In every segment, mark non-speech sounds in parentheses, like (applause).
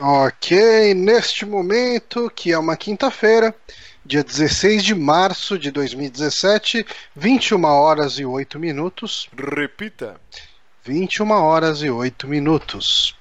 Ok, neste momento, que é uma quinta-feira, dia 16 de março de 2017, 21 horas e 8 minutos. Repita. 21 horas e 8 minutos.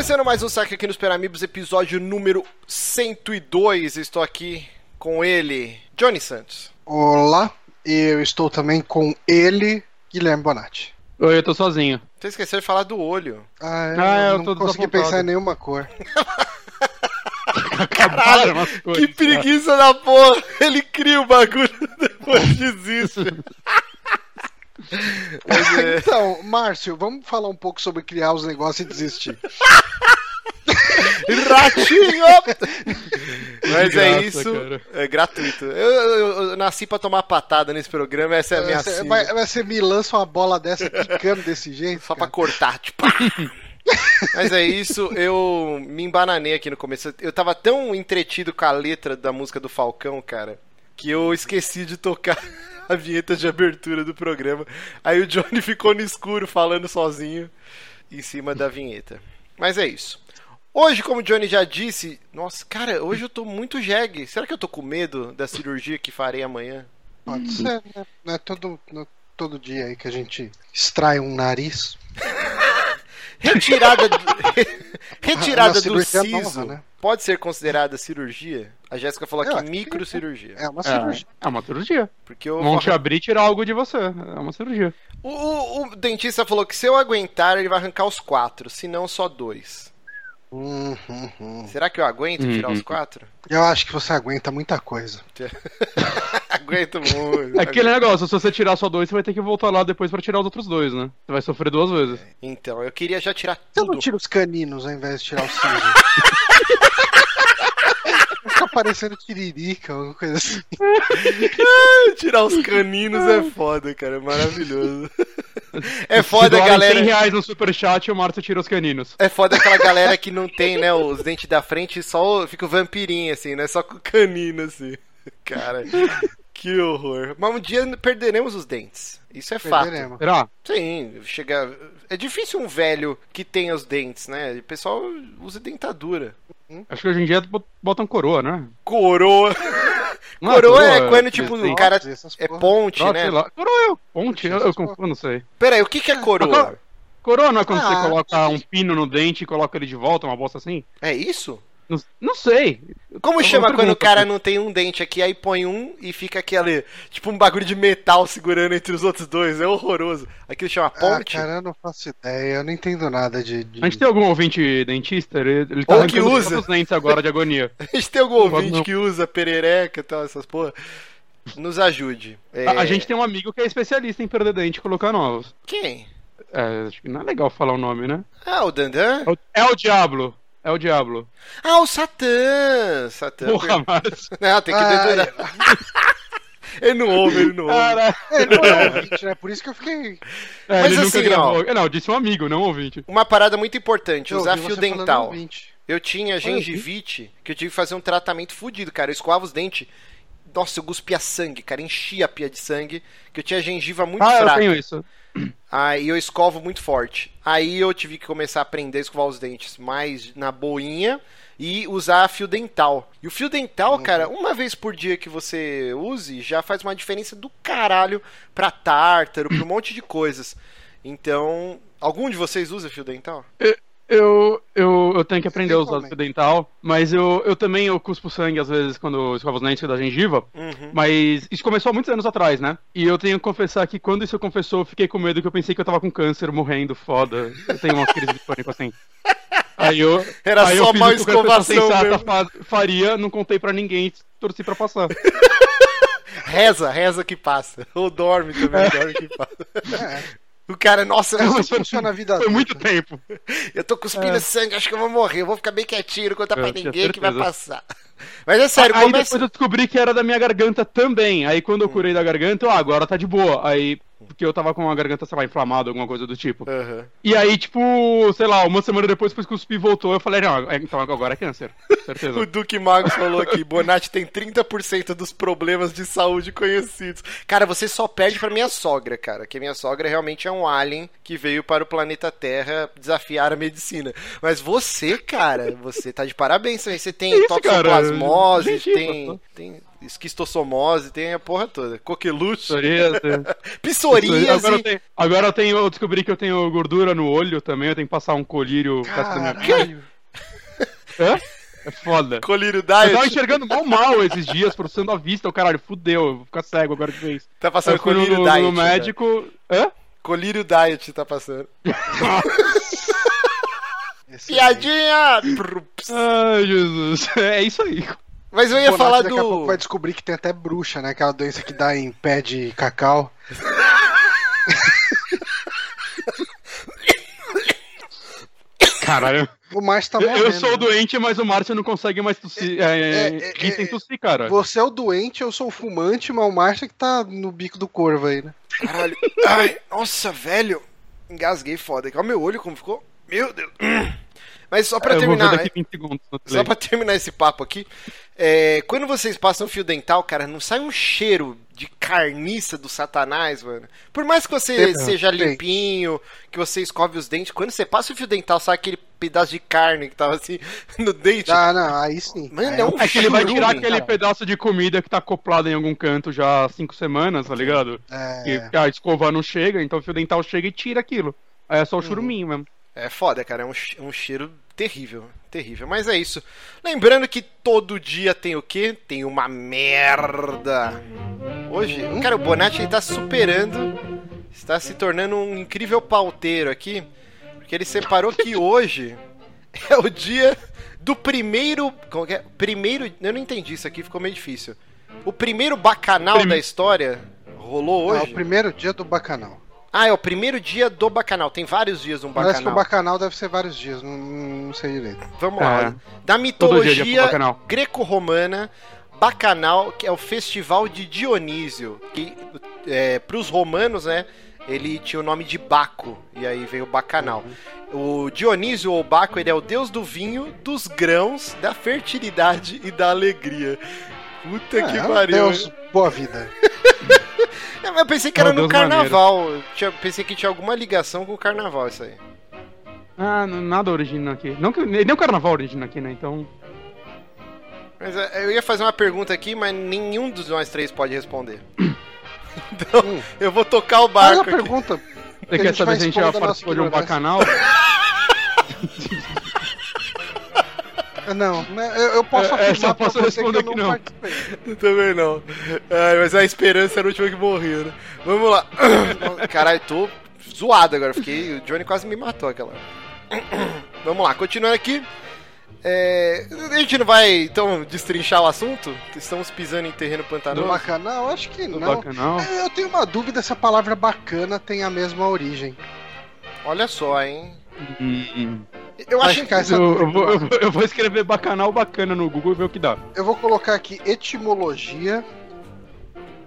Conhecendo mais um saque aqui nos Peramibos, episódio número 102. Estou aqui com ele, Johnny Santos. Olá, eu estou também com ele, Guilherme Bonatti. Oi, eu tô sozinho. Você esqueceu de falar do olho. Ah, eu, Ah, eu não tô consegui pensar em nenhuma cor. (laughs) As coisas. Que preguiça da porra! Ele cria o bagulho (laughs) depois desiste. (laughs) Mas, é, Então, Márcio, vamos falar um pouco sobre criar os negócios e desistir. Ratinho! Mas é graça, isso. cara. É gratuito. Eu, eu- eu nasci pra tomar patada nesse programa, essa é a minha Você, vai, vai ser me lança uma bola dessa quicando desse jeito. Só pra cara. cortar, tipo. Mas é isso, eu me embananei aqui no começo. Eu tava tão entretido com a letra da música do Falcão, cara, que eu esqueci de tocar (laughs) a vinheta de abertura do programa. Aí o Johnny (laughs) ficou no escuro falando sozinho em cima da vinheta. Mas é isso. Hoje, como o Johnny já disse, nossa, cara, hoje eu tô muito jegue. Será que eu tô com medo da cirurgia que farei amanhã? Pode ser, né? Não é todo, não é todo dia aí que a gente extrai um nariz. (laughs) Retirada do, retirada do siso nova, né? pode ser considerada cirurgia? A Jéssica falou Eu aqui acho que microcirurgia. É uma É, cirurgia. é uma cirurgia. Porque eu Vão te abrir e tirar algo de você. É uma cirurgia. o, o- o dentista falou que se eu aguentar, ele vai arrancar os quatro, se não só dois. Hum, hum, hum. Será que eu aguento tirar Uhum. os quatro? Eu acho que você aguenta muita coisa. (laughs) aguento muito. É aquele negócio, se você tirar só dois, você vai ter que voltar lá depois pra tirar os outros dois, né? Você vai sofrer duas vezes. Então, eu queria já tirar Você tudo. não tira os caninos ao invés de tirar o siso? (laughs) Fica parecendo tiririca, alguma coisa assim. (laughs) Tirar os caninos é foda, cara. É maravilhoso. É foda, Se doarem galera. 100 reais no superchat, o Márcio tira os caninos. É foda aquela galera que não tem, né, os dentes da frente e só fica o vampirinho, assim, né? Só com o canino, assim. Cara, que horror. Mas um dia perderemos os dentes. Isso é fato. Perderemos. Será? Sim, chega. É difícil um velho que tenha os dentes, né? O pessoal usa dentadura. Acho que hoje em dia bot- botam coroa, né? Coroa. Não Coroa é quando, tipo, presente. o cara é ponte, né? Coroa é ponte, eu, eu, confundo, não sei. Pera aí, o que, que é coroa? Coroa não é quando Ah, você coloca um pino no dente e coloca ele de volta, uma bosta assim? É isso? Não, não sei. Como É chama quando o cara assim. não tem um dente aqui, aí põe um e fica aquele, tipo um bagulho de metal segurando entre os outros dois? É horroroso. Aquilo chama Ah, ponte? cara, eu não faço ideia. Eu não entendo nada de. de- A gente tem algum ouvinte dentista? Ele, ele tá Ou que os usa. próprios dentes agora de agonia. (laughs) A gente tem algum ouvinte não. que usa perereca e tal, essas porra? Nos ajude. É, A, a gente tem um amigo que é especialista em perder dente e colocar novos. Quem? É, acho que não é legal falar o nome, né? Ah, o Dandan? É o, é o Diablo. É o Diablo. Ah, o Satã! Satã. Porra, mas. (laughs) Não, tem que dedurar. (laughs) Ele não ouve, ele não ouve. Cara, Ele não é ouvinte, né? Por isso que eu fiquei. é, Mas ele assim, nunca gravou. Não, eu disse um amigo, não um ouvinte. Uma parada muito importante, Eu usar fio dental. Eu tinha gengivite, que eu tive que fazer um tratamento fudido, cara. Eu escovava os dentes. Nossa, eu cuspia sangue, cara. Enchia a pia de sangue. Que eu tinha gengiva muito Ah, eu fraca. tenho isso. Aí eu escovo muito forte. Aí eu tive que começar a aprender a escovar os dentes mais na boinha e usar fio dental. E o fio dental, cara, uma vez por dia que você use, já faz uma diferença do caralho pra tártaro, pra um monte de coisas. Então, algum de vocês usa fio dental? Eu, eu, eu tenho que aprender a usar fio dental, mas eu, eu também eu cuspo sangue às vezes quando eu escovo os dentes da gengiva. Uhum. Mas isso começou há muitos anos atrás, né? E eu tenho que confessar que quando isso confessou, eu fiquei com medo que eu pensei que eu tava com câncer, morrendo, foda. Eu tenho uma crise de pânico assim. Aí eu. Era aí só eu fiz mal o que escovação sensata mesmo. fa- faria, não contei pra ninguém, torci pra passar. (laughs) Reza, reza que passa. Ou dorme também, dorme que passa. É. O cara, nossa, eu, assim que funciona a vida Foi muito tempo. eu tô cuspindo É. sangue, acho que eu vou morrer. Eu vou ficar bem quietinho, não contar pra Eu tinha ninguém que vai passar. Mas é sério, aí começa. depois eu descobri que era da minha garganta também. Aí quando eu Hum. curei da garganta, eu, ah, agora tá de boa. Aí, porque eu tava com a garganta, sei lá, inflamada, alguma coisa do tipo. Aham. E aí, tipo, sei lá, uma semana depois, depois que o cuspi voltou, eu falei, não, é- então agora é câncer. Certeza. (laughs) O Duque Magos falou aqui, Bonatti tem 30% dos problemas de saúde conhecidos. Cara, você só perde pra minha sogra, cara, que minha sogra realmente é um alien que veio para o planeta Terra desafiar a medicina. Mas você, cara, você tá de parabéns. Você tem Isso, toxoplasmose, tem, tem esquistossomose, tem a porra toda. Coqueluche, Psoríase. (laughs) psoríase. Agora eu, tenho, agora eu tenho, eu descobri que eu tenho gordura no olho também, eu tenho que passar um colírio. Caralho. Hã? É foda. Colírio Eu tava Diet. enxergando mal mal esses dias, processando a vista, o caralho, fudeu, eu vou ficar cego agora de vez. Tá passando eu no, colírio no Diet. né? médico. Hã? Colírio Diet tá passando. (laughs) Excelente. Piadinha! Ai, Jesus. É isso aí. Mas eu O ia Bonatti falar daqui a pouco do. vai descobrir que tem até bruxa, né? Aquela doença que dá em pé de cacau. (laughs) Caralho. O Márcio tá Eu, morrendo. eu sou né? doente, mas o Márcio não consegue mais tossir. É, é, é, é, é, tossir, cara. Você é o doente, eu sou o fumante, mas o Márcio é que tá no bico do corvo aí, né? Caralho. Ai, nossa, velho. Engasguei foda. Olha o meu olho como ficou. Meu Deus. Mas só ver terminar. daqui 20 segundos no Só play. pra terminar esse papo aqui, é, quando vocês passam fio dental, cara, não sai um cheiro de carniça do satanás, mano. Por mais que você Tem, seja tem. limpinho, que você escove os dentes, quando você passa o fio dental, sai aquele pedaço de carne que tava assim (laughs) no dente. Ah, não, aí sim. Mano, é um É que ele vai tirar aquele cara. pedaço de comida que tá acoplado em algum canto já há cinco semanas, tá ligado? É, Que a escova não chega, então o fio dental chega e tira aquilo. Aí é só o churuminho mesmo. É foda, cara. É um, um cheiro terrível. Terrível. Mas é isso. Lembrando que todo dia tem o quê? Tem uma merda. Hoje, cara, o Bonatti ele tá superando. Está se tornando um incrível pauteiro aqui. Porque ele separou que (laughs) hoje é o dia do primeiro. Como é? Primeiro. Eu não entendi isso aqui, ficou meio difícil. O primeiro bacanal Prime- da história rolou é hoje. o primeiro dia do bacanal. Ah, é o primeiro dia do bacanal. Tem vários dias no Parece que o bacanal. bacanal deve ser vários dias, não, não sei direito. Vamos lá. É. olha. Da dia mitologia bacanal. greco-romana, Bacanal, que é o festival de Dionísio, que é, para os romanos, né, ele tinha o nome de Baco, e aí veio o Bacanal. O Dionísio ou Baco, ele é o deus do vinho, dos grãos, da fertilidade e da alegria. Puta que É, pariu. Deus, boa vida. (laughs) (laughs) Eu pensei que era no Deus carnaval. Eu tinha- pensei que tinha alguma ligação com o carnaval isso aí. Ah, nada origina aqui. Não que, nem o carnaval origina aqui, né? Então. Mas é, eu ia fazer uma pergunta aqui, mas nenhum dos nós três pode responder. (coughs) Então, Hum. eu vou tocar o Faz barco a aqui. pergunta. Você a quer saber se a gente já participou de um bacanal? (laughs) Ah, Não, né, eu, eu posso É, é, afirmar só pra posso você responder que eu que não, não. participei. (laughs) Também não. Ai, mas a esperança era a última que morria, né? Vamos lá. (coughs) Caralho, tô zoado agora. Fiquei. O Johnny quase me matou aquela hora. (coughs) Vamos lá, continuando aqui. É, a gente não vai, então, destrinchar o assunto? Estamos pisando em terreno No pantanoso. bacanal? Acho que No não. bacanal? Eu tenho uma dúvida se a palavra bacana tem a mesma origem. Olha só, hein? Eu acho que. essa eu, vou, eu, vou- eu vou escrever bacanal bacana no Google e ver o que dá. Eu vou colocar aqui etimologia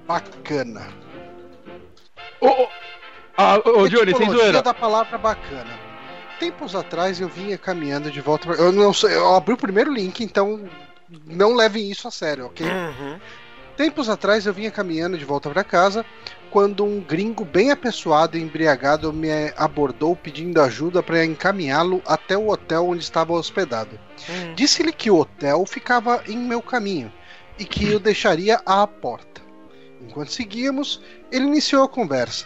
bacana. Ô, ô, ah, ô, Johnny, sem Etimologia zoeira. da palavra bacana. Tempos atrás eu vinha caminhando de volta pra... Eu não sei, eu abri o primeiro link, então não levem isso a sério, ok? Uhum. Tempos atrás eu vinha caminhando de volta para casa quando um gringo bem apessoado e embriagado me abordou pedindo ajuda para encaminhá-lo até o hotel onde estava hospedado. Uhum. Disse-lhe que o hotel ficava em meu caminho e que o deixaria à porta. Enquanto seguíamos, ele iniciou a conversa.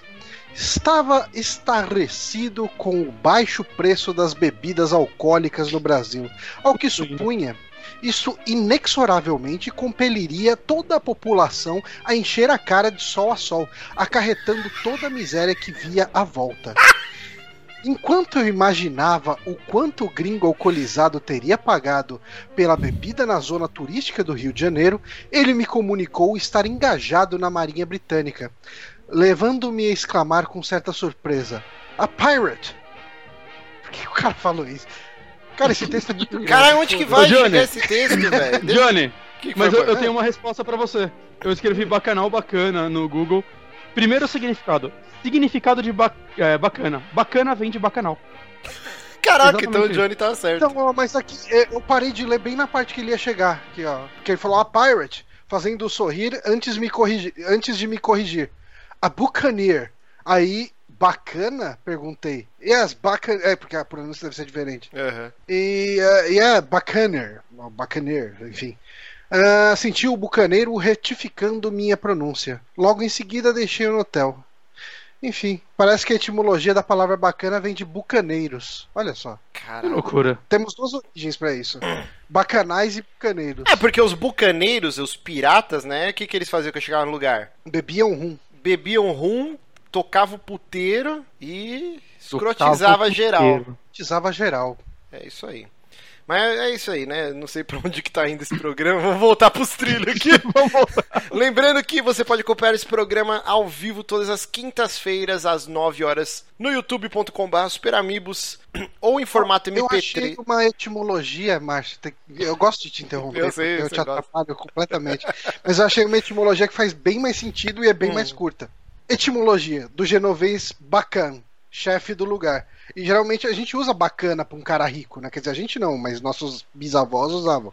Estava estarrecido com o baixo preço das bebidas alcoólicas no Brasil, ao que supunha isso inexoravelmente compeliria toda a população a encher a cara de sol a sol, acarretando toda a miséria que via à volta. Enquanto eu imaginava o quanto o gringo alcoolizado teria pagado pela bebida na zona turística do Rio de Janeiro, ele me comunicou estar engajado na Marinha Britânica, levando-me a exclamar com certa surpresa: A pirate. Por que o cara falou isso? Cara, esse texto é muito (laughs) Caralho, onde que vai Ô, Johnny. chegar esse texto, velho? (laughs) Johnny, que que mas eu, eu tenho uma resposta pra você. Eu escrevi bacanal bacana no Google. Primeiro significado. Significado de ba- é, bacana. Bacana vem de bacanal. Caraca, então o Exatamente Johnny tá certo. Então, ó, mas aqui é, eu parei de ler bem na parte que ele ia chegar. Aqui, ó. Porque ele falou a pirate, fazendo sorrir antes, me corrigir, antes de me corrigir. A buccaneer. Aí, bacana? Perguntei. Yes, bacana. É, porque a pronúncia deve ser diferente. Aham. E, uh, yeah, bacaner. Ou Bacaneer, enfim. Ah, senti o bucaneiro retificando minha pronúncia. Logo em seguida, deixei o hotel. Enfim, parece que a etimologia da palavra bacana vem de bucaneiros. Olha só. Que loucura. Temos duas origens pra isso: bacanais e bucaneiros. É, porque os bucaneiros, os piratas, né? O que, que eles faziam quando chegavam no lugar? Bebiam rum. Bebiam rum, tocavam puteiro e Tocava escrotizava o geral. puteiro. Tizava geral. É isso aí. Mas é isso aí, né? Não sei pra onde que tá indo esse programa. Vamos voltar pros trilhos aqui. (laughs) Vamos voltar. Lembrando que você pode acompanhar esse programa ao vivo todas as quintas-feiras, às 9 horas, no youtube.com.br superamigos (clears throat) ou em formato Eu achei MP3. uma etimologia, Márcio. Eu gosto de te interromper, Eu sei, eu te gosta. atrapalho completamente. Mas eu achei uma etimologia que faz bem mais sentido e é bem Hum. mais curta. Etimologia, do genovês bacan, chefe do lugar. E geralmente a gente usa bacana pra um cara rico, né? Quer dizer, a gente não, mas nossos bisavós usavam.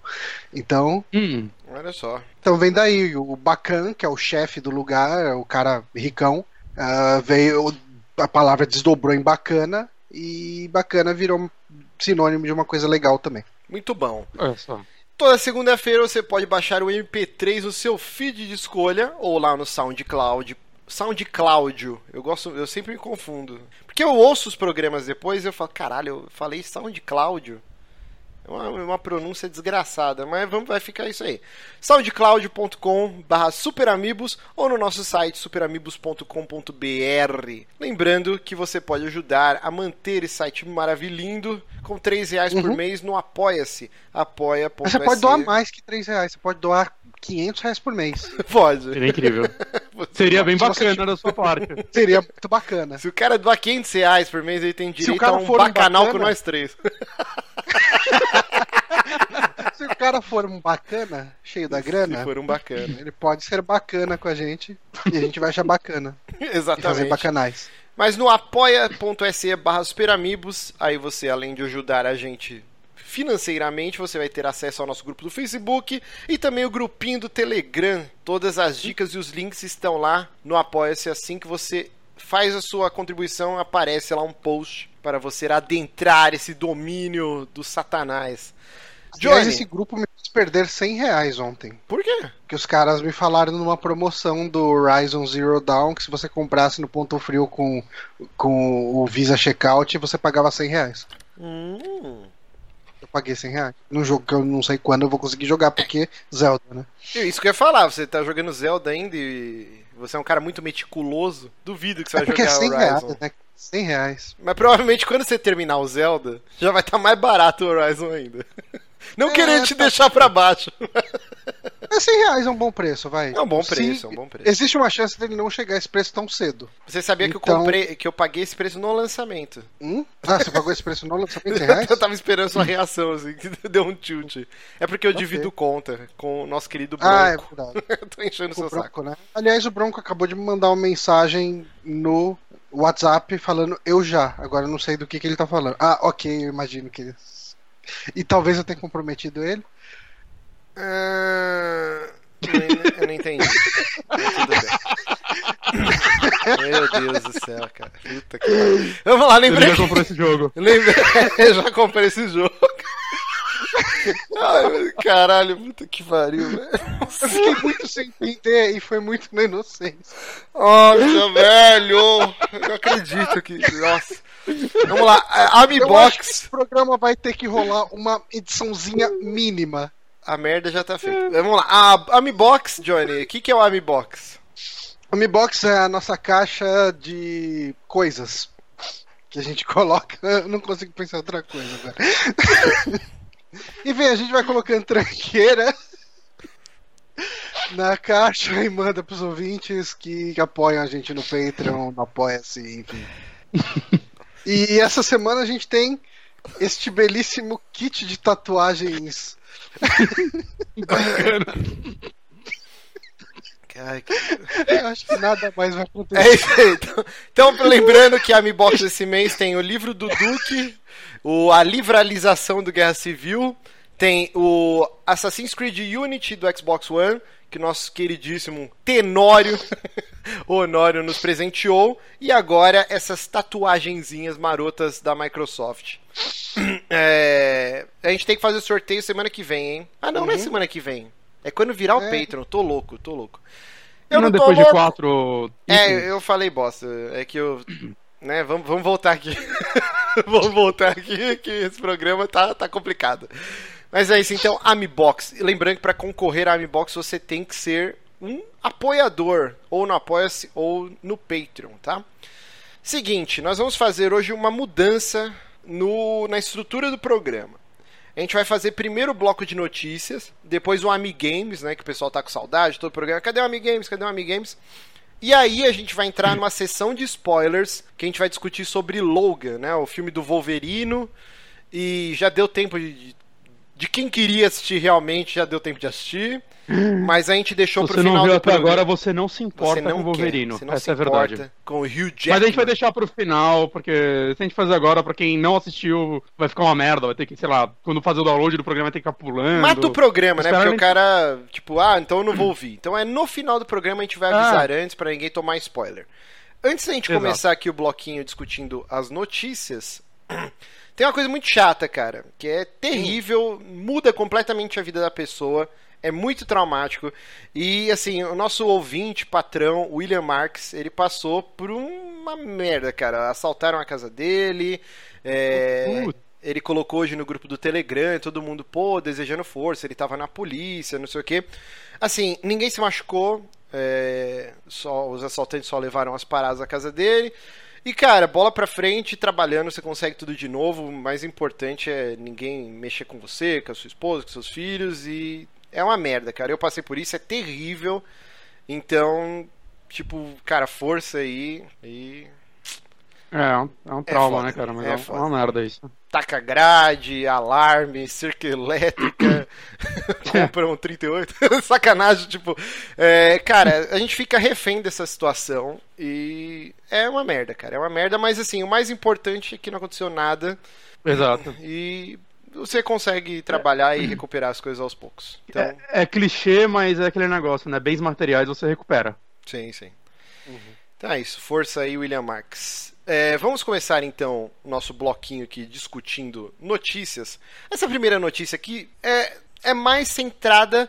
Então, Hum, Olha só. então vem daí o bacan, que é o chefe do lugar, o cara ricão, ah, veio a palavra desdobrou em bacana e bacana virou sinônimo de uma coisa legal também. Muito bom. olha só. Toda segunda-feira você pode baixar o MP3 no seu feed de escolha ou lá no SoundCloud. SoundCloud, eu gosto, eu sempre me confundo. Porque eu ouço os programas depois e eu falo, caralho, eu falei SoundCloud. É uma, uma pronúncia desgraçada, mas vamos, vai ficar isso aí. soundcloud.com barra superamigos ou no nosso site superamigos.com.br. Lembrando que você pode ajudar a manter esse site maravilhindo com 3 reais por Uhum. mês no Apoia-se. Apoia.se. Você pode doar mais que 3 reais, você pode doar 500 reais por mês. (laughs) Pode. Seria incrível. (laughs) Seria bem você bacana da sua parte. (laughs) Seria muito bacana. Se o cara doar 500 reais por mês, ele tem o direito cara a um for um bacanal bacana- com nós três. Se o cara for um bacana, cheio da grana, Se for um bacana. ele pode ser bacana com a gente e a gente vai achar bacana e fazer Exatamente. bacanais. Mas no apoia.se barra superamigos, aí você, além de ajudar a gente financeiramente, você vai ter acesso ao nosso grupo do Facebook e também o grupinho do Telegram. Todas as dicas e os links estão lá no Apoia-se. Assim que você faz a sua contribuição, aparece lá um post para você adentrar esse domínio do satanás. Aliás, Johnny, esse grupo me fez perder 100 reais ontem. por quê? Que os caras me falaram numa promoção do Horizon Zero Dawn que se você comprasse no Ponto Frio com, com o Visa Checkout, você pagava 100 reais. Hum. Paguei 100 reais. Num jogo que eu não sei quando eu vou conseguir jogar, porque Zelda, né? Isso que eu ia falar, você tá jogando Zelda ainda e você é um cara muito meticuloso. Duvido que você É vai é jogar 100 reais, Horizon. né? 100 reais. Mas provavelmente quando você terminar o Zelda, já vai estar mais barato o Horizon ainda. (laughs) Não É, querendo te tá- deixar pra baixo. (laughs) Mas 100 reais é um bom preço, vai. É um bom Se- preço, é um bom preço. Existe uma chance dele não chegar a esse preço tão cedo. Você sabia que eu Então- comprei, que eu paguei esse preço no lançamento. Hum? Ah, você pagou esse preço no lançamento 100 (laughs) reais? Eu tava esperando sua reação, assim, que (laughs) deu um tilt. É porque eu Ok. divido conta com o nosso querido Ah, é Bronco. verdade. (laughs) Eu tô enchendo o seu saco. Bronco, né? Aliás, o Bronco acabou de me mandar uma mensagem no WhatsApp falando eu já. Agora eu não sei do que, que ele tá falando. Ah, ok, eu imagino que. E talvez eu tenha comprometido ele. Ah, eu- não entendi. Mas tudo bem. Meu Deus do céu, cara. Puta que pariu. Vamos lá, Ele lembrei. já comprou esse jogo. Lembrei, eu já comprei esse jogo. (laughs) Ai, caralho, puta que pariu, velho. Eu fiquei muito sem entender e foi muito na inocência. Nossa, velho! Eu não acredito que. Nossa. Vamos lá, a- Eu acho que Amibox. esse programa vai ter que rolar uma ediçãozinha mínima. A merda já tá feita. Vamos lá, a Amibox, Johnny. O que, que é o Amibox? O Mi Box é a nossa caixa de coisas que a gente (laughs) coloca. Eu não consigo pensar em outra coisa, velho. (laughs) e vem, a gente vai colocando tranqueira na caixa e manda pros ouvintes que apoiam a gente no Patreon, no Apoia-se, enfim. (laughs) E essa semana a gente tem este belíssimo kit de tatuagens. (laughs) Bacana. Ai, que- Eu acho que nada mais vai É acontecer. isso aí. Então, então, lembrando que a Mi Box esse mês tem o livro do Duque, o, a livralização do Guerra Civil, tem o Assassin's Creed Unity do Xbox One, que nosso queridíssimo Tenório (laughs) Honório nos presenteou, e agora essas tatuagenzinhas marotas da Microsoft. (clears throat) É, a gente tem que fazer o sorteio semana que vem, hein? Ah, não, não é semana que vem. É quando virar o É. Patreon. Tô louco, tô louco. não, tô depois de louco. quatro. É, eu falei bosta. É que eu. Né, vamos, vamos voltar aqui. (laughs) vamos voltar aqui, que esse programa tá, tá complicado. Mas é isso, então, Amibox. Lembrando que para concorrer à Amibox você tem que ser um apoiador, ou no Apoia-se ou no Patreon, tá? Seguinte, nós vamos fazer hoje uma mudança no, na estrutura do programa. A gente vai fazer primeiro o bloco de notícias, depois o Amigames, né, que o pessoal tá com saudade, todo o programa. Cadê o Amigames? Cadê o Amigames? E aí a gente vai entrar numa sessão de spoilers, que a gente vai discutir sobre Logan, né, o filme do Wolverino. E já deu tempo de, de quem queria assistir realmente, já deu tempo de assistir. Mas a gente deixou Se pro você final não viu até programa. agora, você não se importa Você não com o você não Essa se é a verdade. com o Hugh Jackman. Mas a gente vai deixar pro final, porque se a gente fazer agora, pra quem não assistiu, vai ficar uma merda. Vai ter que, sei lá, quando fazer o download do programa, vai ter que ficar pulando. Mata o programa, né? Porque o cara, tipo, ah, então eu não vou ouvir. Então é no final do programa a gente vai Ah. avisar antes pra ninguém tomar spoiler. Antes da gente Exato. começar aqui o bloquinho discutindo as notícias, tem uma coisa muito chata, cara, que é terrível, muda completamente a vida da pessoa, é muito traumático. E assim, o nosso ouvinte, patrão, William Marks, ele passou por uma merda, cara. Assaltaram a casa dele. É, ele colocou hoje no grupo do Telegram, todo mundo, pô, desejando força, ele tava na polícia, não sei o quê. Assim, ninguém se machucou, é, só os assaltantes só levaram as paradas à casa dele. E, cara, bola pra frente, trabalhando, você consegue tudo de novo. O mais importante é ninguém mexer com você, com a sua esposa, com seus filhos. E é uma merda, cara. Eu passei por isso, é terrível. Então, tipo, cara, força aí. E É, é um- é um trauma, foda, né, cara? Mas é é, foda. uma merda isso. Taca grade, alarme, cerca elétrica, (coughs) compra um 38. (laughs) Sacanagem, tipo. é, cara, a gente fica refém dessa situação e é uma merda, cara. É uma merda, mas assim, o mais importante é que não aconteceu nada Exato. e você consegue trabalhar e recuperar as coisas aos poucos. Então, É, é clichê, mas é aquele negócio, né? Bens materiais você recupera. sim, sim. Então é isso. Força aí, William Marx. É, vamos começar então o nosso bloquinho aqui discutindo notícias. Essa primeira notícia aqui é, é mais centrada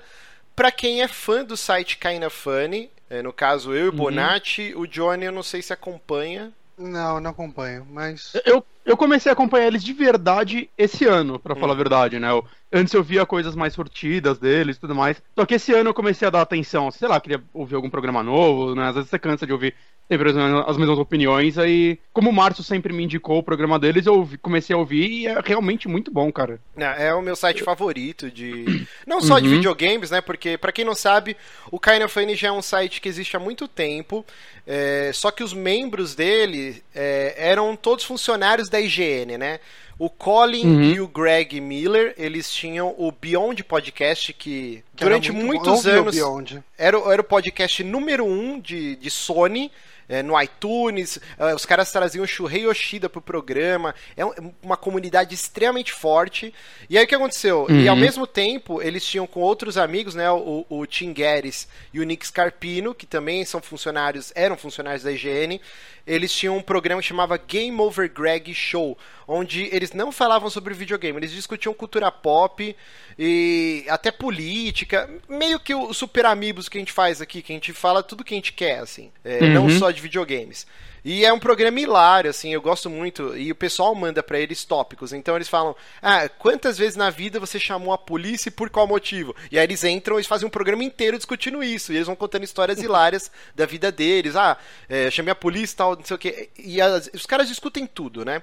para quem é fã do site Kinda Funny. É, no caso, eu e o Bonatti. O Johnny, eu não sei se acompanha. Não, não acompanho, mas. Eu, eu comecei a acompanhar eles de verdade esse ano, pra Hum. falar a verdade, né? Eu- antes eu via coisas mais sortidas deles e tudo mais. Só que esse ano eu comecei a dar atenção, sei lá, queria ouvir algum programa novo, né? Às vezes você cansa de ouvir sempre as mesmas- as mesmas opiniões. Aí, como o Márcio sempre me indicou o programa deles, eu comecei a ouvir e é realmente muito bom, cara. Não, É o meu site favorito de. (coughs) Não só de Uhum. videogames, né? Porque, pra quem não sabe, o Kinda Funny já é um site que existe há muito tempo. é, só que os membros dele é, eram todos funcionários da IGN, né? O Colin Uhum. e o Greg Miller, eles tinham o Beyond Podcast, que que durante muito muitos anos Beyond. era, o- era o podcast número um de, de Sony. é, no iTunes, é, os caras traziam o Shuhei Yoshida pro programa, é um- uma comunidade extremamente forte. E aí o que aconteceu? E ao Uhum. mesmo tempo, eles tinham com outros amigos, né, o, o Tim Guedes e o Nick Scarpino, que também são funcionários, eram funcionários da IGN, eles tinham um programa que chamava Game Over Greg Show, onde eles não falavam sobre videogame, eles discutiam cultura pop e até política, meio que o Super Amigos que a gente faz aqui, que a gente fala tudo que a gente quer, assim, é, Uhum. não só de videogames. E é um programa hilário, assim, eu gosto muito. E o pessoal manda pra eles tópicos. Então eles falam: Ah, quantas vezes na vida você chamou a polícia e por qual motivo? E aí eles entram e fazem um programa inteiro discutindo isso. E eles vão contando histórias (laughs) hilárias da vida deles. Ah, é, chamei a polícia e tal, não sei o quê. E as- os caras discutem tudo, né?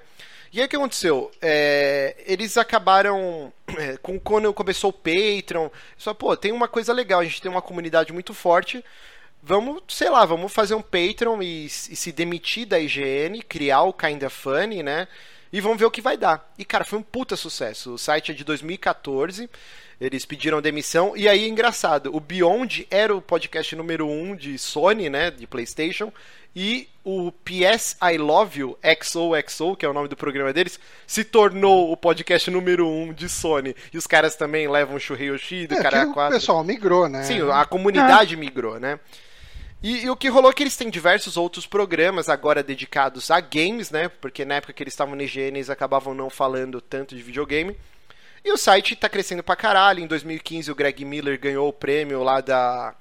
E aí o que aconteceu? É, eles acabaram. é, com, quando começou o Patreon, só, pô, tem uma coisa legal, a gente tem uma comunidade muito forte. Vamos, sei lá, vamos fazer um Patreon e, e se demitir da IGN, criar o Kinda Funny, né? E vamos ver o que vai dar. E, cara, foi um puta sucesso. O site é de 2014. Eles pediram demissão. E aí, engraçado, o Beyond era o podcast número 1 um de Sony, né? De PlayStation. E o PS I Love You XOXO, que é o nome do programa deles, se tornou o podcast número 1 um de Sony. E os caras também levam o Shuhei Yoshida, É, o cara o 4. pessoal migrou, né? Sim, a comunidade migrou, né? E, e o que rolou é que eles têm diversos outros programas agora dedicados a games, né? Porque na época que eles estavam na IGN, eles acabavam não falando tanto de videogame. E o site tá crescendo pra caralho. Em 2015, o Greg Miller ganhou o prêmio lá da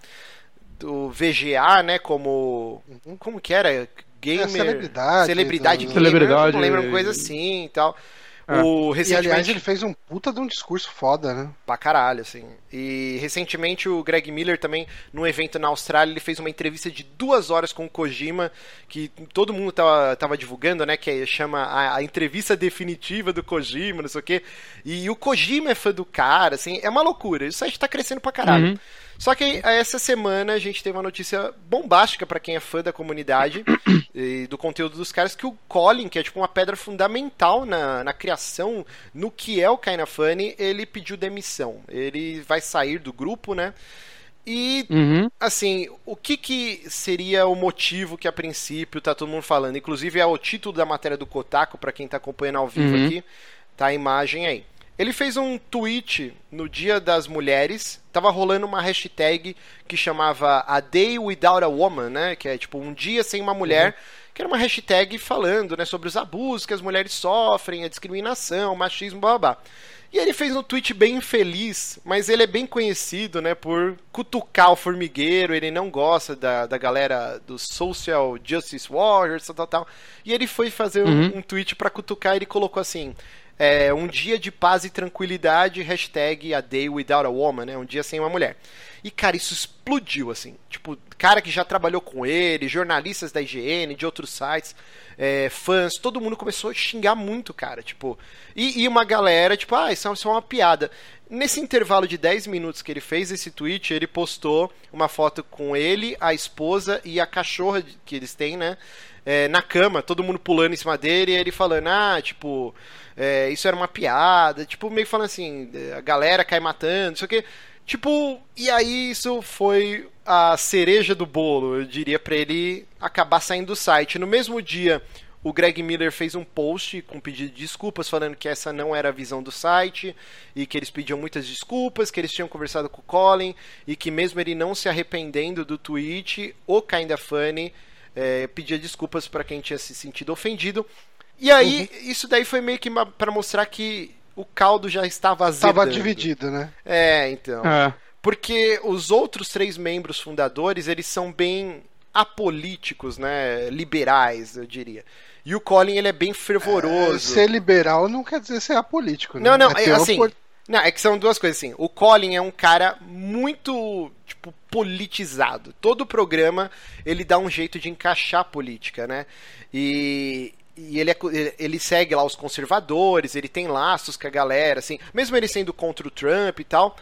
do VGA, né? Como como que era? Gamer, É, celebridade celebridade do- gamer, Celebridade, não lembro uma coisa assim e tal. É. O E recentemente aliás, ele fez um puta de um discurso foda, né? Pra caralho, assim. E recentemente o Greg Miller também, num evento na Austrália, ele fez uma entrevista de duas horas com o Kojima, que todo mundo tava, tava divulgando, né? Que é- chama a, a entrevista definitiva do Kojima, não sei o quê. E o Kojima é fã do cara, assim, é uma loucura. O site tá crescendo pra caralho. Uhum. Só que essa semana a gente teve uma notícia bombástica pra quem é fã da comunidade (clears throat) e do conteúdo dos caras, que o Colin, que é tipo uma pedra fundamental na, na criação, no que é o Kinda Funny, ele pediu demissão. Ele vai sair do grupo, né? E Uhum. assim, o que, que seria o motivo que a princípio tá todo mundo falando? Inclusive é o título da matéria do Kotaku, pra quem tá acompanhando ao vivo Uhum. aqui, tá a imagem aí. Ele fez um tweet no Dia das Mulheres, tava rolando uma hashtag que chamava A Day Without a Woman, né? Que é tipo um dia sem uma mulher, que era uma hashtag falando, né, sobre os abusos que as mulheres sofrem, a discriminação, o machismo, blá blá. E ele fez um tweet bem infeliz, mas ele é bem conhecido, né, por cutucar o formigueiro, ele não gosta da, da galera dos Social Justice Warriors, tal, tal, tal. E ele foi fazer um- Uhum. um, tweet pra cutucar e ele colocou assim: é, um dia de paz e tranquilidade, hashtag a day without a woman, né? Um dia sem uma mulher. E, cara, isso explodiu, assim. Tipo, cara que já trabalhou com ele, jornalistas da IGN, de outros sites, é, fãs, todo mundo começou a xingar muito, cara. Tipo, e, e uma galera, tipo, ah, isso é é uma piada. Nesse intervalo de 10 minutos que ele fez esse tweet, ele postou uma foto com ele, a esposa e a cachorra que eles têm, né? é, na cama, todo mundo pulando em cima dele, e ele falando, ah, tipo, é, isso era uma piada, tipo, meio falando assim, a galera cai matando, não sei o que. Tipo, e aí isso foi a cereja do bolo, eu diria, pra ele acabar saindo do site. No mesmo dia, o Greg Miller fez um post com pedido de desculpas, falando que essa não era a visão do site e que eles pediam muitas desculpas, que eles tinham conversado com o Colin e que mesmo ele não se arrependendo do tweet, o Kinda Funny é, pedia desculpas para quem tinha se sentido ofendido. E aí, isso daí foi meio que para mostrar que o caldo já estava azedando. Tava dividido, né? É, então. É. Porque os outros três membros fundadores, eles são bem apolíticos, né? Liberais, eu diria. E o Colin, ele é bem fervoroso. Ser liberal não quer dizer ser apolítico, né? Não, não, É é, assim. opor- Não, é que são duas coisas assim. O Colin é um cara muito, tipo, politizado. Todo programa ele dá um jeito de encaixar a política, né? E, e ele, é ele- segue lá os conservadores, ele tem laços com a galera, assim. Mesmo ele sendo contra o Trump e tal,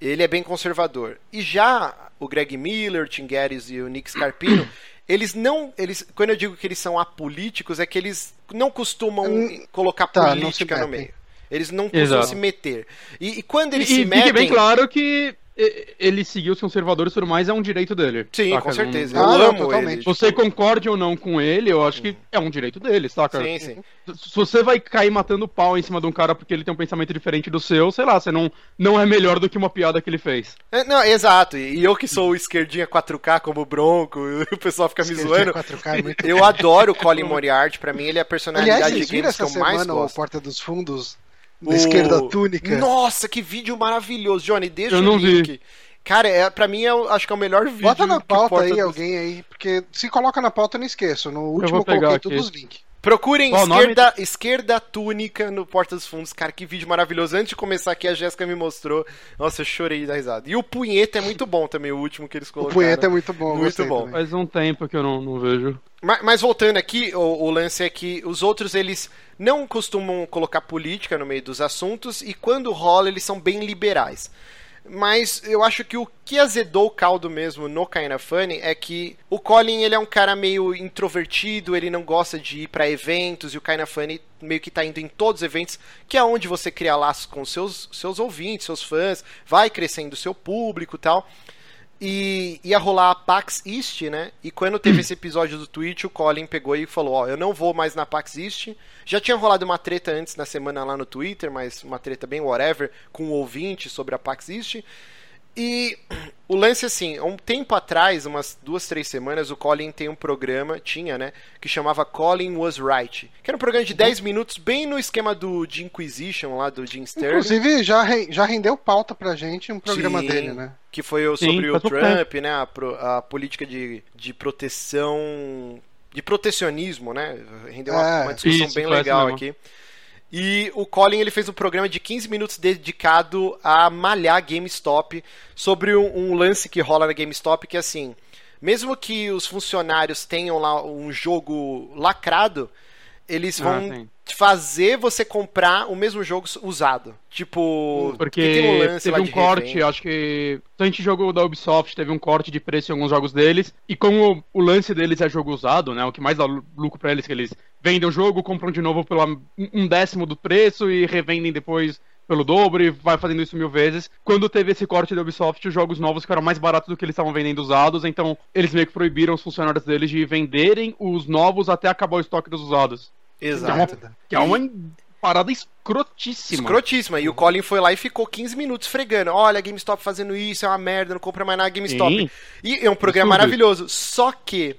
ele é bem conservador. E já o Greg Miller, o Tim Geddes e o Nick Scarpino, (clears throat) eles não. Eles, quando eu digo que eles são apolíticos, é que eles não costumam Hum, colocar tá, política no meio. Eles não costumam Exato. se meter. E, e quando eles E, se e metem. fique bem claro que ele seguir os conservadores tudo mais é um direito dele. Sim, saca? com certeza. Não- Eu Ah, não, amo totalmente. ele. tipo, Você concorde ou não com ele, eu acho que é um direito dele, saca? Sim, sim. Se você vai cair matando pau em cima de um cara porque ele tem um pensamento diferente do seu, sei lá, você não, não é melhor do que uma piada que ele fez. É, não, exato. E eu que sou o esquerdinha 4K como o Bronco, (laughs) o pessoal fica me Esquerdinha zoando. 4K é muito Eu adoro o Colin (laughs) Moriarty, pra mim ele é a personalidade Aliás, de games que essa eu mais gosto. Porta dos Fundos na O- esquerda túnica? Nossa, que vídeo maravilhoso, Johnny. Deixa Eu o não vi. link. Cara, é, pra mim, é, acho que é o melhor vídeo. Bota na que pauta aí dos- alguém aí, porque se coloca na pauta eu não esqueço. No último eu, vou pegar coloquei aqui. todos os links. Procurem Qual o nome? esquerda, esquerda túnica no Porta dos Fundos. Cara, que vídeo maravilhoso. Antes de começar aqui, a Jéssica me mostrou. Nossa, eu chorei da risada. E o punheta é muito bom também, o último que eles O colocaram. punheta é muito bom. Muito bom. também. Faz um tempo que eu não, não vejo. Mas, mas voltando aqui, o, o lance é que os outros, eles não costumam colocar política no meio dos assuntos e quando rola, eles são bem liberais. Mas eu acho que o que azedou o caldo mesmo no Kinda Funny é que o Colin ele é um cara meio introvertido, ele não gosta de ir para eventos e o Kinda Funny meio que tá indo em todos os eventos, que é onde você cria laços com seus seus ouvintes, seus fãs, vai crescendo o seu público, tal. E ia rolar a PAX East, né? E quando teve esse episódio do Twitch, o Colin pegou e falou: Ó, eu não vou mais na PAX East. Já tinha rolado uma treta antes na semana lá no Twitter, mas uma treta bem whatever, com um ouvinte sobre a PAX East. E o lance, assim, um tempo atrás, umas duas, três semanas, o Colin tem um programa, tinha, né, que chamava Colin Was Right, que era um programa de 10 minutos, bem no esquema do de Inquisition, lá do Jim Sterling. Inclusive, já, re, já rendeu pauta pra gente um programa Sim, dele, né? Que foi o- sobre Sim, o Trump, né, a, pro- a política de, de proteção, de protecionismo, né, rendeu uma, É, uma discussão isso, bem legal mesmo. E o Colin ele fez um programa de 15 minutos dedicado a malhar GameStop sobre um, um lance que rola na GameStop que é assim, mesmo que os funcionários tenham lá um jogo lacrado, eles Ah, vão sim. fazer você comprar o mesmo jogo usado. Tipo, Porque um lance teve um corte, revenda. acho que. Tanto jogo da Ubisoft teve um corte de preço em alguns jogos deles. E como o lance deles é jogo usado, né? O que mais dá lu- lucro pra eles é que eles vendem o jogo, compram de novo pelo um décimo do preço e revendem depois pelo dobro e vai fazendo isso mil vezes. Quando teve esse corte da Ubisoft, os jogos novos ficaram mais baratos do que eles estavam vendendo usados, então eles meio que proibiram os funcionários deles de venderem os novos até acabar o estoque dos usados. Exato. Que é uma parada escrotíssima. Escrotíssima. E o Colin foi lá e ficou 15 minutos fregando. Olha, a GameStop fazendo isso, é uma merda, não compra mais nada GameStop. Sim. E é um programa Absurdo. maravilhoso. Só que,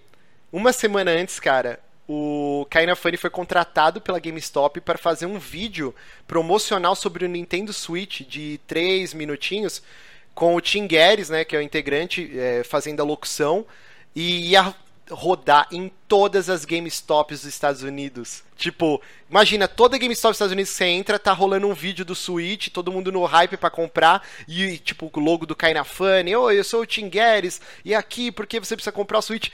uma semana antes, cara, o Kaina Funny foi contratado pela GameStop para fazer um vídeo promocional sobre o Nintendo Switch de 3 minutinhos com o Tim Guedes, né, que é o integrante, é, fazendo a locução. E ia rodar em todas as GameStops dos Estados Unidos. Tipo, imagina, toda GameStop dos Estados Unidos você entra, tá rolando um vídeo do Switch, todo mundo no hype pra comprar, e tipo, o logo do Kaina Funny, oi, eu sou o Tim Guedes, e aqui, porque você precisa comprar o Switch?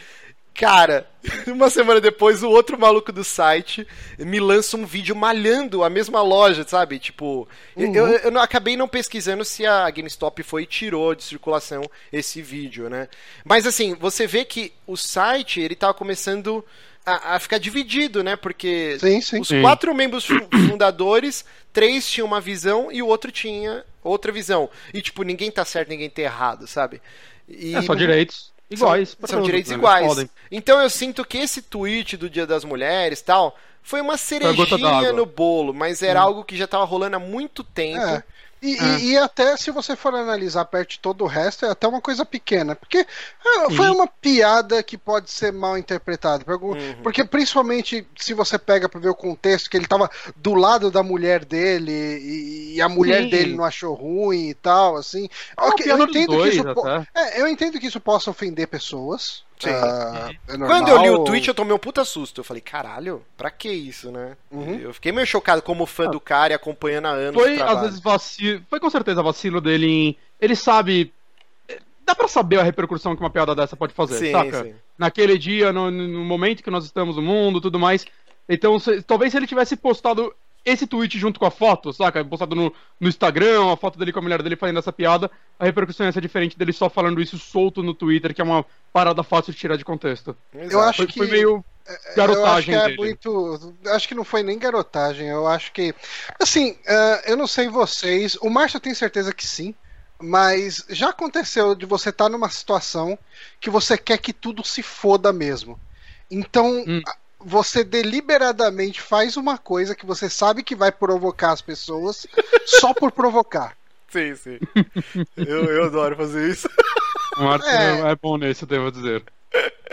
Cara, (laughs) uma semana depois, o outro maluco do site me lança um vídeo malhando a mesma loja, sabe? Tipo, eu, eu, eu não- acabei não pesquisando se a GameStop foi e tirou de circulação esse vídeo, né? Mas assim, você vê que o site, ele tava começando a, a ficar dividido, né? Porque Sim, sim. os Sim. quatro membros fu- fundadores, três tinham uma visão e o outro tinha outra visão. E tipo, ninguém tá certo, ninguém tá errado, sabe? E É só direitos iguais. são, são todos, direitos né? Iguais. podem. Então eu sinto que esse tweet do Dia das Mulheres tal foi uma cerejinha no bolo, mas era algo que já tava rolando há muito tempo. É. E, É. e- e até se você for analisar perto de todo o resto, é até uma coisa pequena. Porque ah, foi uma piada que pode ser mal interpretada. Por algum- Uhum. Porque principalmente se você pega pra ver o contexto, que ele tava do lado da mulher dele e, e a mulher Sim. dele não achou ruim e tal, assim. É uma Ok, eu entendo dois, que isso é, eu entendo que isso possa ofender pessoas. Sim. ah, é Quando eu li o tweet, eu tomei um puta susto. Eu falei, caralho, pra que isso, né? Uhum. Eu fiquei meio chocado como fã do cara e acompanhando há anos Foi, às vezes, vacilo. Foi com certeza vacilo dele em. Ele sabe. Dá pra saber a repercussão que uma piada dessa pode fazer, Sim, saca? sim. Naquele dia, no, no momento que nós estamos no mundo tudo mais. Então, se- talvez se ele tivesse postado esse tweet junto com a foto, saca? Postado no, no Instagram, a foto dele com a mulher dele fazendo essa piada, a repercussão ia ser diferente dele só falando isso solto no Twitter, que é uma parada fácil de tirar de contexto. Eu Exato. acho Foi, que foi meio Eu acho garotagem que é dele. muito. Acho que não foi nem garotagem. Eu acho que. Assim, ah, eu não sei vocês. O Márcio tem certeza que sim. Mas já aconteceu de você estar numa situação que você quer que tudo se foda mesmo. Então, Hum. Você deliberadamente faz uma coisa que você sabe que vai provocar as pessoas (laughs) só por provocar. Sim, sim. eu, eu adoro fazer isso. (laughs) O Márcio É. é bom nesse, eu devo dizer.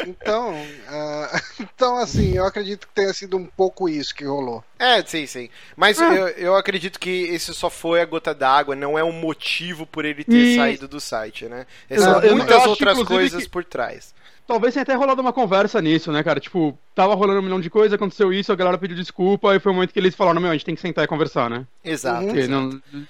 Então, ah, (laughs) então, assim, eu acredito que tenha sido um pouco isso que rolou. É, sim, sim. Mas Ah. eu, eu acredito que esse só foi a gota d'água, não é um motivo por ele ter E- saído do site, né? Eu- São eu- eu muitas outras coisas que- por trás. Talvez tenha até rolado uma conversa nisso, né, cara? Tipo, tava rolando um milhão de coisas, aconteceu isso, a galera pediu desculpa, e foi o momento que eles falaram, meu, a gente tem que sentar e conversar, né? Exato. Porque, exato. não-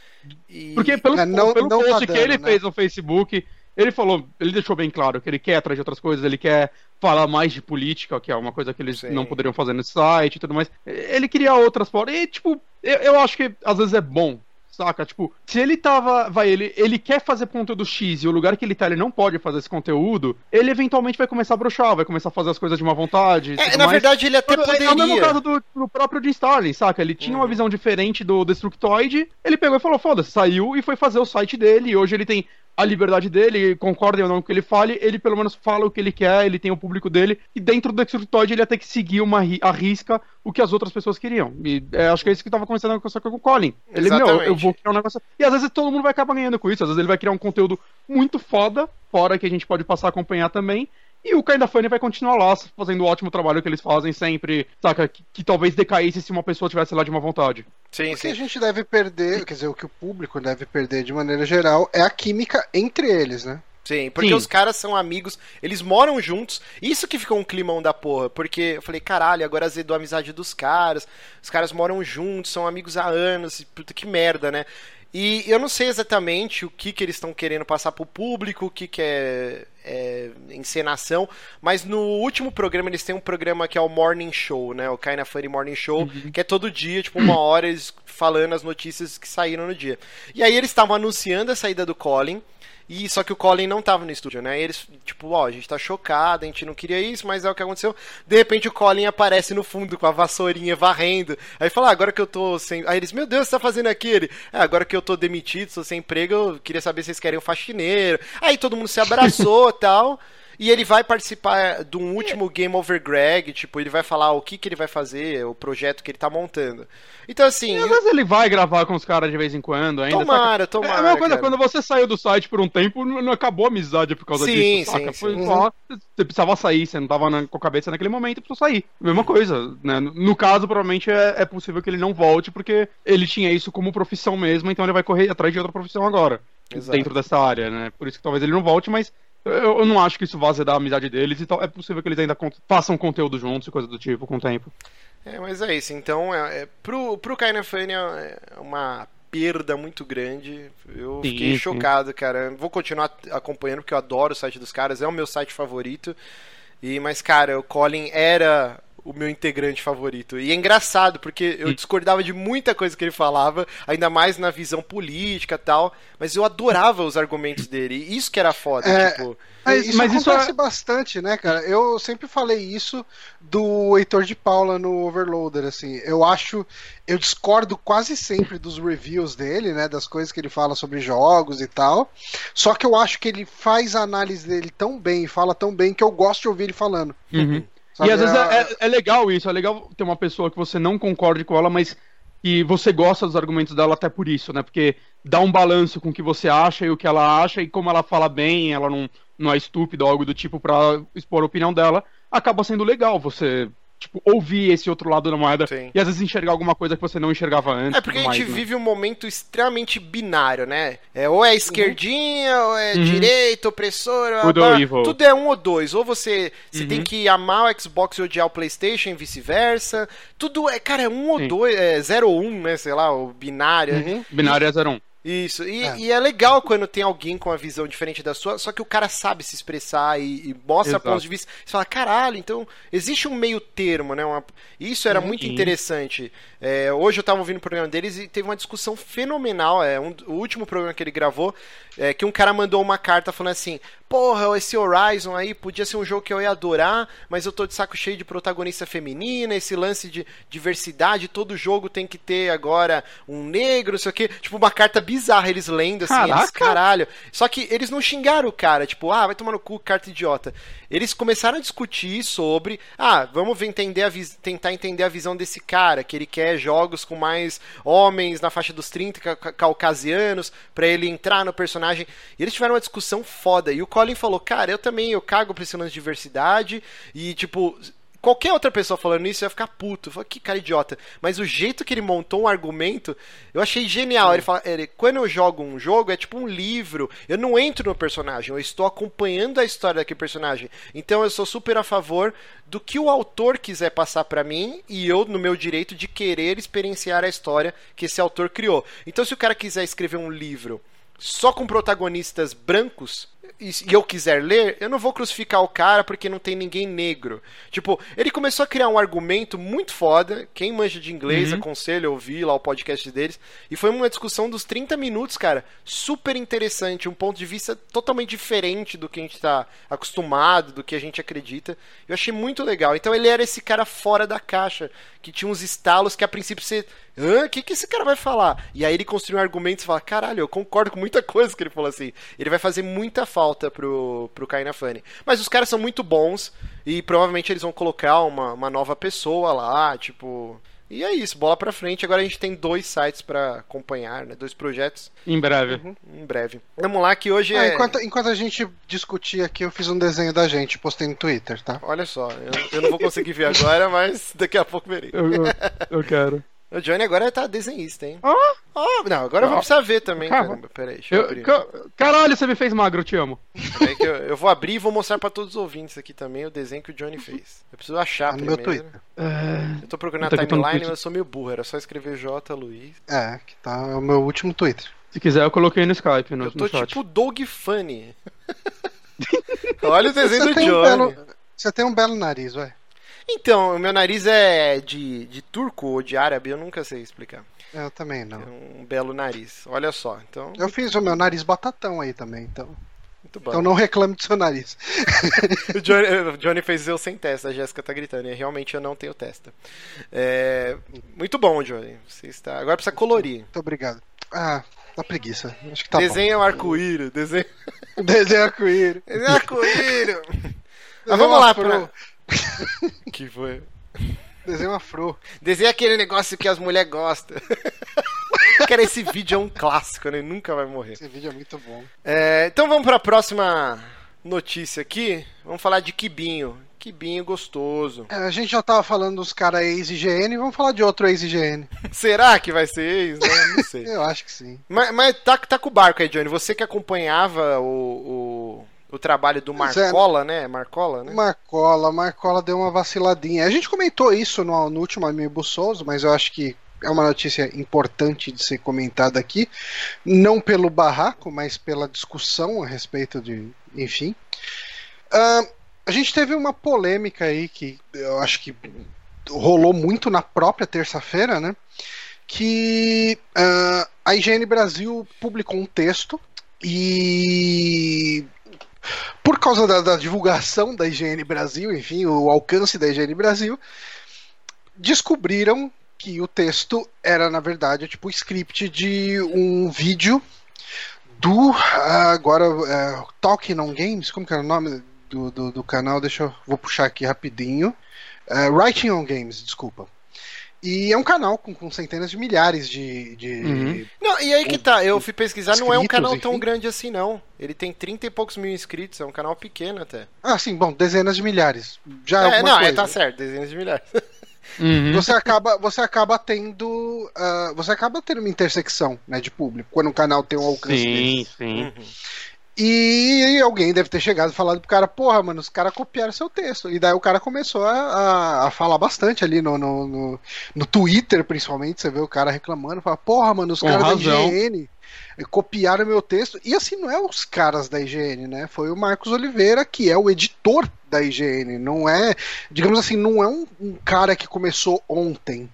E- porque pelo, É, não- pelo não tá post que dando, ele né? fez no Facebook, ele falou, ele deixou bem claro que ele quer atrás de outras coisas, ele quer falar mais de política, que é uma coisa que eles Sim. não poderiam fazer nesse site e tudo mais. Ele queria outras formas. E, tipo, eu, eu acho que às vezes é bom saca? Tipo, se ele tava. Vai, ele, ele quer fazer conteúdo X e o lugar que ele tá ele não pode fazer esse conteúdo, ele eventualmente vai começar a broxar, vai começar a fazer as coisas de má vontade. É, na mais. verdade, ele até poderia. É o mesmo caso do, do próprio Jim Starlin, saca? Ele tinha uhum. uma visão diferente do Destructoid, ele pegou e falou: foda-se, saiu e foi fazer o site dele, e hoje ele tem a liberdade dele, concordem ou não com o que ele fale, ele pelo menos fala o que ele quer, ele tem o público dele, e dentro do Destructoid ele ia ter que seguir uma a risca o que as outras pessoas queriam. E é, acho que é isso que tava começando a com o Colin. Ele, Exatamente. meu, eu vou criar um negócio. E às vezes todo mundo vai acabar ganhando com isso, às vezes ele vai criar um conteúdo muito foda, fora que a gente pode passar a acompanhar também. E o Kinda Funny vai continuar lá, fazendo o ótimo trabalho que eles fazem sempre, saca? Que, que talvez decaísse se uma pessoa tivesse lá de uma vontade. Sim, o que a gente deve perder, quer dizer, o que o público deve perder de maneira geral é a química entre eles, né? Sim, porque Sim. os caras são amigos, eles moram juntos. Isso que ficou um climão da porra. Porque eu falei, caralho, agora azedou a amizade dos caras. Os caras moram juntos, são amigos há anos. Puta que merda, né? E eu não sei exatamente o que, que eles estão querendo passar pro público, o que, que é, é, encenação, mas no último programa eles têm um programa que é o Morning Show, né? O Kinda Funny Morning Show, uhum. que é todo dia, tipo, uma hora eles falando as notícias que saíram no dia. E aí eles estavam anunciando a saída do Colin. E só que o Colin não tava no estúdio, né? E eles, tipo, ó, a gente tá chocado, a gente não queria isso, mas é o que aconteceu. De repente o Colin aparece no fundo com a vassourinha varrendo. Aí fala, ah, agora que eu tô sem. Aí eles, meu Deus, você tá fazendo aqui? Ele, é, agora que eu tô demitido, sou sem emprego, eu queria saber se vocês querem um faxineiro. Aí todo mundo se abraçou (laughs) tal. E ele vai participar de um último Game Over Greg, tipo, ele vai falar o que, que ele vai fazer, o projeto que ele tá montando. Então, assim. Às vezes ele vai gravar com os caras de vez em quando ainda. Tomara, saca? tomara. É a mesma coisa, cara. quando você saiu do site por um tempo, não acabou a amizade por causa sim, disso. Saca? Sim, Foi sim. só. Uhum. Você precisava sair, você não tava na, com a cabeça naquele momento, precisou sair. Mesma coisa, né? No caso, provavelmente é, é possível que ele não volte, porque ele tinha isso como profissão mesmo, então ele vai correr atrás de outra profissão agora. Exato. Dentro dessa área, né? Por isso que talvez ele não volte, mas eu, eu, não acho que isso vá da amizade deles, então é possível que eles ainda façam conteúdo juntos e coisa do tipo com o tempo. É, mas é isso. Então, é, é, pro, pro Kaina Fania é uma perda muito grande. Eu sim, fiquei sim. chocado, cara. Vou continuar acompanhando porque eu adoro o site dos caras, é o meu site favorito. E mas cara, o Colin era o meu integrante favorito. E é engraçado, porque eu discordava de muita coisa que ele falava, ainda mais na visão política e tal, mas eu adorava os argumentos dele. E isso que era foda, é, tipo. Mas, isso mas acontece isso é... bastante, né, cara? Eu sempre falei isso do Heitor de Paula no Overloader, assim. Eu acho. Eu discordo quase sempre dos reviews dele, né? Das coisas que ele fala sobre jogos e tal. Só que eu acho que ele faz a análise dele tão bem, fala tão bem, que eu gosto de ouvir ele falando. Uhum. Sabe? E às vezes é, é, é, legal isso, é legal ter uma pessoa que você não concorde com ela, mas que você gosta dos argumentos dela até por isso, né? Porque dá um balanço com o que você acha e o que ela acha, e como ela fala bem, ela não, não é estúpida ou algo do tipo para expor a opinião dela, acaba sendo legal você tipo, ouvir esse outro lado da moeda Sim. e às vezes enxergar alguma coisa que você não enxergava antes. É porque a gente mais, né? vive um momento extremamente binário, né? É, ou é esquerdinha, uhum. ou é uhum. direita, opressora. Tudo é um ou dois. Ou você, você uhum. tem que amar o Xbox e odiar o PlayStation e vice-versa. Tudo é, cara, é um ou Sim. dois, é zero ou um, né? Sei lá, o binário. Uhum. Binário é zero ou um. Isso, e é. e é. legal quando tem alguém com uma visão diferente da sua, só que o cara sabe se expressar e, e mostra Exato. pontos de vista. Você fala, caralho, então existe um meio termo, né? Uma... Isso era muito interessante. É, hoje eu tava ouvindo o programa deles e teve uma discussão fenomenal. É, um, o último programa que ele gravou, é, que um cara mandou uma carta falando assim: Porra, esse Horizon aí podia ser um jogo que eu ia adorar, mas eu tô de saco cheio de protagonista feminina, esse lance de diversidade, todo jogo tem que ter agora um negro, não sei o quê. Tipo, uma carta bizarra, eles lendo assim, eles, caralho. Só que eles não xingaram o cara, tipo, ah, vai tomar no cu, carta idiota. Eles começaram a discutir sobre, ah, vamos entender a tentar entender a visão desse cara, que ele quer jogos com mais homens na faixa dos 30 ca caucasianos, para ele entrar no personagem. E eles tiveram uma discussão foda. E o Colin falou, cara, eu também, eu cago pra esse lance de diversidade, e tipo, qualquer outra pessoa falando isso ia ficar puto. Falei, que cara idiota. Mas o jeito que ele montou um argumento, eu achei genial. Ele fala, ele, quando eu jogo um jogo, é tipo um livro. Eu não entro no personagem, eu estou acompanhando a história daquele personagem. Então eu sou super a favor do que o autor quiser passar para mim e eu no meu direito de querer experienciar a história que esse autor criou. Então se o cara quiser escrever um livro só com protagonistas brancos, e, e eu quiser ler, eu não vou crucificar o cara porque não tem ninguém negro. Tipo, ele começou a criar um argumento muito foda. Quem manja de inglês, Uhum. aconselho a ouvir lá o podcast deles. E foi uma discussão dos 30 minutos, cara. Super interessante. Um ponto de vista totalmente diferente do que a gente tá acostumado, do que a gente acredita. Eu achei muito legal. Então ele era esse cara fora da caixa, que tinha uns estalos que a princípio você. Hã? O que, que esse cara vai falar? E aí ele construiu um argumento e fala: caralho, eu concordo com muita coisa que ele falou assim. Ele vai fazer muita falta pro, pro Kaina Funny. Mas os caras são muito bons e provavelmente eles vão colocar uma, uma nova pessoa lá, tipo. E é isso, bola pra frente. Agora a gente tem dois sites pra acompanhar, né? Dois projetos Em breve. em breve. Vamos lá, que hoje Ah, é. enquanto, enquanto a gente discutia aqui, eu fiz um desenho da gente, postei no Twitter, tá? Olha só, eu, eu não vou conseguir ver agora, mas daqui a pouco verei. Eu, eu, eu quero. (laughs) O Johnny agora tá desenhista, hein? Ah! Oh, não, agora eu vou Ah. precisar ver também, Calma. caramba. Pera aí, deixa eu Eu- abrir. ca- caralho, você me fez magro, eu te amo. Pera aí que eu, eu vou abrir e vou mostrar pra todos os ouvintes aqui também o desenho que o Johnny fez. Eu preciso achar Tá no meu primeiro. Twitter. É, Eu tô procurando tô no timeline, mas eu sou meio burro. Era só escrever J. Luiz. É, que tá o meu último Twitter. se quiser, eu coloquei no Skype, no, Eu tô no chat. tipo Dog Funny. (laughs) Olha o desenho do Você um Johnny. belo, você tem um belo nariz, ué. Então, o meu nariz é de, de turco ou de árabe, eu nunca sei explicar. Eu também É não. um belo nariz. Olha só, então, Eu fiz o meu nariz batatão aí também, então. muito bom. Então não reclame do seu nariz. (laughs) O Johnny, o Johnny fez eu sem testa, a Jéssica tá gritando, e realmente eu não tenho testa. É, muito bom, Johnny. Você está... Agora precisa colorir. Muito obrigado. Ah, dá preguiça. Acho que tá desenha um arco-íris, desenha... (laughs) bom. Desenho arco-íris. desenha arco-íris. (laughs) Mas vamos lá, afro. (laughs) que foi? Desenho afro. Desenha aquele negócio que as mulheres gostam. (laughs) Cara, esse vídeo é um clássico, né? Nunca vai morrer. Esse vídeo é muito bom. É, então vamos pra próxima notícia aqui. Vamos falar de Quibinho. Quibinho gostoso. É, a gente já tava falando dos caras ex-IGN, vamos falar de outro ex-IGN. (laughs) Será que vai ser ex? Né? Não sei. Eu acho que sim. Mas, mas tá, tá com o barco aí, Johnny. Você que acompanhava o, o, o trabalho do é. Marcola, né? Marcola, né? Marcola, Marcola deu uma vaciladinha. A gente comentou isso no, no último Amiibo Souls, mas eu acho que é uma notícia importante de ser comentada aqui. Não pelo barraco, mas pela discussão a respeito de. Enfim. Ah, a gente teve uma polêmica aí que eu acho que rolou muito na própria terça-feira, né? Que ah, a IGN Brasil publicou um texto e por causa da, da divulgação da IGN Brasil, enfim, o alcance da IGN Brasil, descobriram que o texto era, na verdade, tipo o script de um vídeo do. agora, é, Talking on Games, como que era o nome do, do, do canal? Deixa eu. Vou puxar aqui rapidinho. É, Writing on Games, desculpa. E é um canal com, com centenas de milhares de. de Uhum. Não, e aí que tá, eu fui pesquisar, não é um canal tão enfim. grande assim, não. Ele tem 30 e poucos mil inscritos, é um canal pequeno até. Ah, sim, bom, dezenas de milhares. Já é, é, não, coisa. é, tá certo, dezenas de milhares. (laughs) Uhum. você acaba você acaba tendo ah, você acaba tendo uma intersecção né, de público quando um canal tem um alcance Sim, desse. sim. Uhum. E alguém deve ter chegado e falado pro cara porra mano os caras copiaram seu texto. E daí o cara começou a, a, falar bastante ali no, no, no, no Twitter principalmente. Você vê o cara reclamando fala porra mano os caras da. IGN copiaram meu texto. E assim não é os caras da IGN né? Foi o Marcos Oliveira que é o editor da IGN não é digamos assim não é um, um cara que começou ontem.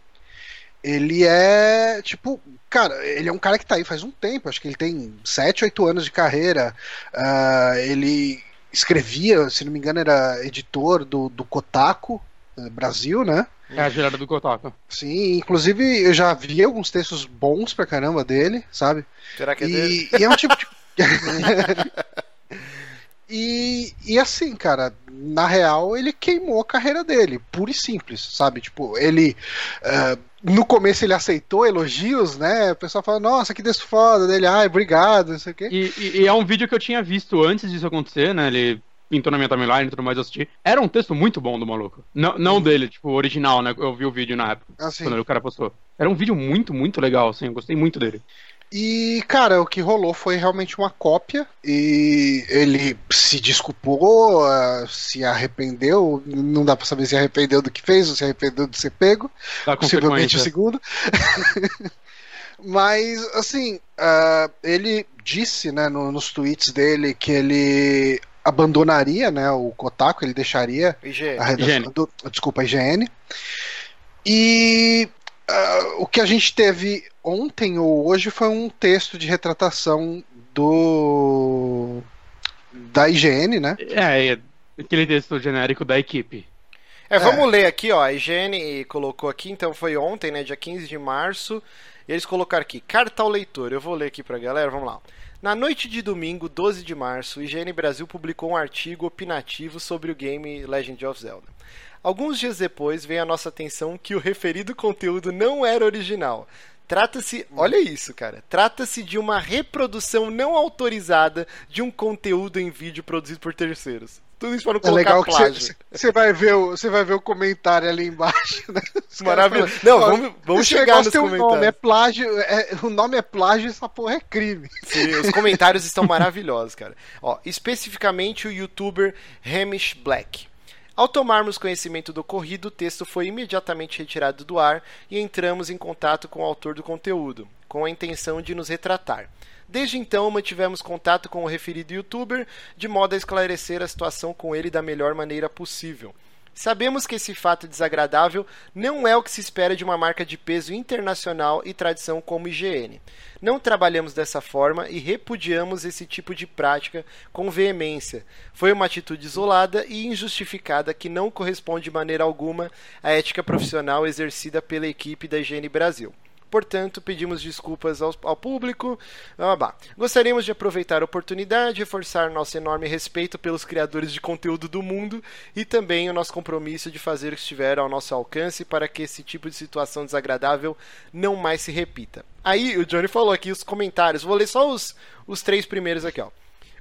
Ele é tipo cara ele é um cara que tá aí faz um tempo acho que ele tem 7, 8 anos de carreira Ah, ele escrevia se não me engano era editor do, do Kotaku eh, Brasil né É a gerada do Kotaku. sim inclusive eu já vi alguns textos bons pra caramba dele sabe Será que é dele? e, e é um tipo de. (laughs) e, e assim, cara, na real, ele queimou a carreira dele, pura e simples, sabe? Tipo, ele. ah, no começo ele aceitou elogios, né? O pessoal fala, nossa, que texto foda dele, ai, obrigado, não sei o quê. E, e- e é um vídeo que eu tinha visto antes disso acontecer, né? Ele pintou na minha timeline e tudo mais, eu assisti. Era um texto muito bom do maluco. Não, não dele, tipo, original, né? Eu vi o vídeo na época, Assim. quando o cara postou. Era um vídeo muito, muito legal, assim. Eu gostei muito dele. E, cara, o que rolou foi realmente uma cópia. E ele se desculpou, ah, se arrependeu. Não dá pra saber se arrependeu do que fez ou se arrependeu de ser pego. Dá (laughs) possivelmente o segundo. (laughs) Mas, assim, uh, ele disse, né, no, nos tweets dele que ele abandonaria, né, o Kotaku, ele deixaria IGN. a redação do, desculpa, a IGN. E uh, o que a gente teve ontem ou hoje foi um texto de retratação do da IGN, né? É, é aquele texto genérico da equipe. É, vamos é. ler aqui, ó. A IGN colocou aqui, então foi ontem, né, dia 15 de março. E eles colocaram aqui, carta ao leitor. Eu vou ler aqui pra galera, vamos lá. Na noite de domingo, 12 de março, o IGN Brasil publicou um artigo opinativo sobre o game Legend of Zelda. Alguns dias depois, veio a nossa atenção que o referido conteúdo não era original. Trata-se, olha isso, cara. Trata-se de uma reprodução não autorizada de um conteúdo em vídeo produzido por terceiros. Tudo isso para não é colocar é legal plágio. Você vai ver o você vai ver o comentário ali embaixo, né? Maravilhoso. Não, vamos, vamos chegar nos comentários. Um nome, é plágio, é, o nome é plágio e essa porra é crime. Sim, os comentários estão maravilhosos, cara. Ó, especificamente o youtuber Hamish Black. Ao tomarmos conhecimento do ocorrido, o texto foi imediatamente retirado do ar e entramos em contato com o autor do conteúdo, com a intenção de nos retratar. Desde então, mantivemos contato com o referido youtuber, de modo a esclarecer a situação com ele da melhor maneira possível. Sabemos que esse fato desagradável não é o que se espera de uma marca de peso internacional e tradição como IGN. Não trabalhamos dessa forma e repudiamos esse tipo de prática com veemência. Foi uma atitude isolada e injustificada que não corresponde de maneira alguma à ética profissional exercida pela equipe da IGN Brasil. Portanto, pedimos desculpas ao, ao público. Ah, Gostaríamos de aproveitar a oportunidade, reforçar nosso enorme respeito pelos criadores de conteúdo do mundo e também o nosso compromisso de fazer o que estiver ao nosso alcance para que esse tipo de situação desagradável não mais se repita. Aí o Johnny falou aqui os comentários. Vou ler só os, os três primeiros aqui, ó.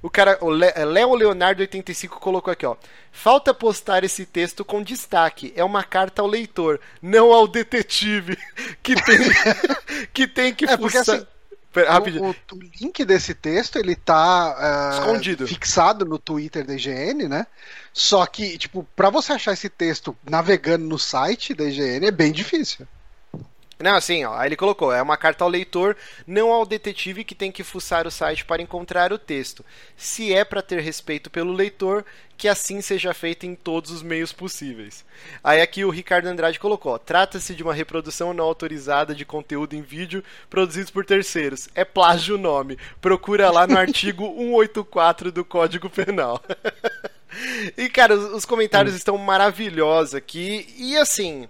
O cara, o é, Léo Leonardo 85 colocou aqui, ó. Falta postar esse texto com destaque. É uma carta ao leitor, não ao detetive (laughs) que tem (laughs) que tem que é, porque, assim, o, o, o, link desse texto ele tá uh, escondido, fixado no Twitter da IGN, né? Só que tipo, para você achar esse texto navegando no site da IGN é bem difícil. Não, assim, ó, aí ele colocou, é uma carta ao leitor, não ao detetive que tem que fuçar o site para encontrar o texto. Se é para ter respeito pelo leitor, que assim seja feito em todos os meios possíveis. Aí aqui o Ricardo Andrade colocou, trata-se de uma reprodução não autorizada de conteúdo em vídeo produzido por terceiros. É plágio o nome. Procura lá no (laughs) artigo 184 do Código Penal. (laughs) e cara, os, os comentários hum. estão maravilhosos aqui e assim,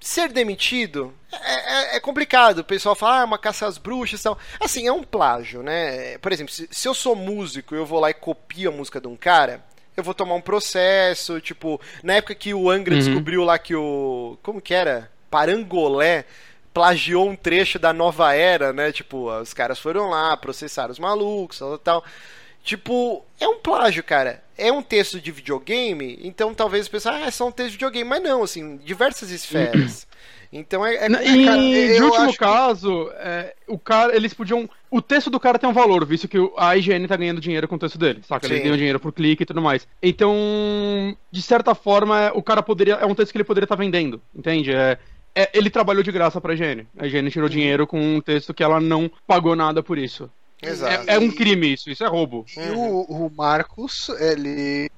ser demitido é, é, é, complicado. O pessoal fala, ah, é uma caça às bruxas e tal. Assim, é um plágio, né? Por exemplo, se, se eu sou músico e eu vou lá e copio a música de um cara, eu vou tomar um processo. Tipo, na época que o Angra uhum. descobriu lá que o. Como que era? Parangolé plagiou um trecho da nova era, né? Tipo, os caras foram lá, processaram os malucos, tal, tal. Tipo, é um plágio, cara. É um texto de videogame, então talvez o pessoal, ah, é só um texto de videogame. Mas não, assim, diversas esferas. (clears throat) Então é. é, é cara, de último caso, que... é, o cara, eles podiam. O texto do cara tem um valor, visto que a IGN tá ganhando dinheiro com o texto dele, saca? Sim. Eles ganham dinheiro por clique e tudo mais. Então, de certa forma, o cara poderia. É um texto que ele poderia estar tá vendendo, entende? É, é, ele trabalhou de graça pra IGN. A IGN tirou uhum. dinheiro com um texto que ela não pagou nada por isso. Exato. É, é um crime isso, isso é roubo. E uhum. o, o Marcos, ele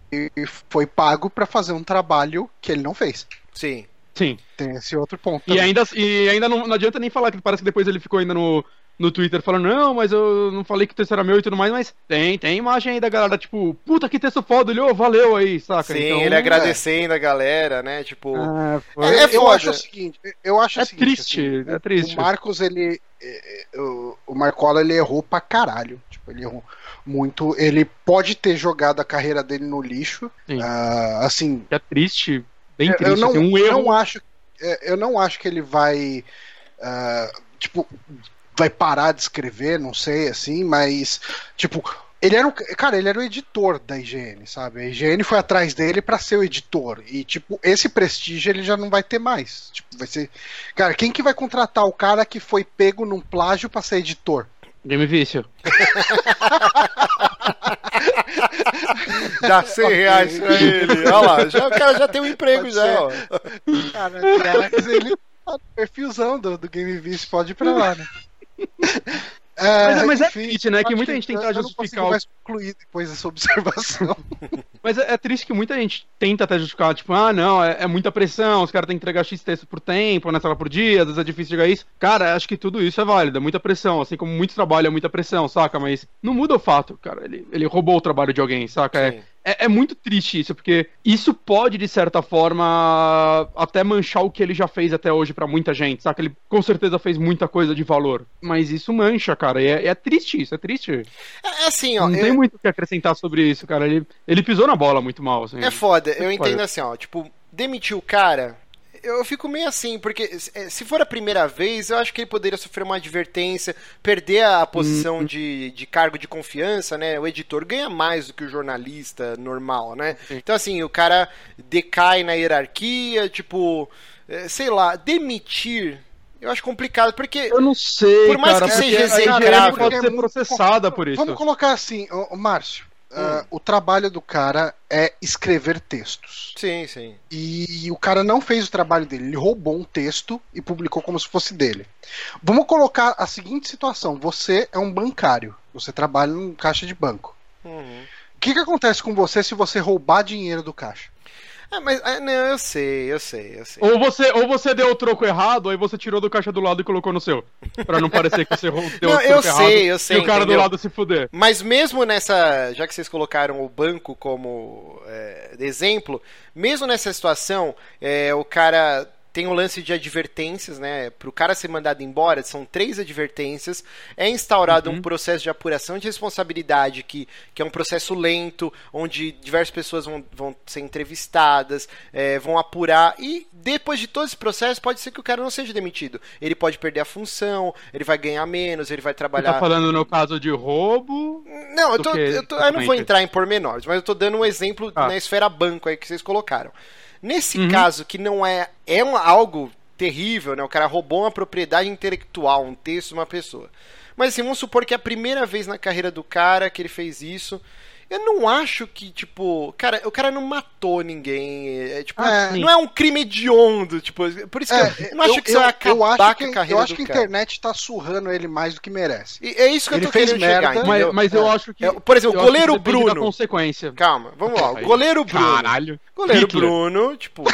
foi pago para fazer um trabalho que ele não fez. Sim. Sim. Tem esse outro ponto. E ainda, e ainda não, não, adianta nem falar que parece que depois ele ficou ainda no, no Twitter falando, não, mas eu não falei que o texto era meu e tudo mais, mas tem, tem imagem aí da galera, tipo, puta que texto foda, ele, oh, valeu aí, saca? Sim, então, ele agradecendo é. a galera, né? Tipo. Ah, é, é, eu acho o seguinte, eu acho é o seguinte, triste, assim, é triste. O Marcos, ele. É, é, o, o Marcola, ele errou pra caralho. Tipo, ele errou muito. Ele pode ter jogado a carreira dele no lixo. Uh, assim. É triste bem triste. Eu não, assim, um erro... não acho, é, eu não acho que ele vai, uh, tipo, vai parar de escrever, não sei, assim, mas, tipo, ele era um, cara, ele era o editor da IGN, sabe? A IGN foi atrás dele para ser o editor e tipo, esse prestígio ele já não vai ter mais. Tipo, vai ser, cara, quem que vai contratar o cara que foi pego num plágio para ser editor? Game Vício. (laughs) (laughs) Dá 100 reais pra ele. Olha lá, já, o cara já tem um emprego pode já. Ó. Cara, ele perfilzão do, do Game Vício pode ir pra lá, né? (laughs) É, Mas, mas é enfim, triste, né? Que muita gente tenta eu não justificar. consigo o- mais concluir depois dessa observação. (laughs) Mas é, é triste que muita gente tenta até justificar, tipo, ah, não, é, é muita pressão, os caras têm que entregar X texto por tempo, nessa hora por dia, às vezes é difícil chegar a isso. Cara, acho que tudo isso é válido, é muita pressão, assim como muito trabalho é muita pressão, saca? Mas não muda o fato, cara, ele, ele roubou o trabalho de alguém, saca? É. é, é muito triste isso, porque isso pode, de certa forma, até manchar o que ele já fez até hoje pra muita gente, saca? Ele com certeza fez muita coisa de valor, mas isso mancha, cara, e é, é triste isso, é triste. É, é assim, ó. não eu- tem muito o que acrescentar sobre isso, cara, ele, ele pisou na bola muito mal, assim. É foda, eu Pode. entendo assim, ó, tipo, demitir o cara, eu fico meio assim, porque se se for a primeira vez, eu acho que ele poderia sofrer uma advertência, perder a posição Uhum. de, de cargo de confiança, né? O editor ganha mais do que o jornalista normal, né? Sim. Então, assim, o cara decai na hierarquia, tipo, eh, sei lá, demitir. Eu acho complicado, porque Eu não sei, Por mais cara, que seja execrável, pode é ser processada por isso. Vamos colocar assim, ô, ô, Ah, o trabalho do cara é escrever textos. Sim, sim. E o cara não fez o trabalho dele, ele roubou um texto e publicou como se fosse dele. Vamos colocar a seguinte situação: você é um bancário, você trabalha num caixa de banco. Uhum. O que, que acontece com você se você roubar dinheiro do caixa? Ah, mas, ah, não, eu sei, eu sei, eu sei. Ou você, ou você deu o troco errado, aí você tirou do caixa do lado e colocou no seu. Pra não parecer que você (laughs) deu Não, o troco eu errado sei, eu sei, e o cara entendeu? do lado se fuder. Mas mesmo nessa. Já que vocês colocaram o banco como é, exemplo, mesmo nessa situação, é, o cara tem o lance de advertências, né? Para o cara ser mandado embora, são três advertências. É instaurado um processo de apuração de responsabilidade, que, que é um processo lento, onde diversas pessoas vão, vão ser entrevistadas, é, vão apurar. E depois de todo esse processo, pode ser que o cara não seja demitido. Ele pode perder a função, ele vai ganhar menos, ele vai Você trabalhar. tá falando no caso de roubo. Não, eu, tô, eu, tô- eu não vou entrar em pormenores, mas eu tô dando um exemplo Ah. na esfera banco aí que vocês colocaram. Nesse Uhum. caso, que não é, é um- algo terrível, né? O cara roubou uma propriedade intelectual, um texto de uma pessoa. Mas assim, vamos supor que é a primeira vez na carreira do cara que ele fez isso. Eu não acho que, tipo, cara, o cara não matou ninguém. É, tipo, É. não é um crime hediondo, tipo, por isso que eu, eu não acho que isso vai acabar acho com a carreira eu acho do que a cara. internet tá surrando ele mais do que merece. E é isso que Ele eu tô fez querendo merda, chegar, Mas, entendeu? mas eu acho que. É, por exemplo, eu o goleiro Bruno. consequência. Calma, vamos lá. (laughs) O goleiro Bruno. Caralho. Goleiro Hitler. Bruno, tipo.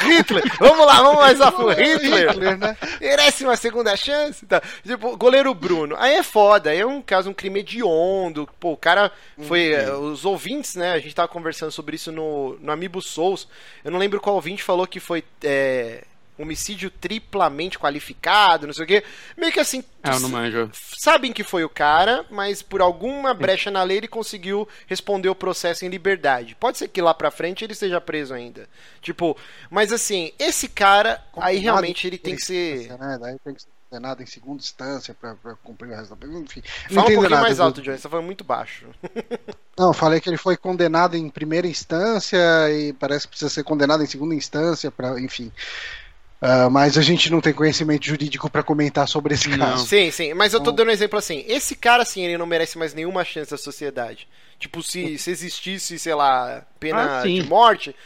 Hitler! Vamos lá, vamos mais a fundo. Hitler! Hitler, né? Merece uma segunda chance? Tá. Tipo, goleiro Bruno. Aí é foda, aí é um caso, um crime hediondo. Pô, o cara foi. eh, Os ouvintes, né? A gente tava conversando sobre isso no, no Amiibo Souls. Eu não lembro qual ouvinte falou que foi. é, homicídio triplamente qualificado, não sei o quê. Meio que assim. É, eu não manjo. sabem que foi o cara, mas por alguma brecha na lei ele conseguiu responder o processo em liberdade. Pode ser que lá pra frente ele esteja preso ainda. Tipo, mas assim, esse cara, aí realmente ele tem que ser. Né? Daí tem que ser condenado em segunda instância pra, pra cumprir o resto da pena. Enfim. não Fala um pouquinho nada mais alto, Johnny, você tá falando muito baixo. (laughs) Não, falei que ele foi condenado em primeira instância e parece que precisa ser condenado em segunda instância, pra, enfim. Ah, mas a gente não tem conhecimento jurídico pra comentar sobre esse Não. caso. Sim, sim, mas eu tô Então- dando um exemplo assim. Esse cara, assim, ele não merece mais nenhuma chance da sociedade. Tipo, se, se existisse, sei lá, pena Ah, de morte,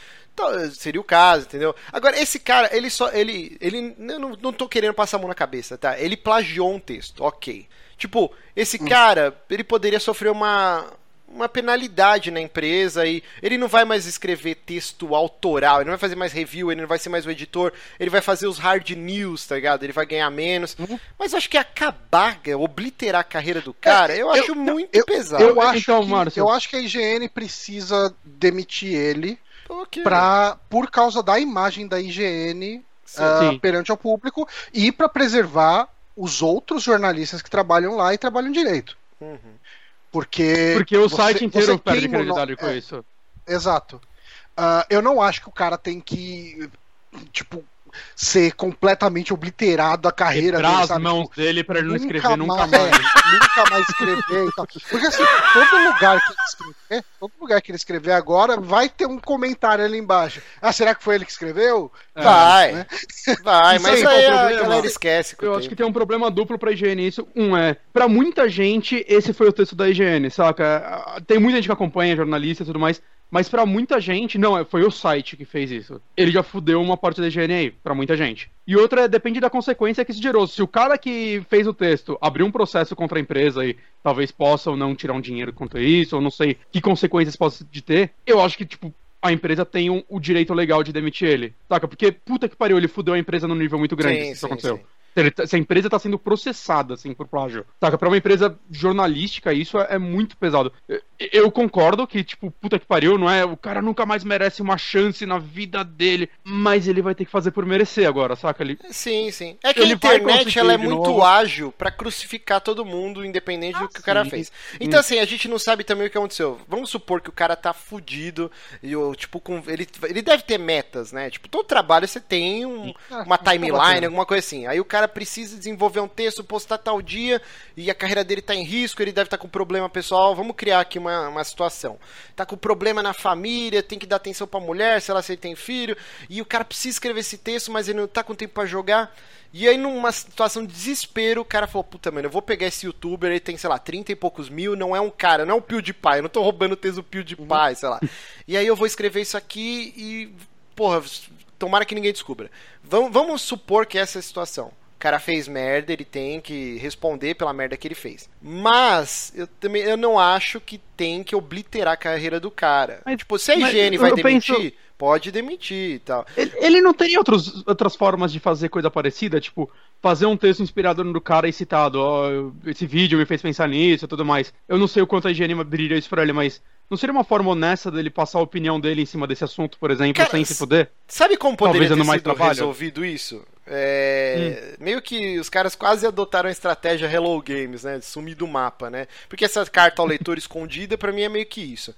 seria o caso, entendeu? Agora, esse cara, ele só. Ele. ele eu não, não tô querendo passar a mão na cabeça, tá? Ele plagiou um texto, ok. Tipo, esse cara, ele poderia sofrer uma. Uma penalidade na empresa e ele não vai mais escrever texto autoral, ele não vai fazer mais review, ele não vai ser mais o editor, ele vai fazer os hard news, tá ligado? Ele vai ganhar menos. Mas eu acho que acabar, obliterar a carreira do cara, eu, acho muito eu- pesado. Eu acho, Então, que, Márcio. eu acho que a IGN precisa demitir ele Ok. pra, por causa da imagem da IGN Sim. ah, Sim. perante ao público e para preservar os outros jornalistas que trabalham lá e trabalham direito. Uhum. Porque, Porque o você- site inteiro você perde o no- credibilidade com é, isso. Exato. Ah, eu não acho que o cara tem que, tipo, ser completamente obliterado a carreira Quebrar dele, as sabe? mãos Tipo, dele pra ele não escrever nunca mais, mais. é, (laughs) nunca mais escrever e tal. Porque assim, todo lugar que ele escrever, todo lugar que ele escrever agora, vai ter um comentário ali embaixo. Ah, será que foi ele que escreveu? Vai, né? vai, mas aí, aí a galera esquece. o Eu acho que tem um problema duplo pra IGN isso. Um é, pra muita gente, esse foi o texto da IGN, saca? Tem muita gente que acompanha, jornalista e tudo mais. Mas para muita gente, não, é, foi o site que fez isso. Ele já fudeu uma parte da higiene para muita gente. E outra é, depende da consequência que isso gerou. Se o cara que fez o texto abriu um processo contra a empresa e talvez possa ou não tirar um dinheiro contra isso, ou não sei que consequências possa de ter, eu acho que, tipo, a empresa tem um, o direito legal de demitir ele. Saca? Porque, puta que pariu, ele fudeu a empresa num nível muito grande sim, se isso sim, aconteceu. Sim. Tá, se a empresa está sendo processada, assim, por plágio. Saca? Pra uma empresa jornalística, isso é, é, muito pesado. Eu concordo que, tipo, puta que pariu, não é? O cara nunca mais merece uma chance na vida dele, mas ele vai ter que fazer por merecer agora, saca? Ele... Sim, sim. É que ele a internet, ela é muito novo. ágil para crucificar todo mundo, independente ah, do que sim. o cara fez. Então, assim, a gente não sabe também o que aconteceu. Vamos supor que o cara tá fudido e, tipo, com... ele, ele deve ter metas, né? Tipo, todo trabalho você tem um, ah, uma timeline, alguma coisa assim. Aí o cara precisa desenvolver um texto, postar tal dia, e a carreira dele está em risco, ele deve estar tá com problema pessoal. Vamos criar aqui uma, uma situação. Tá com problema na família, tem que dar atenção para a mulher, sei lá se ele tem filho, e o cara precisa escrever esse texto, mas ele não está com tempo para jogar. E aí, numa situação de desespero, o cara falou: Puta, mano, eu vou pegar esse youtuber, ele tem, sei lá, 30 e poucos mil, não é um cara, não é um PewDiePie, eu não tô roubando o texto do PewDiePie, uhum. sei lá. E aí eu vou escrever isso aqui e, porra, tomara que ninguém descubra. Vamos, vamos supor que essa é a situação. O cara fez merda, ele tem que responder pela merda que ele fez. Mas eu também eu não acho que tem que obliterar a carreira do cara. Mas, tipo, se a higiene vai demitir, penso... pode demitir e tal. Ele, ele não teria outros, outras formas de fazer coisa parecida? Tipo, fazer um texto inspirado no cara e citado, ó, esse vídeo me fez pensar nisso e tudo mais. Eu não sei o quanto a higiene abriria isso pra ele, mas não seria uma forma honesta dele passar a opinião dele em cima desse assunto, por exemplo, Cara, sem se fuder? Sabe como poderia Talvez ter sido trabalho? resolvido isso? É, hum. Meio que os caras quase adotaram a estratégia Hello Games, né? De sumir do mapa, né? Porque essa carta ao leitor (laughs) escondida, para mim, é meio que isso.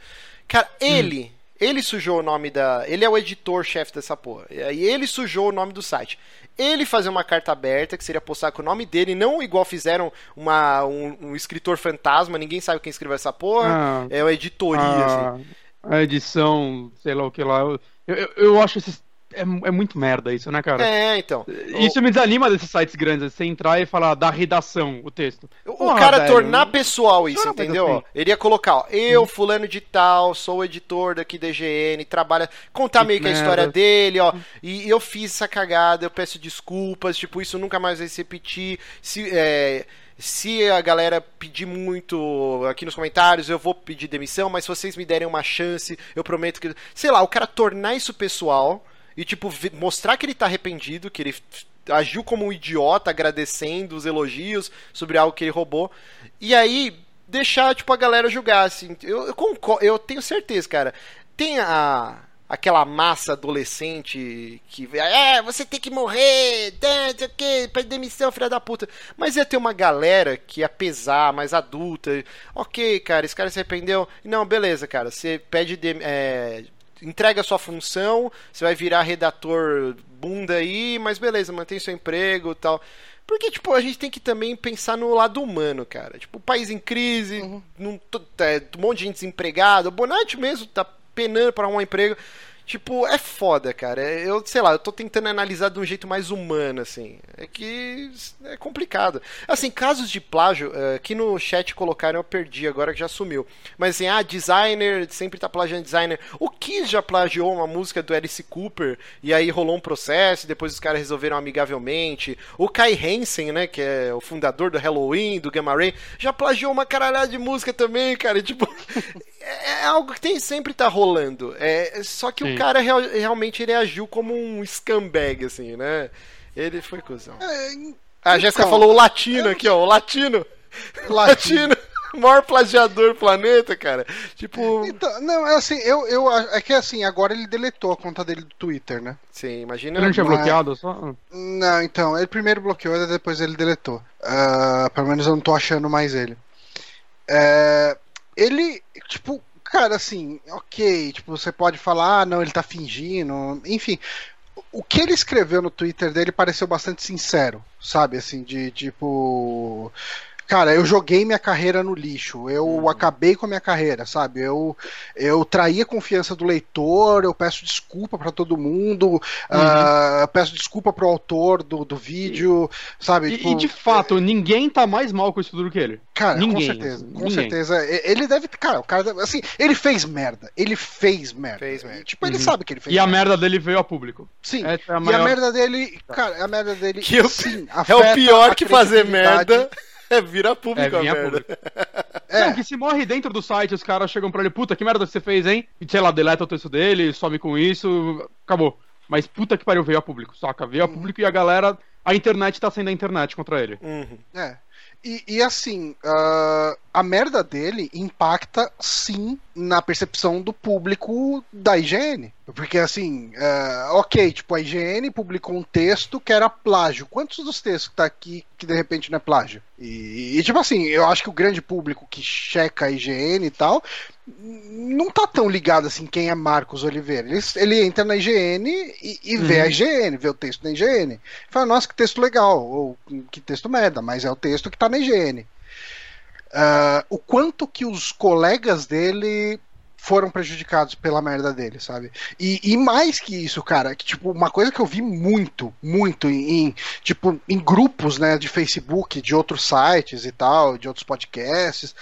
Cara, ele. Hum. Ele sujou o nome da. Ele é o editor-chefe dessa porra. E ele sujou o nome do site ele fazer uma carta aberta, que seria postar com o nome dele, não igual fizeram uma, um, um escritor fantasma, ninguém sabe quem escreveu essa porra, ah, é uma editoria, a, assim. A edição, sei lá o que lá. Eu, eu, eu acho esses é, é muito merda isso, né, cara? É, então. Isso o... me desanima desses sites grandes, você entrar e falar da redação, o texto. O Porra, cara velho, tornar pessoal isso, entendeu? Assim. Ele ia colocar, ó, eu, hum. fulano de tal, sou editor daqui da IGN, trabalha, contar meio que a história dele, ó, e eu fiz essa cagada, eu peço desculpas, tipo, isso nunca mais vai se repetir, se... É se a galera pedir muito aqui nos comentários, eu vou pedir demissão, mas se vocês me derem uma chance, eu prometo que. Sei lá, o cara tornar isso pessoal e, tipo, mostrar que ele tá arrependido, que ele agiu como um idiota, agradecendo os elogios sobre algo que ele roubou. E aí, deixar, tipo, a galera julgar, assim. Eu, eu, concordo, eu tenho certeza, cara. Tem a, aquela massa adolescente que é, você tem que morrer, não sei o que, pede demissão, filha da puta. Mas ia ter uma galera que ia pesar, mais adulta. Ok, cara, esse cara se arrependeu. Não, beleza, cara, você pede de, é, entrega a sua função, você vai virar redator bunda aí, mas beleza, mantém seu emprego e tal. Porque, tipo, a gente tem que também pensar no lado humano, cara. Tipo, o país em crise, uhum. num, é, um monte de gente desempregada. O Bonatti mesmo tá penando para um emprego. Tipo, é foda, cara. Eu, sei lá, eu tô tentando analisar de um jeito mais humano, assim. É que é complicado. Assim, casos de plágio, uh, aqui no chat colocaram, eu perdi agora que já sumiu. Mas assim, ah, designer sempre tá plagiando designer. O Kiss já plagiou uma música do Alice Cooper e aí rolou um processo depois os caras resolveram amigavelmente. O Kai Hansen, né, que é o fundador do Halloween, do Gamma Ray, já plagiou uma caralhada de música também, cara. (laughs) Tipo, é, é algo que tem sempre tá rolando. É, só que Sim. o cara real, realmente ele agiu como um scumbag, assim, né? Ele foi cuzão. É, a Jéssica então, falou o latino aqui, ó, o latino. Latino. (laughs) maior plagiador do planeta, cara. Tipo. Então, não, é assim, eu, eu. É que assim, agora ele deletou a conta dele do Twitter, né? Sim, imagina. Ele não tinha bloqueado só? Não, então, ele primeiro bloqueou e depois ele deletou. Uh, pelo menos eu não tô achando mais ele. É, ele, tipo, cara, assim, ok, tipo, você pode falar, ah, não, ele tá fingindo, enfim. O que ele escreveu no Twitter dele pareceu bastante sincero, sabe? Assim, de tipo. Cara, eu joguei minha carreira no lixo, eu Uhum. acabei com a minha carreira, sabe? Eu, eu traí a confiança do leitor, eu peço desculpa pra todo mundo, ah, eu peço desculpa pro autor do, do vídeo, sabe? E, Tipo, e, de fato, ninguém tá mais mal com isso tudo do que ele. Cara, ninguém, com certeza, com ninguém. certeza. E- Ele deve, cara, o cara, deve- assim, ele fez merda, ele fez merda. Fez merda. Tipo, ele Uhum. sabe que ele fez E a merda. merda dele veio a público. Sim. É a E a maior... merda dele, cara, a merda dele, Que sim, É o pior que fazer merda (laughs) é virar público É, a merda. (laughs) É, Não, que se morre dentro do site, os caras chegam pra ele, puta, que merda você fez, hein? E sei lá, deleta o texto dele, some com isso, acabou. Mas puta que pariu, veio a público, saca? Veio a público e a galera. A internet tá sendo a internet contra ele. Uhum. É. E, e assim, ah, a merda dele impacta sim na percepção do público da IGN. Porque assim, ah, ok, tipo, a IGN publicou um texto que era plágio. Quantos dos textos que tá aqui que de repente não é plágio? E, e, tipo assim, eu acho que o grande público que checa a IGN e tal não tá tão ligado assim quem é Marcos Oliveira. Ele, ele entra na IGN e, e vê Uhum. a IGN, vê o texto da IGN. Fala, nossa, que texto legal, ou que texto merda, mas é o texto que tá na IGN. Ah, o quanto que os colegas dele foram prejudicados pela merda dele, sabe? E, e mais que isso, cara, que tipo, uma coisa que eu vi muito, muito em, em, tipo, em grupos, né, de Facebook, de outros sites e tal, de outros podcasts,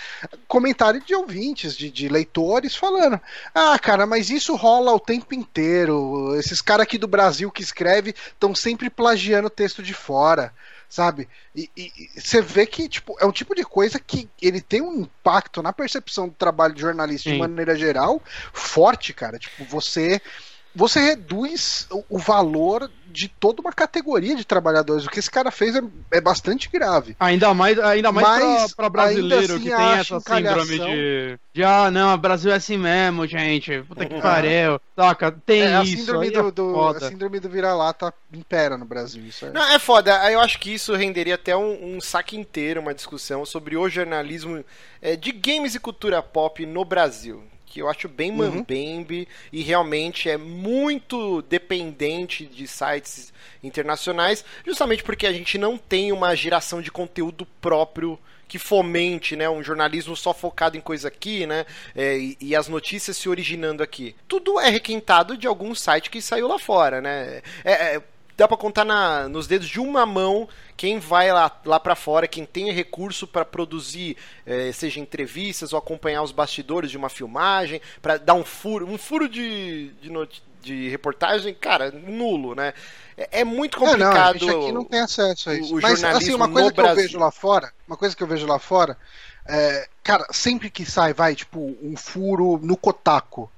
comentário de ouvintes, de, de leitores falando, ah, cara, mas isso rola o tempo inteiro, esses caras aqui do Brasil que escreve estão sempre plagiando texto de fora, sabe? E, e- e você vê que tipo, é um tipo de coisa que ele tem um impacto na percepção do trabalho de jornalista de Sim. maneira geral forte, cara. Tipo, você você reduz o, valor de toda uma categoria de trabalhadores. O que esse cara fez é, é bastante grave. Ainda mais, ainda mais pra brasileiro assim, que tem essa síndrome de, de. Ah, não, o Brasil é assim mesmo, gente. Puta que pariu. Saca? Tem É, a isso. síndrome aí do, é do- a síndrome do vira-lata impera no Brasil. Isso é. Não, é foda. Aí Eu acho que isso renderia até um, um saque inteiro, uma discussão sobre o jornalismo é, de games e cultura pop no Brasil. Que eu acho bem Uhum. mambembe e realmente é muito dependente de sites internacionais, justamente porque a gente não tem uma geração de conteúdo próprio que fomente né, um jornalismo só focado em coisa aqui, né? é, e, e as notícias se originando aqui. Tudo é requentado de algum site que saiu lá fora, né? É, é, dá pra contar na- nos dedos de uma mão quem vai lá, lá para fora, quem tem recurso para produzir, eh, seja entrevistas ou acompanhar os bastidores de uma filmagem, para dar um furo, um furo de, de, de reportagem, cara, nulo, né? É, é muito É, não, a complicado. gente aqui não tem acesso a o- isso. o Mas assim, uma coisa que eu Brasil. vejo lá fora, uma coisa que eu vejo lá fora, é, cara, sempre que sai, vai, tipo, um furo no Kotaku.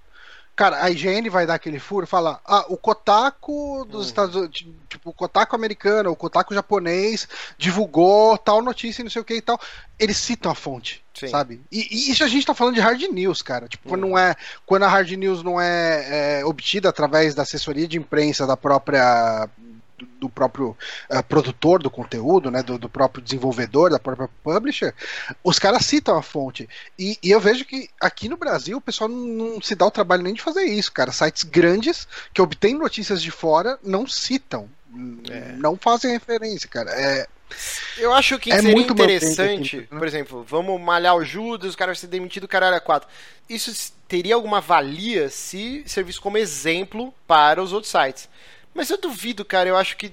Cara, a IGN vai dar aquele furo e fala: ah, o Kotaku dos Hum. Estados Unidos, tipo, o Kotaku americano, o Kotaku japonês divulgou tal notícia, e não sei o que e tal. Eles citam a fonte, Sim. sabe? E, e isso a gente tá falando de hard news, cara. Tipo, Hum. não é. Quando a hard news não é, é obtida através da assessoria de imprensa da própria do- próprio eh, produtor do conteúdo, né, do, do próprio desenvolvedor, da própria publisher, os caras citam a fonte. E, e eu vejo que aqui no Brasil o pessoal não, não se dá o trabalho nem de fazer isso, cara. Sites grandes que obtêm notícias de fora não citam, É. não fazem referência, cara. É, Eu acho que É seria muito interessante, aqui, né? por exemplo, vamos malhar o Judas, o cara vai ser demitido, o caralho é 4. Isso teria alguma valia se servisse como exemplo para os outros sites. Mas eu duvido, cara, eu acho que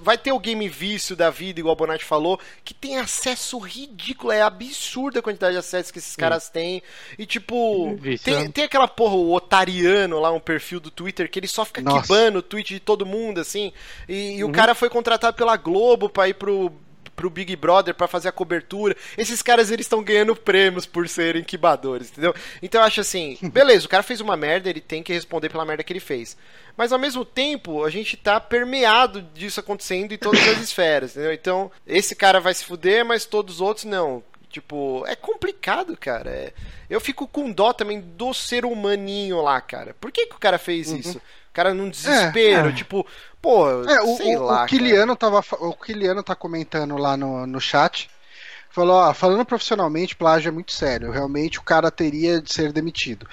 vai ter o game vício da vida, igual o Bonatti falou, que tem acesso ridículo, é absurda a quantidade de acessos que esses caras têm. E tipo, tem, né? tem aquela porra, o Otariano lá, um perfil do Twitter, que ele só fica Nossa. quibando o tweet de todo mundo, assim. E, e o Uhum. cara foi contratado pela Globo pra ir pro, pro Big Brother pra fazer a cobertura. Esses caras, eles estão ganhando prêmios por serem quibadores, entendeu? Então eu acho assim, (laughs) beleza, o cara fez uma merda, ele tem que responder pela merda que ele fez. Mas ao mesmo tempo, a gente tá permeado disso acontecendo em todas as (coughs) esferas, entendeu? Então, esse cara vai se fuder, mas todos os outros não. Tipo, é complicado, cara. É- Eu fico com dó também do ser humaninho lá, cara. Por que, que o cara fez isso? O cara num desespero, é. tipo, pô, é, sei o, lá. o Kiliano tava, o Kiliano tá comentando lá no, no chat. Falou, ó, falando profissionalmente, plágio é muito sério. Realmente o cara teria de ser demitido.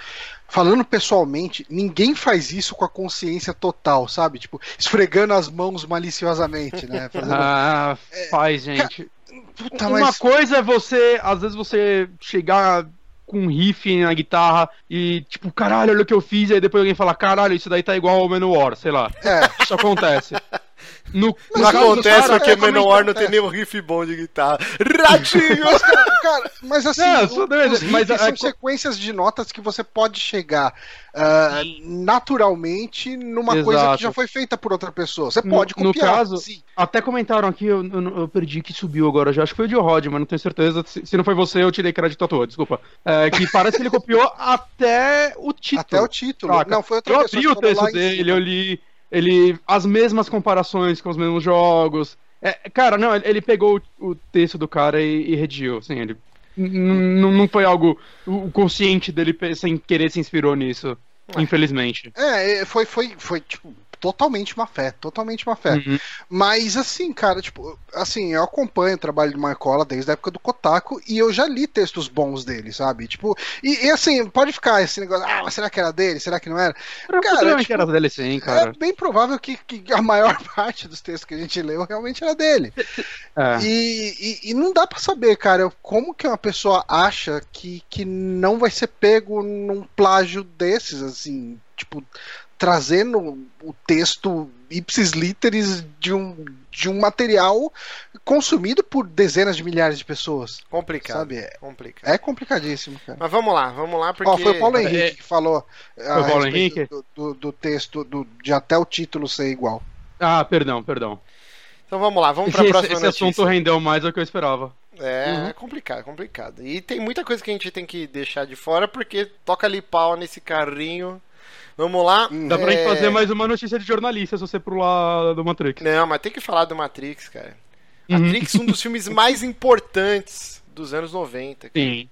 Falando pessoalmente, ninguém faz isso com a consciência total, sabe? Tipo, esfregando as mãos maliciosamente, né? (laughs) Fazendo- Ah, faz, gente. Puta, Uma mas. coisa é você, às vezes você chegar com um riff na guitarra e tipo, caralho, olha o que eu fiz, e aí depois alguém fala, caralho, isso daí tá igual ao Manowar, sei lá. É, Isso acontece. No, Não no acontece caras, porque é então, não tem é. nenhum riff bom de guitarra. Ratinho! Mas, cara, cara, mas assim, Não, o- os mas são a- sequências de notas que você pode chegar ah, naturalmente numa coisa Exato. que já foi feita por outra pessoa. Você No- pode no copiar, caso- sim. Até comentaram aqui, eu, eu- eu perdi que subiu agora já. Acho que foi o de Rod, mas não tenho certeza. Se, se não foi você, eu tirei crédito à toa, desculpa. É, que parece que ele copiou (laughs) até o título. Até o título. Saca? Não, foi outra Eu pessoa abri o texto dele, eu li ele, as mesmas comparações com os mesmos jogos. É, cara, não, ele- pegou o, o texto do cara e, e redigiu, assim, ele. Não foi algo. O consciente dele sem querer se inspirou nisso, Ué. infelizmente. É, foi, foi, foi, tipo, totalmente má fé, totalmente má fé. Uhum. Mas assim, cara, tipo, assim, eu acompanho o trabalho do Marcola desde a época do Kotaku e eu já li textos bons dele, sabe? Tipo, e, e, assim, pode ficar esse negócio, ah, mas será que era dele? Será que não era? Cara, tipo, era dele sim, cara. É bem provável que, que a maior (laughs) parte dos textos que a gente leu realmente era dele. É. E, e, e não dá pra saber, cara, como que uma pessoa acha que, que não vai ser pego num plágio desses, assim, tipo, trazendo o texto ipsis literis de um, de um material consumido por dezenas de milhares de pessoas, Complicado. sabe? É, Complicado. é complicadíssimo, cara. Mas vamos lá, vamos lá, porque. Ó, foi o Paulo É, Henrique que falou a o Paulo respeito Henrique? Do, do, do texto, do, de até o título ser igual. Ah, perdão, perdão. Então vamos lá, vamos Esse, pra esse, próxima esse notícia. assunto rendeu mais do que eu esperava. É, Uhum. é complicado, é complicado. E tem muita coisa que a gente tem que deixar de fora, porque toca ali pau nesse carrinho. Vamos lá. Dá pra gente É, fazer mais uma notícia de jornalista se você pular do Matrix. Não, mas tem que falar do Matrix, cara. Uhum. Matrix, um dos filmes mais importantes dos anos 90. cara. Sim.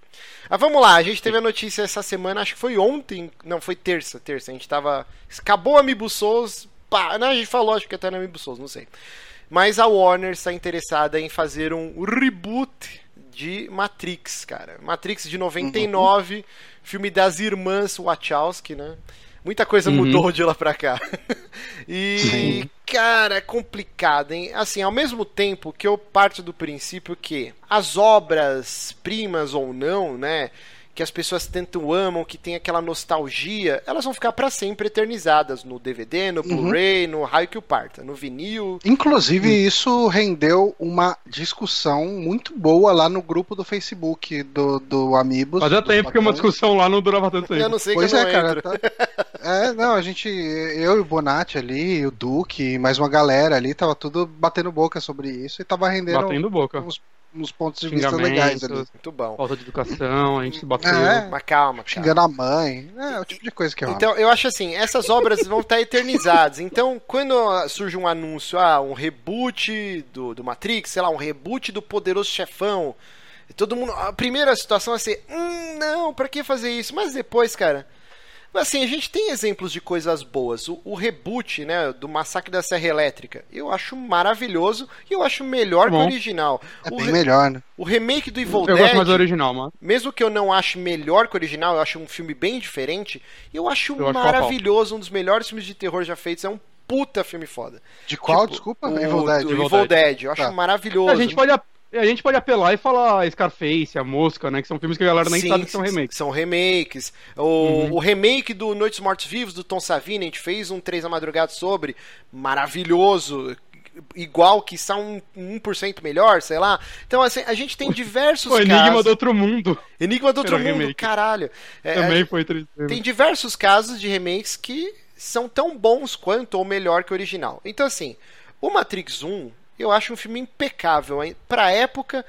Mas vamos lá, a gente teve a notícia essa semana, acho que foi ontem, não, foi terça, terça, a gente tava... Acabou a Souls, pá, não, a gente falou, acho que até na Souls, não sei. Mas a Warner está interessada em fazer um reboot de Matrix, cara. Matrix de 99, filme das irmãs Wachowski, né? Muita coisa Uhum. mudou de lá pra cá. (laughs) e, Sim. cara, é complicado, hein? Assim, ao mesmo tempo que eu parto do princípio que as obras primas ou não, né? Que as pessoas tanto amam, que tem aquela nostalgia, elas vão ficar pra sempre eternizadas no DVD, no Blu-ray, no raio que o parta, no vinil. Inclusive, isso rendeu uma discussão muito boa lá no grupo do Facebook do, do Amigos. Fazia dos tempo que uma discussão lá não durava tanto tempo. Eu não sei Pois que eu é, não cara. entro. tá- É, não, a gente, eu e o Bonatti ali, o Duque, mais uma galera ali, tava tudo batendo boca sobre isso e tava rendendo Batendo boca. uns, uns pontos de vista legais ali. Muito bom. falta de educação, a gente se bateu. É. Mas calma, cara. Xingando a mãe. É, o tipo de coisa que rola. Então, eu acho assim, essas obras vão estar eternizadas. Então, quando surge um anúncio, ah, um reboot do, do Matrix, sei lá, um reboot do Poderoso Chefão, todo mundo. A primeira situação vai ser, hum, não, pra que fazer isso? Mas depois, cara. Assim, a gente tem exemplos de coisas boas. O, o reboot, né, do Massacre da Serra Elétrica, eu acho maravilhoso e eu acho melhor que o Bom. original. É o, bem re- melhor, né? o remake do Evil Eu Dead. gosto mais do original, mano. Mesmo que eu não ache melhor que o original, eu acho um filme bem diferente, eu acho Eu acho maravilhoso, um dos melhores filmes de terror já feitos, é um puta filme foda. De qual, Tipo, desculpa? O, Evil Dead. do Evil Evil, Dead. Dead. eu acho Tá. maravilhoso. A gente, pode, ap- a gente pode apelar e falar Scarface, A Mosca, né? Que são filmes que a galera nem Sim, sabe que são remakes. São remakes. O, Uhum. o remake do Noites Mortos Vivos, do Tom Savini, a gente fez um 3 da madrugada sobre. Maravilhoso. Igual que são um 1% melhor, sei lá. Então, assim, a gente tem diversos O Enigma casos. do Outro Mundo Enigma do Outro Era Mundo, remake. caralho. É, também foi triste. Tem diversos casos de remakes que são tão bons quanto ou melhor que o original. Então, assim, o Matrix 1 eu acho um filme impecável. Pra época,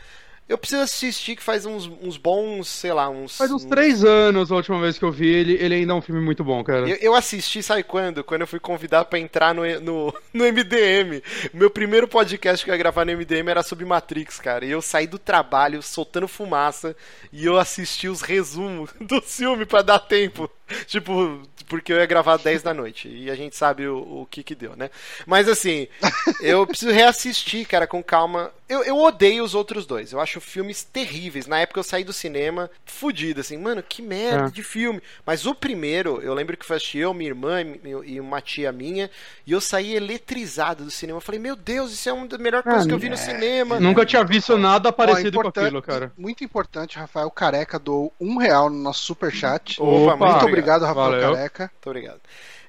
eu preciso assistir que faz uns, uns bons, sei lá, uns. Faz uns três anos a última vez que eu vi ele, ele ainda é um filme muito bom, cara. Eu, eu assisti, sabe quando? Quando eu fui convidado pra entrar no, no, (laughs) no MDM. Meu primeiro podcast que eu ia gravar no MDM era sobre Matrix, cara. E eu saí do trabalho soltando fumaça e eu assisti os resumos (laughs) do filme pra dar tempo. Tipo, porque eu ia gravar às 10 da noite. E a gente sabe o, o que que deu, né? Mas assim, (laughs) eu preciso reassistir, cara, com calma. Eu, eu odeio os outros dois. Eu acho acho filmes terríveis. Na época eu saí do cinema fudido, assim, mano, que merda É. de filme. Mas o primeiro, eu lembro que foi assistir eu, minha irmã e uma tia minha, e eu saí eletrizado do cinema. Eu falei, meu Deus, isso é uma das melhores coisas que eu vi no cinema. Nunca tinha visto nada Ó, parecido com importan- aquilo, cara. Muito importante, Rafael Careca doou um real no nosso superchat. Opa, Opa, muito obrigado, Rafael valeu. Careca. Muito obrigado.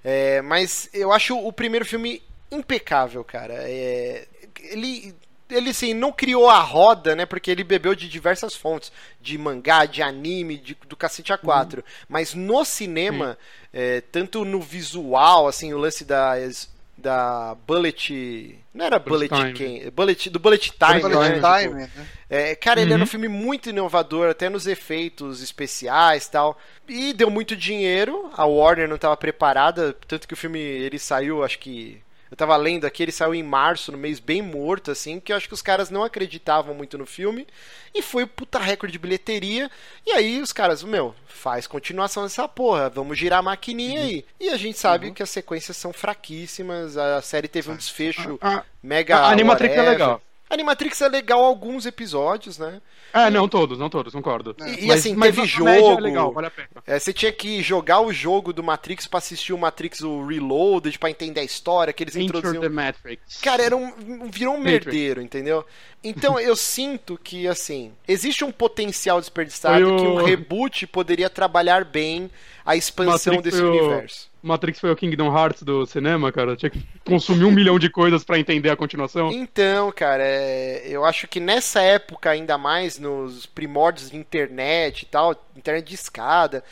É, mas eu acho o primeiro filme impecável, cara. É, ele, ele, assim, não criou a roda, né? Porque ele bebeu de diversas fontes. De mangá, de anime, de- do cacete A4. Mas no cinema, é, tanto no visual, assim, o lance das... Da Bullet. Não era Bullet, Bullet Time. Bullet, do Bullet Time, Bullet né? Time, Tipo, né? é, cara, ele era um Uhum. filme muito inovador, até nos efeitos especiais e tal. E deu muito dinheiro, a Warner não estava preparada, tanto que o filme ele saiu, acho que. Eu tava lendo aqui, ele saiu em março, no mês bem morto, assim, que eu acho que os caras não acreditavam muito no filme. E foi puta recorde de bilheteria. E aí os caras, meu, faz continuação dessa porra, vamos girar a maquininha aí. E a gente sabe que as sequências são fraquíssimas, a série teve um desfecho A, mega. a Animatrix é legal. Animatrix é legal alguns episódios, né? É, não todos, não todos, concordo. E, e Mas- assim, mas teve média jogo. É legal, vale a pena. É, você tinha que jogar o jogo do Matrix pra assistir o Matrix o Reloaded, pra entender a história, que eles Enter introduziam. the Matrix. Cara, era um, virou um Matrix. merdeiro, entendeu? Então (laughs) eu sinto que, assim, existe um potencial desperdiçado o- que um reboot poderia trabalhar bem a expansão Matrix desse foi o- universo. Matrix foi o Kingdom Hearts do cinema, cara. Tinha que consumir um milhão de coisas pra entender a continuação. Então, cara, é, eu acho que nessa época, ainda mais nos primórdios de internet e tal, internet de escada,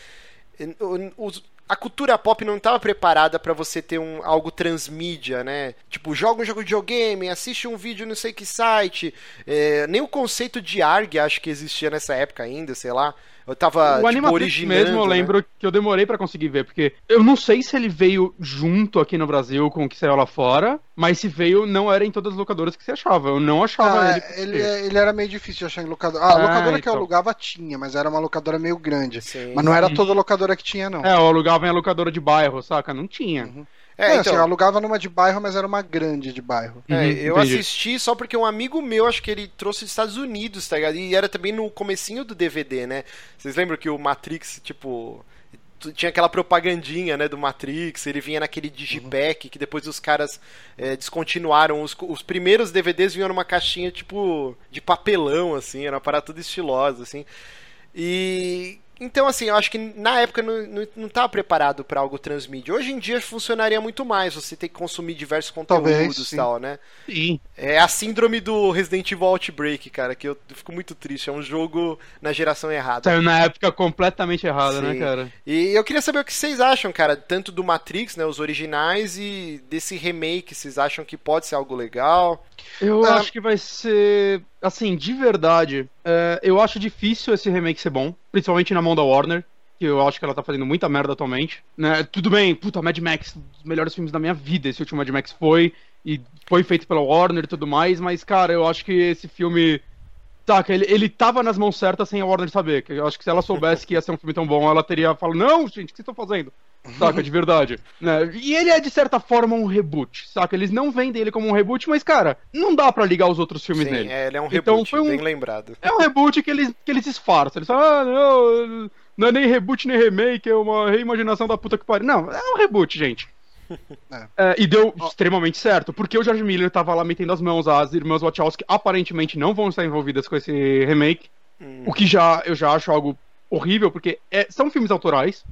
os- a cultura pop não estava preparada pra você ter um, algo transmídia, né? Tipo, joga um jogo de videogame, assiste um vídeo não sei que site. eh, nem o conceito de ARG acho que existia nessa época ainda, sei lá. Eu tava, o tipo, originando, mesmo, eu né? lembro que eu demorei pra conseguir ver, porque eu não sei se ele veio junto aqui no Brasil com o que saiu lá fora, mas se veio, não era em todas as locadoras que você achava. Eu não achava Ah, ele. por ele, é- ele era meio difícil de achar em locadora. Ah, a Ah, locadora que eu então. alugava tinha, mas era uma locadora meio grande. Sim. Mas não era toda locadora que tinha, não. É, eu alugava em a locadora de bairro, saca? Não tinha. Uhum. É, É, então, assim, eu alugava numa de bairro, mas era uma grande de bairro. É, Uhum, eu entendi. assisti só porque um amigo meu, acho que ele trouxe dos Estados Unidos, tá ligado? E era também no comecinho do DVD, né? Vocês lembram que o Matrix, tipo, tinha aquela propagandinha, né, do Matrix, ele vinha naquele digipack, que depois os caras é, descontinuaram. Os, os primeiros DVDs vinham numa caixinha, tipo, de papelão, assim, era uma parada toda estilosa, assim. E... Então, assim, eu acho que na época não, não, não tava preparado pra algo transmídia. Hoje em dia funcionaria muito mais, você tem que consumir diversos Talvez, conteúdos e tal, né? Sim. É a síndrome do Resident Evil Outbreak, cara, que eu fico muito triste. É um jogo na geração errada. Saiu na época completamente errada, né, Sim. cara? E eu queria saber o que vocês acham, cara, tanto do Matrix, né, os originais, e desse remake. Vocês acham que pode ser algo legal? Eu Ah. acho que vai ser. Assim, de verdade, é, eu acho difícil esse remake ser bom, principalmente na mão da Warner. Que eu acho que ela tá fazendo muita merda atualmente. Né? Tudo bem, puta, Mad Max, um dos melhores filmes da minha vida. Esse último Mad Max foi. E foi feito pela Warner e tudo mais. Mas, cara, eu acho que esse filme. Saca, ele, ele tava nas mãos certas sem a Warner saber. Eu acho que se ela soubesse que ia ser um filme tão bom, ela teria falado: Não, gente, o que vocês estão fazendo? Saca, de verdade. Né? E ele é, de certa forma, um reboot, saca? Eles não vendem ele como um reboot, mas, cara, não dá pra ligar os outros filmes Sim, nele. é, ele é um Então, reboot, foi um- bem lembrado. É um reboot que eles, que eles disfarçam. Eles falam, ah, não, não é nem reboot nem remake, é uma reimaginação da puta que pariu. Não, é um reboot, gente. (laughs) É. É, e deu extremamente certo, porque o George Miller tava lá metendo as mãos, as irmãs Wachowski aparentemente não vão estar envolvidas com esse remake, Hum. o que já eu já acho algo horrível, porque é- são filmes autorais,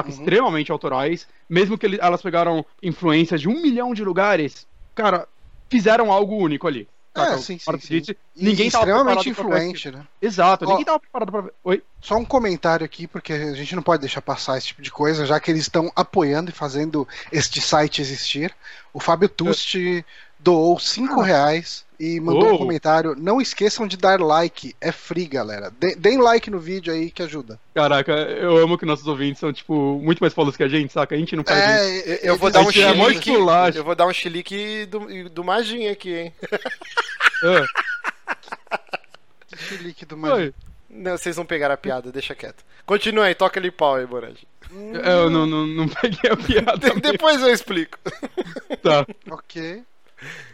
Uhum. extremamente autorais, mesmo que elas pegaram influências de um milhão de lugares, cara, fizeram algo único ali. saca? É, sim, sim, sim. Ninguém tava extremamente influente, né? Exato, Ó. ninguém tava preparado pra ver. Oi? Só um comentário aqui, porque a gente não pode deixar passar esse tipo de coisa, já que eles estão apoiando e fazendo este site existir. O Fábio Tusti doou 5 Ah. reais e mandou Oh. um comentário. Não esqueçam de dar like, é free, galera. Dê- Deem like no vídeo aí que ajuda. Caraca, eu amo que nossos ouvintes são, tipo, muito mais fodas que a gente, saca? A gente não faz isso. É, Eu vou eles- dar um Isso é mó chilique. Eu vou dar um chilique do, do Maginha aqui, hein? É. (laughs) Chilique do Oi. Magia. Não, vocês não pegaram a piada, deixa quieto. Continua aí, toca ali pau aí, Morange. É, Eu não, não, não peguei a piada. (laughs) Depois eu explico. tá. Ok.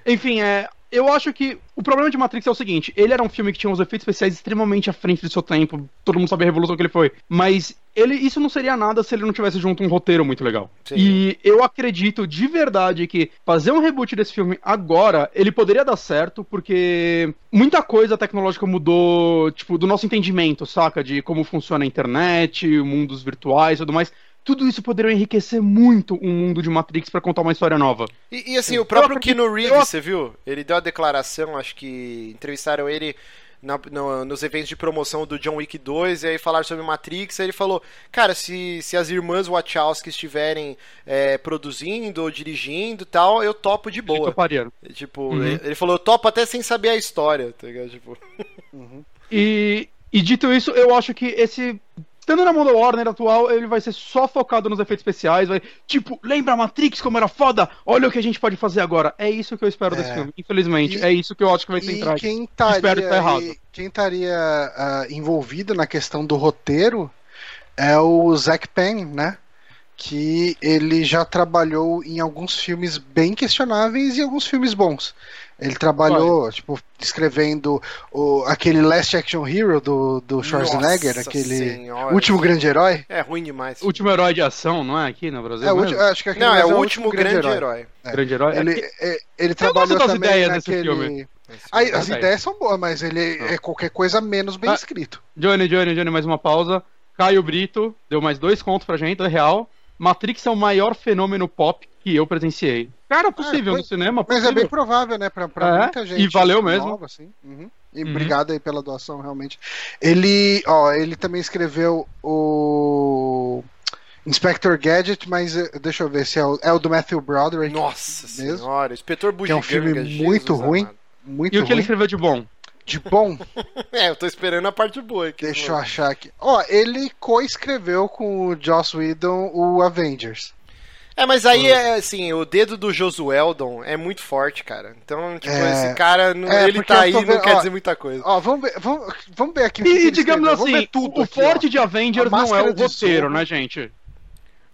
Enfim, é. eu acho que o problema de Matrix é o seguinte: ele era um filme que tinha uns efeitos especiais extremamente à frente do seu tempo, todo mundo sabe a revolução que ele foi, mas ele, isso não seria nada se ele não tivesse junto um roteiro muito legal. Sim. E eu acredito de verdade que fazer um reboot desse filme agora, ele poderia dar certo, porque muita coisa tecnológica mudou, tipo, do nosso entendimento, saca? De como funciona a internet, mundos virtuais e tudo mais. Tudo isso poderia enriquecer muito um mundo de Matrix pra contar uma história nova. E, e, assim, o próprio acredito- Keanu Reeves, eu- você viu? Ele deu a declaração, acho que entrevistaram ele na- no- nos eventos de promoção do John Wick 2, e aí falaram sobre Matrix, aí ele falou, cara, se, se as irmãs Wachowski estiverem é, produzindo ou dirigindo e tal, eu topo de Eu boa. Tipo, Uhum. ele, ele falou, eu topo até sem saber a história, tá ligado? Tipo, E, e dito isso, eu acho que esse. Estando na mão da Warner atual, ele vai ser só focado nos efeitos especiais. Vai, tipo, lembra Matrix como era foda? Olha o que a gente pode fazer agora. É isso que eu espero desse É. filme. Infelizmente, E- é isso que eu acho que vai E centrar. quem Espero estaria, estar errado. quem estaria ah, envolvido na questão do roteiro é o Zack Penn, né? Que ele já trabalhou em alguns filmes bem questionáveis e alguns filmes bons. Ele trabalhou, tipo, escrevendo o, aquele Last Action Hero do, do Schwarzenegger, Nossa aquele Senhora. último grande herói. É ruim demais. Último herói de ação, não é? Aqui no Brasil? É, mesmo? último- acho que aquele Não, é mesmo o último grande herói. É. Grande herói. É Ele, que- é- ele trabalhou das também ideias desse naquele. filme. Aí, as sei. ideias são boas, mas ele é qualquer coisa menos bem Ah. escrito. Johnny, Johnny, Johnny, mais uma pausa. Caio Brito deu mais dois contos pra gente, é real. Matrix é o maior fenômeno pop que eu presenciei. Cara, possível foi- no cinema, Mas possível. é bem provável, né? Pra, pra É, muita gente. e valeu mesmo. Nova, assim. Uhum. E Uhum. obrigado aí pela doação, realmente. Ele, ó, ele também escreveu o Inspector Gadget, mas eh, deixa eu ver se é o, é o do Matthew Broderick. Nossa mesmo. senhora, Inspetor Que é um Bugiganga, filme Jesus muito ruim. amado. Muito E o que ele ruim. escreveu de bom? De bom, (laughs) É, eu tô esperando a parte boa aqui. deixa eu achar aqui. Ó, ele co-escreveu com o Joss Whedon o Avengers. É, mas aí é assim, o dedo do Josueldon é muito forte, cara. Então, tipo, É. esse cara, não- É, ele tá aí tô não vendo- quer ó, dizer muita coisa. Ó, vamos ver, vamos, vamos ver aqui o que que E digamos assim, ver tudo o aqui, ó. forte de Avengers não é o roteiro, né, gente?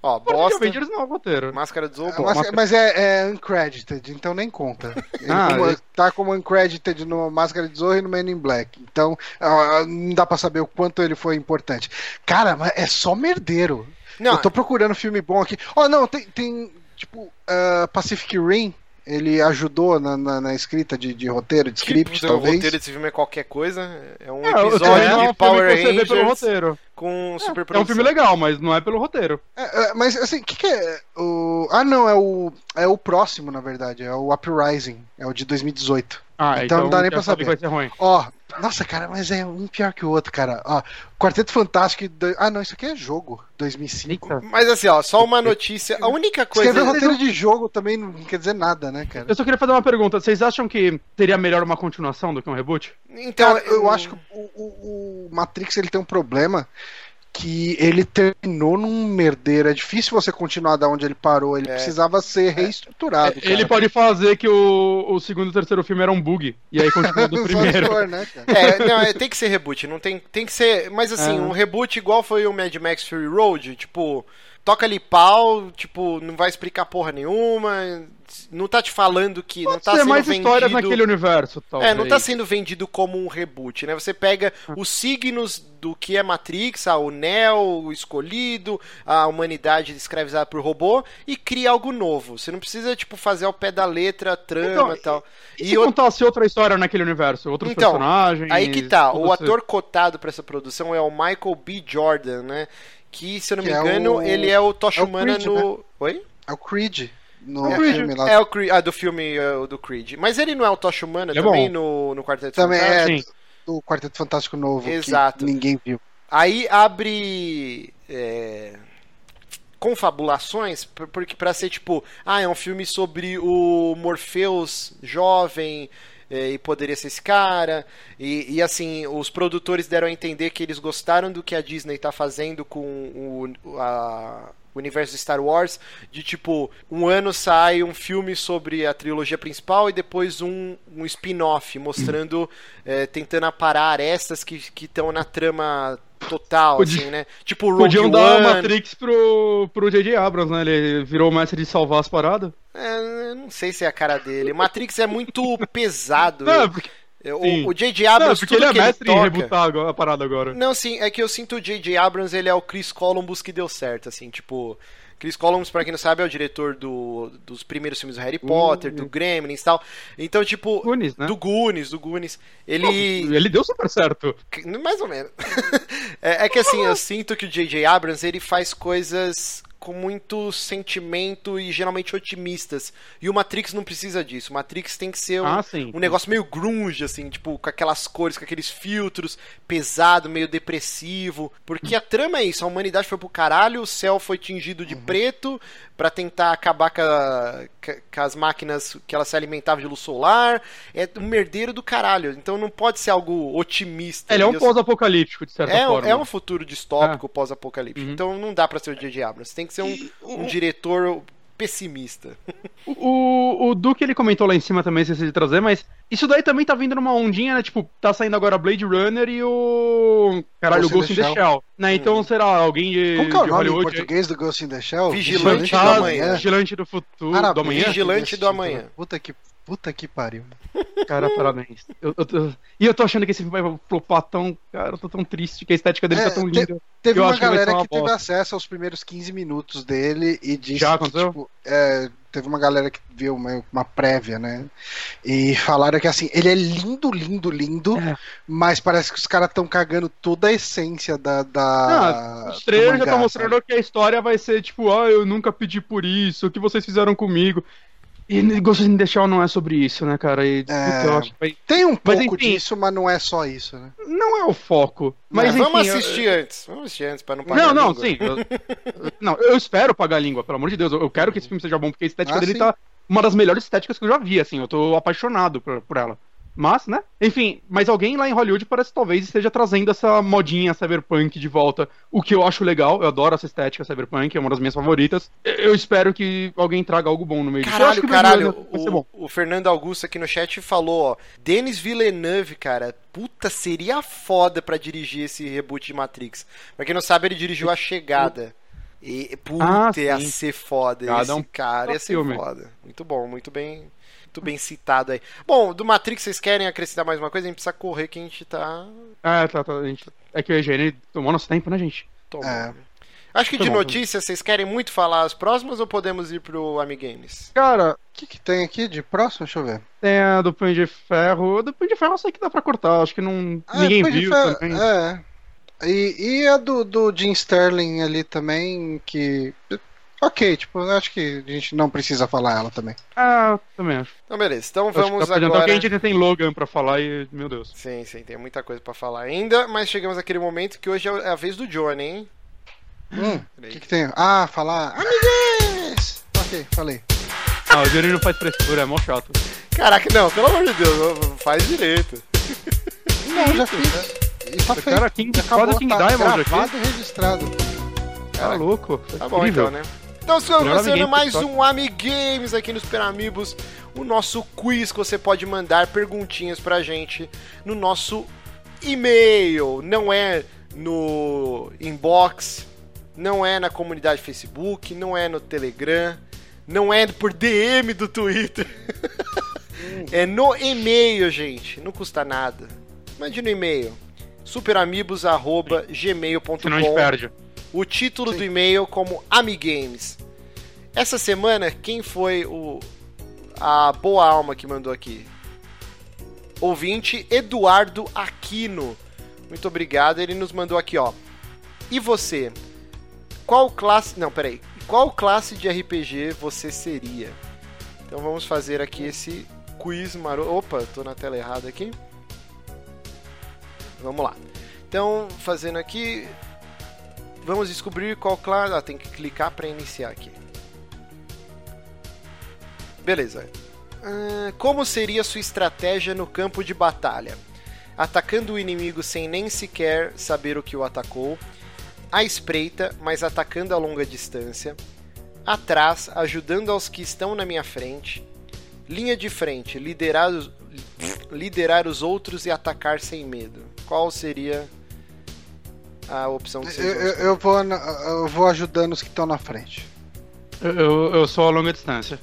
Ó, O forte de bosta, Avengers não é o roteiro. máscara de Zorro, É, mas, mas é, é uncredited, então nem conta. (laughs) Ele Ah, como- é. tá como uncredited no Máscara de Zorro e no Men in Black. Então ah, não dá pra saber o quanto ele foi importante. Cara, mas é só merdeiro. Não, Eu tô procurando filme bom aqui. Ó, não, tem, tem tipo, ah, Pacific Rim. Ele ajudou na, na- na escrita de, de roteiro, de script, tipo, o talvez. roteiro desse filme é qualquer coisa. É um É, o- episódio é de Power vê pelo Rangers roteiro. com super É um filme legal, mas não é pelo roteiro. É, é, mas assim, o que, que é o. Ah, não, é o. É o próximo, na verdade. É o Uprising. É o de 2018. Ah, Então não dá nem já pra sabe saber. Ó, nossa, cara, mas é um pior que o outro, cara. Ó, Quarteto Fantástico. do- Ah, não, isso aqui é jogo. 2005. Eita. Mas assim, ó, só uma notícia. A única coisa. Escrever roteiro de jogo também não quer dizer nada, né, cara? Eu só queria fazer uma pergunta. Vocês acham que seria melhor uma continuação do que um reboot? Então, Cara, eu acho que o, o- o Matrix ele tem um problema que ele terminou num merdeiro. É difícil você continuar da onde ele parou. Ele É. precisava ser reestruturado. cara. Ele pode fazer que o, o segundo e o terceiro filme era um bug. E aí continua do (laughs) primeiro. né? É, não, é, tem que ser reboot, não tem, tem que ser, mas assim, É. um reboot igual foi o Mad Max Fury Road, tipo, toca ali pau, tipo, não vai explicar porra nenhuma, não tá te falando que não Pode tá ser sendo mais vendido... histórias naquele universo, talvez. É, não tá sendo vendido como um reboot, né? Você pega os signos do que é Matrix, ah, o Neo, o escolhido, a humanidade escravizada por robô, e cria algo novo. Você não precisa, tipo, fazer ao pé da letra, a trama Então, e tal. E se o- contasse outra história naquele universo? Outros Então, personagens? Aí que tá, o ator cotado pra essa produção é o Michael B. Jordan, né? Que, se eu não me Que é engano, o- ele é o Tosh é o Humana Creed, no. Oi? É o Creed. No É o Creed. filme lá. É o Creed, ah, do filme uh, do Creed. Mas ele não é o Tosh Humana é também bom. no, no Quarteto Também Fantástico? é Sim. do Quarteto Fantástico Novo. Exato. Que ninguém viu. Aí abre. é, confabulações, por- porque pra ser tipo, ah, é um filme sobre o Morpheus jovem. é, E poderia ser esse cara. E, e, assim, os produtores deram a entender que eles gostaram do que a Disney tá fazendo com o, a- o universo de Star Wars. De tipo, um ano sai um filme sobre a trilogia principal e depois um, um spin-off mostrando, é, tentando aparar arestas que estão na trama total, Podia- assim, né? Tipo Rogue Podiam dar a One. Matrix pro, pro J.J. Abrams, né? Ele virou o mestre de salvar as paradas. É, não sei se é a cara dele. Matrix é muito (laughs) pesado. Não, porque, sim. o J.J. não, Abrams, porque tudo ele é que ele mestre em toca... rebootar agora- a parada agora. Não, sim, é que eu sinto o J.J. Abrams, ele é o Chris Columbus que deu certo, assim, tipo... Chris Columbus, pra quem não sabe, é o diretor do, dos primeiros filmes do Harry Potter, do Gremlins e tal. Então, tipo... Goonies, né? Do Goonies, do Goonies. Ele... Ele deu super certo. Mais ou menos. (laughs) é, é que assim, eu sinto que o J.J. Abrams ele faz coisas com muito sentimento e geralmente otimistas. E o Matrix não precisa disso. O Matrix tem que ser um, Ah, sim. um negócio meio grunge, assim, tipo, com aquelas cores, com aqueles filtros, pesado, meio depressivo. Porque a trama é isso, a humanidade foi pro caralho, o céu foi tingido de preto pra tentar acabar com, a- com as máquinas que elas se alimentavam de luz solar. É um merdeiro do caralho. Então não pode ser algo otimista. Ele é um pós-apocalíptico, de certa é, um- forma. é um futuro distópico, É. pós-apocalíptico. Uhum. Então não dá pra ser o J.J. Abrams. Tem que ser um, um diretor pessimista. (laughs) O, o Duke ele comentou lá em cima também, esqueci de trazer, mas isso daí também tá vindo numa ondinha, né? Tipo, tá saindo agora Blade Runner e o. Caralho, o Ghost in Ghost in the the Shell. Né? Então, será alguém de, Como que é o nome em português do Ghost in the Shell? Vigilante do Fantasma, amanhã. Vigilante do futuro, Parabéns. do amanhã? Vigilante do amanhã. Puta que, puta que pariu. Cara, parabéns. Eu- eu tô- E eu tô achando que esse filme vai flopar tão. Cara, eu tô tão triste que a estética dele É, tá tão te- linda. Teve Eu uma acho que galera uma que teve acesso aos primeiros 15 minutos dele e disse Já que, aconteceu? tipo, é, teve uma galera que viu uma, uma prévia, né? E falaram que assim, ele é lindo, lindo, lindo, É. mas parece que os caras estão cagando toda a essência da. da Ah, do os trailers já estão mostrando que a história vai ser tipo, ah, eu nunca pedi por isso, o que vocês fizeram comigo. E Ghost in the Shell não é sobre isso, né, cara? E, puta, eu acho que vai- Tem um Mas, pouco enfim. disso, mas não é só isso, né? Não é o foco. Mas, Mas vamos enfim, eu- assistir antes. Vamos assistir antes pra não pagar Não, a não, língua. sim. Eu, (laughs) não, eu espero pagar a língua, pelo amor de Deus. Eu, eu quero que esse filme seja bom, porque a estética Ah, dele sim. tá uma das melhores estéticas que eu já vi, assim. Eu tô apaixonado por, por ela. Mas, né? Enfim, mas alguém lá em Hollywood parece que talvez esteja trazendo essa modinha cyberpunk de volta. O que eu acho legal, eu adoro essa estética cyberpunk, é uma das minhas favoritas. Eu- espero que alguém traga algo bom no meio disso. Caralho, caralho. O, o Fernando Augusto aqui no chat falou, ó. Denis Villeneuve, cara. Puta, seria foda pra dirigir esse reboot de Matrix. Pra quem não sabe, ele dirigiu A Chegada. E, puta, Ah, ia sim. ser foda. Esse é um cara ia ser filme. foda. Muito bom, muito bem. Muito bem citado aí. Bom, do Matrix, vocês querem acrescentar mais uma coisa? A gente precisa correr que a gente tá É, tá, tá, a gente... É que o EGN tomou nosso tempo, né, gente? tomando. É. Acho que Tá de bom. notícias, vocês querem muito falar as próximas ou podemos ir pro Amigames? Cara, O que, que tem aqui de próximo? Deixa eu ver. tem a do Punho de Ferro. A do Punho de Ferro eu sei que dá pra cortar, acho que não... Ah, ninguém viu fe- também. É. E, e a do, do Jim Sterling ali também, que. Ok, tipo, eu acho que a gente não precisa falar ela também. Ah, também acho. Então, beleza. Então vamos agora. porque a gente ainda tem Logan pra falar e, meu Deus. Sim, sim, tem muita coisa pra falar ainda, mas chegamos naquele momento que hoje é a vez do Johnny, hein? Hum, o Peraí. que, que tem? Ah, falar. Amigues! Ok, falei. Ah, o Johnny não faz frescura, é mó chato. Caraca, não, pelo amor de Deus, faz direito. Não, já fiz. (laughs) E tá feito. Cara, King, Acabou, quase King tá Diamond aqui. registrado. Tá louco. Tá bom Incrível. então, né? Então, Melhor começando mais um Amigames aqui no Super Amigos, o nosso quiz que você pode mandar perguntinhas pra gente no nosso e-mail. Não é no inbox, não é na comunidade Facebook, não é no Telegram, não é por DM do Twitter. (laughs) é no e-mail, gente. Não custa nada. Mande no e-mail. Senão a gente superamigos.gmail.com perde. O título do e-mail como Amigames. Essa semana, quem foi o a boa alma que mandou aqui? Ouvinte Eduardo Aquino. Muito obrigado. Ele nos mandou aqui, ó. E você? Qual classe. Não, peraí. Qual classe de RPG você seria? Então vamos fazer aqui esse quiz maroto. Opa, tô na tela errada aqui. Vamos lá. Então, fazendo aqui, Vamos descobrir qual classe. Ah, tem que clicar para iniciar aqui. Beleza. Ah, como seria sua estratégia no campo de batalha? Atacando o inimigo sem nem sequer saber o que o atacou. À espreita, mas atacando a longa distância. Atrás, ajudando aos que estão na minha frente. Linha de frente, liderar os, liderar os outros e atacar sem medo. Qual seria a opção que Eu, vocês eu, escolher. eu vou, na- eu vou ajudando os que estão na frente. Eu, eu, eu sou a longa distância.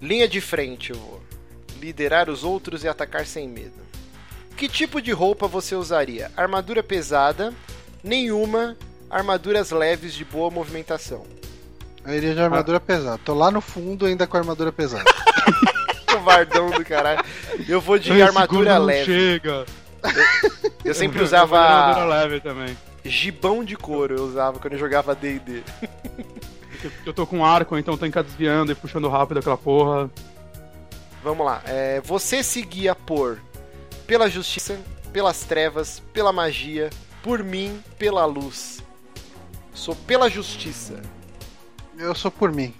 Linha de frente, eu vou. Liderar os outros e atacar sem medo. Que tipo de roupa você usaria? Armadura pesada, nenhuma, armaduras leves de boa movimentação. Eu iria de armadura pesada. Tô lá no fundo ainda com a armadura pesada. (laughs) Covardão do caralho. Eu vou de Esse armadura leve. Chega. Eu sempre Eu armadura usava leve também. gibão de couro, eu usava quando eu jogava D&D. Eu- tô com arco, então tem que ficar desviando e puxando rápido aquela porra. Vamos lá. É, você se guia por pela justiça, pelas trevas, pela magia, por mim, pela luz. Sou pela justiça. Eu sou por mim.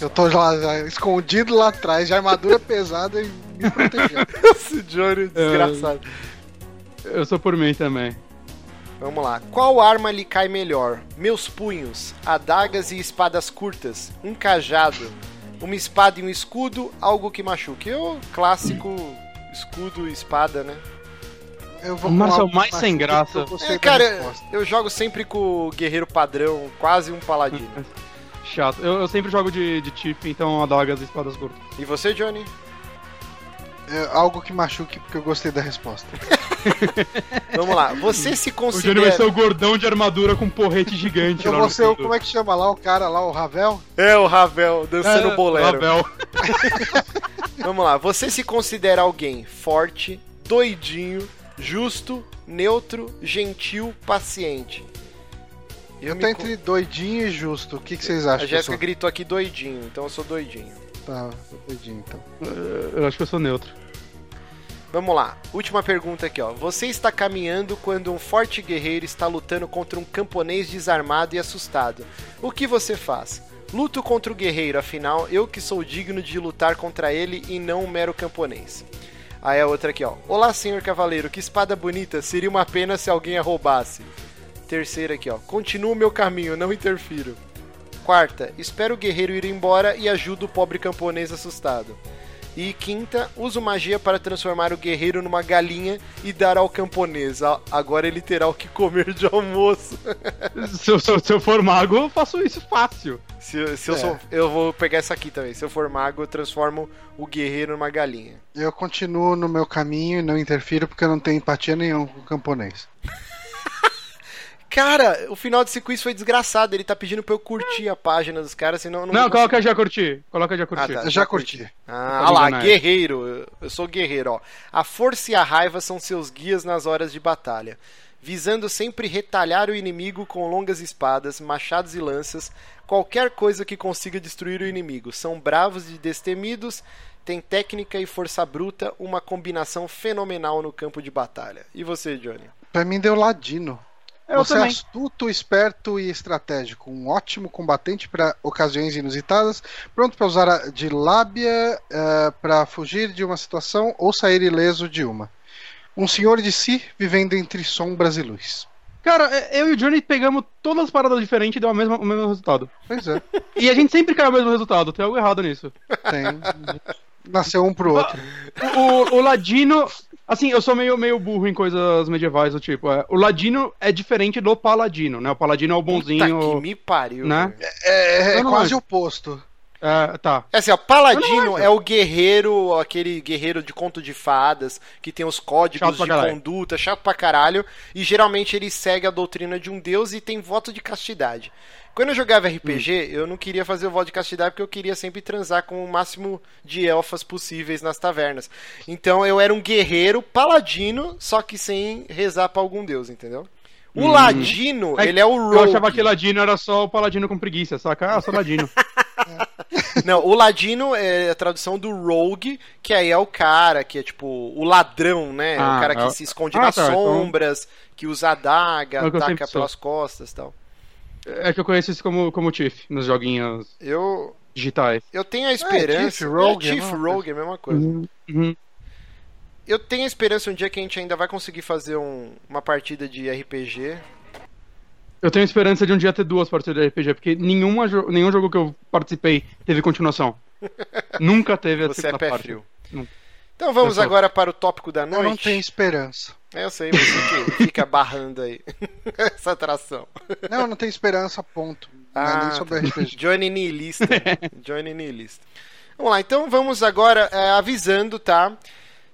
Eu tô lá, já escondido lá atrás, de armadura (laughs) pesada e me protegendo. Esse Johnny desgraçado. Eu sou por mim também. Vamos lá. Qual arma lhe cai melhor? Meus punhos, adagas e espadas curtas, um cajado, uma espada e um escudo, algo que machuque. Eu, clássico escudo e espada, né? Eu vou O Marcel mais sem graça. É, cara, eu jogo sempre com o guerreiro padrão, quase um paladino. (laughs) Chato. Eu, eu sempre jogo de, de chip, então adagas e espadas curtas. E você, Johnny? É algo que machuque porque eu gostei da resposta. (laughs) Vamos lá. Você se O Johnny vai considera. ser o gordão de armadura com um porrete gigante Eu lá vou ser o, como é que chama lá o cara lá, o Ravel? É o Ravel dançando É, bolero. Ravel. (laughs) Vamos lá. Você se considera alguém forte, doidinho, justo, neutro, gentil, paciente. Eu tô entre doidinho e justo. O que, que vocês A acham? eu Jéssica gritou aqui doidinho, então eu sou doidinho. Tá, doidinho então. Eu acho que eu sou neutro. Vamos lá. Última pergunta aqui, ó. Você está caminhando quando um forte guerreiro está lutando contra um camponês desarmado e assustado. O que você faz? Luto contra o guerreiro, afinal, eu que sou digno de lutar contra ele e não um mero camponês. Aí a outra aqui, ó. Olá, senhor cavaleiro, que espada bonita, seria uma pena se alguém a roubasse. Terceira aqui, ó. Continuo o meu caminho, não interfiro. Quarta, espero o guerreiro ir embora e ajudo o pobre camponês assustado. E quinta, uso magia para transformar o guerreiro numa galinha e dar ao camponês. Agora ele terá o que comer de almoço. (laughs) se, eu, se eu- se eu for mago, eu faço isso fácil. Se, se eu É. sou. Eu vou pegar essa aqui também. Se eu for mago, eu transformo o guerreiro numa galinha. Eu continuo no meu caminho e não interfiro porque eu não tenho empatia nenhuma com o camponês. (laughs) Cara, o final desse quiz foi desgraçado. Ele tá pedindo pra eu curtir a página dos caras, senão eu não. Não, coloca já curti. Coloca já curti. Ah, tá. Já curti. Ah, olha lá, guerreiro. Eu- Eu sou guerreiro, ó. A força e a raiva são seus guias nas horas de batalha. Visando sempre retalhar o inimigo com longas espadas, machados e lanças, qualquer coisa que consiga destruir o inimigo. São bravos e destemidos, têm técnica e força bruta, uma combinação fenomenal no campo de batalha. E você, Johnny? Pra mim deu ladino. Eu Você é também. astuto, esperto e estratégico, um ótimo combatente para ocasiões inusitadas, pronto para usar de lábia para fugir de uma situação ou sair ileso de uma. Um senhor de si vivendo entre sombras e luz. Cara, é- eu e o Johnny pegamos todas as paradas diferentes e deu o mesmo, o mesmo resultado. Pois é, (laughs) E a gente sempre cai o mesmo resultado, tem algo errado nisso. tem. Nasceu um pro outro. O, o Ladino. Assim, eu sou meio, meio burro em coisas medievais do tipo. é, o Ladino é diferente do Paladino, né? O Paladino é o Puta que bonzinho. me pariu, né? velho. É, é não quase acho. o oposto. É, tá. É assim, ó, Paladino é o guerreiro, aquele guerreiro de conto de fadas, que tem os códigos de caralho. conduta, chato pra caralho, e geralmente ele segue a doutrina de um deus e tem voto de castidade. Quando eu jogava RPG, eu não queria fazer o voto de castidade porque eu queria sempre transar com o máximo de elfas possíveis nas tavernas. Então eu era um guerreiro paladino, só que sem rezar pra algum deus, entendeu? O Hum. ladino, É, ele é o rogue. Eu achava que Ladino era só o Paladino com preguiça, saca? Ah, sou Ladino. (laughs) Não, o ladino é a tradução do rogue, que aí é o cara que é tipo o ladrão, né? Ah, o cara que é se esconde Ah, nas tá, então- sombras, que usa adaga, É ataca pelas costas e tal. É que eu conheço isso como, como Tiff, nos joguinhos Eu, digitais. eu tenho a esperança. Chief Rogue, é, é a Chief mesma Rogue, é a mesma coisa. Uhum. Eu tenho a esperança um dia que a gente ainda vai conseguir fazer um- uma partida de RPG. Eu tenho esperança de um dia ter duas partidas de RPG, porque nenhuma, jo- nenhum jogo que eu participei teve continuação. (laughs) Nunca teve a Você é segunda pé parte. frio. Então vamos agora para o tópico da Eu não noite. tenho esperança. É, eu sei, você que fica barrando aí (laughs) essa atração. Não, não tem esperança, ponto. É Ah, sobre tá. RPG. Johnny Nihilista. Johnny Nihilista. Vamos lá, então vamos agora é, avisando, tá?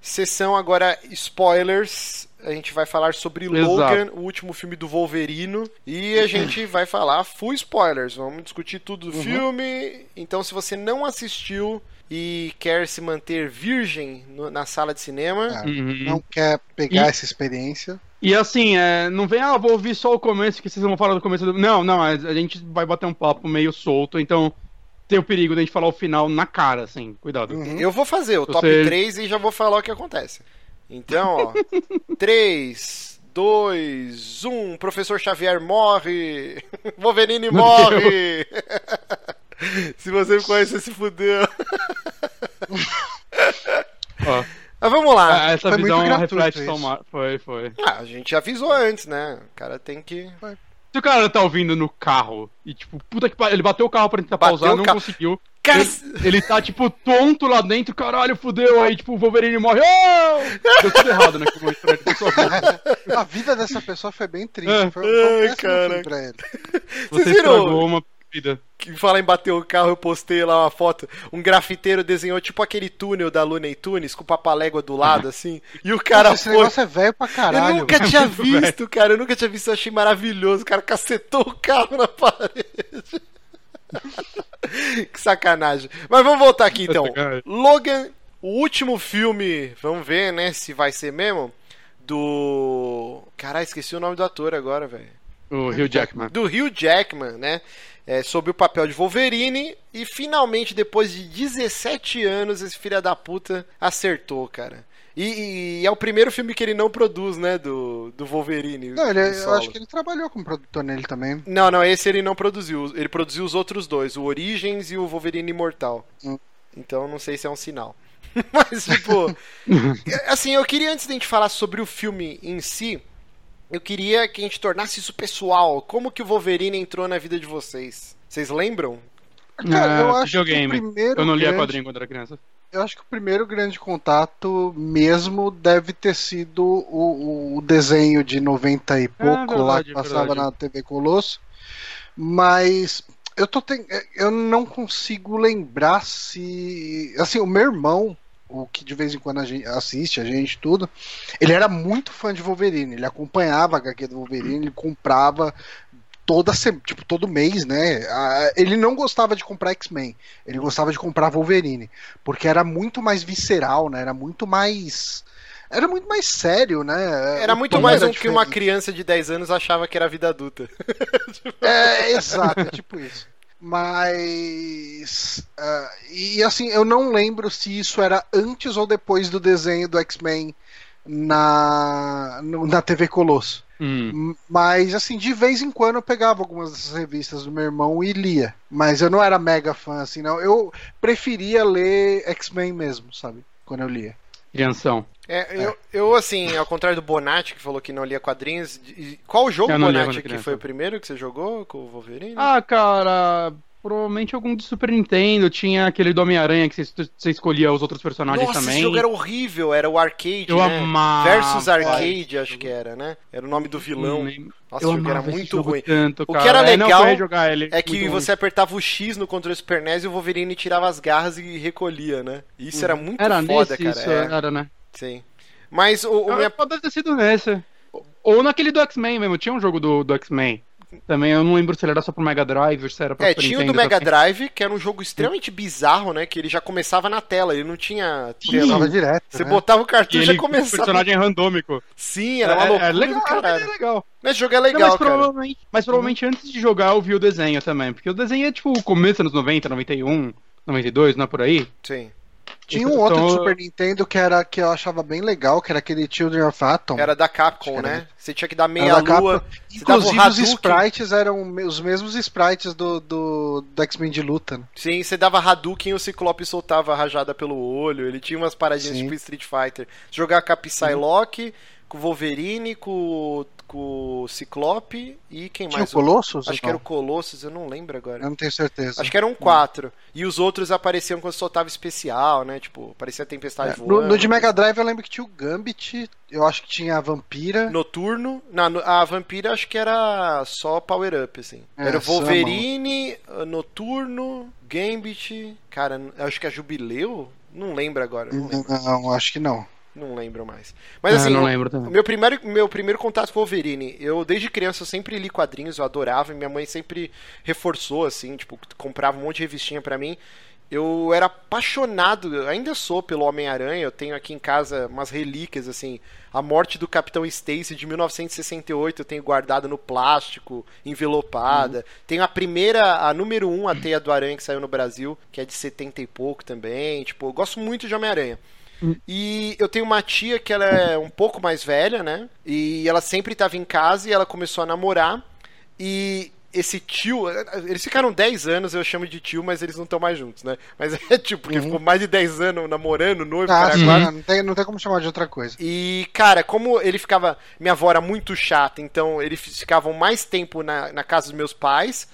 Sessão agora spoilers. A gente vai falar sobre Exato. Logan, o último filme do Wolverino. E a (clears throat) gente vai falar full spoilers. Vamos discutir tudo do filme. Então, se você não assistiu e quer se manter virgem no- na sala de cinema, Ah, Uhum. Não quer pegar E- essa experiência. E assim, é, não vem, ah, vou ouvir só o começo, que vocês vão falar do começo do. Não, não, a, a gente vai bater um papo meio solto, então tem o perigo de a gente falar o final na cara, assim, cuidado. Uhum. Eu vou fazer o top Você- 3 e já vou falar o que acontece. Então, ó. 3, 2, 1. Professor Xavier morre. (laughs) Wolverine morre. (laughs) Se você me conhece, você se fudeu. Ó, Mas vamos lá. Ah, essa foi visão gratuito reflete isso. Tom Mar... Foi, foi. Ah, a gente avisou antes, né? O cara tem que. Se o cara tá ouvindo no carro e, tipo, puta que pariu, ele bateu o carro pra tentar Bateu pausar, não carro. conseguiu. Cara, Ele, ele tá, tipo, tonto lá dentro, caralho, fudeu, aí, tipo, o Wolverine morre. Oh! Deu tudo errado naquele momento pra ele. A vida dessa pessoa foi bem triste. É. Foi, foi um Ai, cara. pra ele. Você estragou uma vida. que fala em bater o carro, eu postei lá uma foto. Um grafiteiro desenhou tipo aquele túnel da Looney Tunes com papalégua do lado, (laughs) assim. E o cara Nossa, esse foi. negócio é velho pra caralho. eu nunca velho. tinha visto, cara. Eu nunca tinha visto. Eu achei maravilhoso. O cara cacetou o carro na (laughs) parede. que sacanagem. Mas vamos voltar aqui então. (laughs) Logan, o último filme. Vamos ver, né? Se vai ser mesmo. Do. Caralho, esqueci o nome do ator agora, velho O Hugh Jackman. do Hugh Jackman, né? É, sobre o papel de Wolverine. E finalmente, depois de 17 anos, esse filho da puta acertou, cara. E, e é o primeiro filme que ele não produz, né? Do, do Wolverine. Não, ele, do eu acho que ele trabalhou como produtor nele também. Não, não, esse ele não produziu. Ele produziu os outros dois, o Origins e o Wolverine Imortal. Hum. Então não sei se é um sinal. (laughs) Mas, tipo. (laughs) assim, eu queria, antes de a gente falar sobre o filme em si, eu queria que a gente tornasse isso pessoal. Como que o Wolverine entrou na vida de vocês? Vocês lembram? Cara, eu Ah, acho que o primeiro Eu não lia grande- quadrinho quando era criança. Eu acho que o primeiro grande contato mesmo deve ter sido o, o desenho de 90 e pouco lá verdade, que passava verdade. na TV Colosso. Mas eu tô ten... eu não consigo lembrar se assim, o meu irmão, o que de vez em quando a gente assiste, a gente tudo, ele era muito fã de Wolverine, ele acompanhava a HQ do Wolverine, ele comprava toda tipo todo mês, né? Ele não gostava de comprar X-Men, ele gostava de comprar Wolverine, porque era muito mais visceral, né? Era muito mais era muito mais sério, né? Era muito mais era um que uma criança de 10 anos achava que era vida adulta. (laughs) É, exato, é tipo isso. Mas. ah, e assim, eu não lembro se isso era antes ou depois do desenho do X-Men na, na TV Colosso. Hum. Mas, assim, de vez em quando eu pegava algumas dessas revistas do meu irmão e lia. Mas eu não era mega fã, assim, não. Eu preferia ler X-Men mesmo, sabe? Quando eu lia. Crianção. É, eu, eu, assim, ao contrário do Bonatti, que falou que não lia quadrinhos, qual jogo, Bonatti, que foi o primeiro que você jogou com o Wolverine? Ah, cara, provavelmente algum de Super Nintendo. Tinha aquele do Homem-Aranha que você, escolhia os outros personagens Nossa, também. esse jogo era horrível, era o Arcade, Eu né? amava. Versus Arcade, acho que era, né? Era o nome do vilão. Lembro. Nossa, o jogo era muito ruim. Tanto, O que era É, legal. É que Muito você apertava o X no controle Super NES e o Wolverine tirava as garras e recolhia, né? Isso era muito ruim. Era foda, nesse, cara. isso é, era, né? Sim. Mas o, o minha... Pode ter sido nesse. Ou naquele do X-Men mesmo. Tinha um jogo do, do X-Men. Também eu não lembro se ele era só pro Mega Drive ou se era pra É, tinha o do Mega também. Drive, que era um jogo extremamente bizarro, né? Que ele já começava na tela, ele não tinha Sim. direto. Você né? botava o cartucho e já começava. personagem randômico. Sim, era uma É- loucura é legal, caralho. é legal. Mas jogo é Não, legal, mas, cara. provavelmente, mas provavelmente antes de jogar eu vi o desenho também. Porque o desenho é tipo o começo dos anos 90, 91, 92, não é por aí? Sim. Tinha um outro Então, de Super Nintendo que, era, que eu achava bem legal, que era aquele Children of Atom. Era da Capcom, era né? Você tinha que dar meia da Capcom. lua. você dava o Inclusive os Hadouken. sprites eram os mesmos sprites do, do, do X-Men de luta. né? Sim, você dava Hadouken e o Ciclope soltava a rajada pelo olho. Ele tinha umas paradinhas Sim. tipo Street Fighter. Jogar com a Psylocke, com o Wolverine, com, com o Ciclope e quem Tinha o mais? Colossus? Acho ou que era o? Colossus, eu não lembro agora. Eu não tenho certeza. Acho que eram quatro. E os outros apareciam quando soltava especial, né? Tipo, parecia Tempestade É, no, voando. no de Mega Drive eu lembro que tinha o Gambit, eu acho que tinha a Vampira. Noturno. Não, no- a Vampira acho que era só Power Up, assim. É, era o Wolverine, Noturno, Gambit. Cara, acho que é Jubileu? Não lembro agora. Não lembro, Não, acho que não. Não lembro mais. Mas Ah, assim, não o- lembro também. meu primeiro, meu primeiro contato com o Wolverine, eu desde criança eu sempre li quadrinhos, eu adorava, e minha mãe sempre reforçou, assim, tipo, comprava um monte de revistinha pra mim. Eu era apaixonado, ainda sou pelo Homem-Aranha, eu tenho aqui em casa umas relíquias, assim, a morte do Capitão Stacy de 1968 eu tenho guardado no plástico, envelopada. Tenho a primeira, a número 1, a Teia do Aranha, que saiu no Brasil, que é de 70 e pouco também, tipo, eu gosto muito de Homem-Aranha. E eu tenho uma tia que ela é um pouco mais velha, né? E ela sempre estava em casa e ela começou a namorar. E esse tio, eles ficaram 10 anos, eu chamo de tio, mas eles não estão mais juntos, né? Mas é (laughs) tipo, porque ficou mais de 10 anos namorando, noivo, Ah, cara, não, tem, não tem como chamar de outra coisa. E, cara, como ele ficava. Minha avó era muito chata, então eles ficavam mais tempo na, na casa dos meus pais.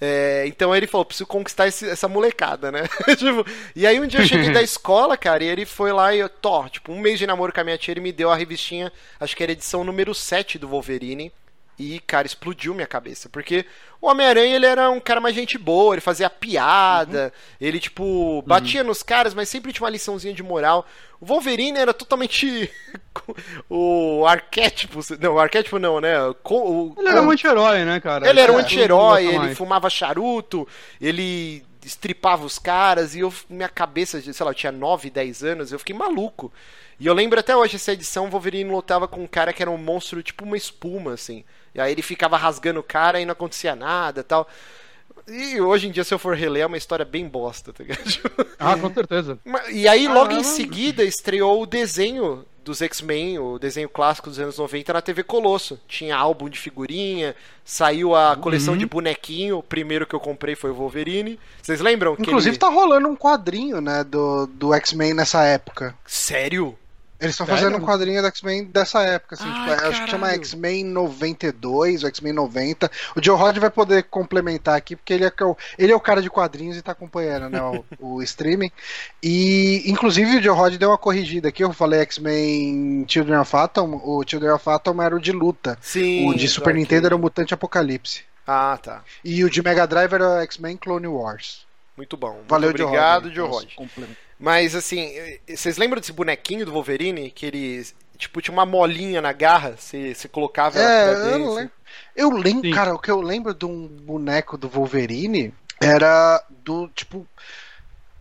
É, então ele falou: preciso conquistar esse- essa molecada, né? (laughs) Tipo, e aí um dia eu cheguei da (laughs) escola, cara, e ele foi lá e eu, tô, tipo, um mês de namoro com a minha tia, ele me deu a revistinha, acho que era a edição número 7 do Wolverine. E, cara, explodiu minha cabeça. Porque o Homem-Aranha, ele era um cara mais gente boa, ele fazia piada, ele, tipo, batia nos caras, mas sempre tinha uma liçãozinha de moral. O Wolverine era totalmente (laughs) o arquétipo. Não, o arquétipo não, né? O- Ele era um anti-herói, né, cara? ele era um É, anti-herói, ele fumava charuto, ele estripava os caras, e eu, minha cabeça, sei lá, eu tinha 9, 10 anos, eu fiquei maluco. E eu lembro até hoje, essa edição, o Wolverine lutava com um cara que era um monstro, tipo uma espuma, assim. E aí ele ficava rasgando o cara e não acontecia nada tal. E hoje em dia, se eu for reler, é uma história bem bosta, tá ligado? (laughs) Ah, com certeza. E aí, logo em Caramba. seguida, estreou o desenho dos X-Men, o desenho clássico dos anos 90 na TV Colosso. Tinha álbum de figurinha, saiu a coleção Uhum. de bonequinho. O primeiro que eu comprei foi o Wolverine. Vocês lembram? que Inclusive ele- tá rolando um quadrinho, né, do, do X-Men nessa época. Sério? Eles estão fazendo um quadrinho do X-Men dessa época, assim, Ai, tipo, acho que chama. X-Men 92, ou X-Men 90. O Joe Rod vai poder complementar aqui, porque ele é, é o- ele é o cara de quadrinhos e tá acompanhando, né, o, (laughs) o streaming. E, inclusive, o Joe Rod deu uma corrigida aqui, eu falei X-Men Children of Atom, o Children of Atom era o de luta. Sim. o de Super. Nintendo era o Mutante Apocalipse. Ah, tá. E o de Mega Drive era o X-Men Clone Wars. Muito bom. Muito Valeu, Joe obrigado, Rod. Joe Rod. Mas assim, vocês lembram desse bonequinho do Wolverine? Que ele, tipo, tinha uma molinha na garra, você, você colocava ela É, pra eu dentro. não lembro. Eu lembro, Sim. cara, o que eu lembro de um boneco do Wolverine era do tipo.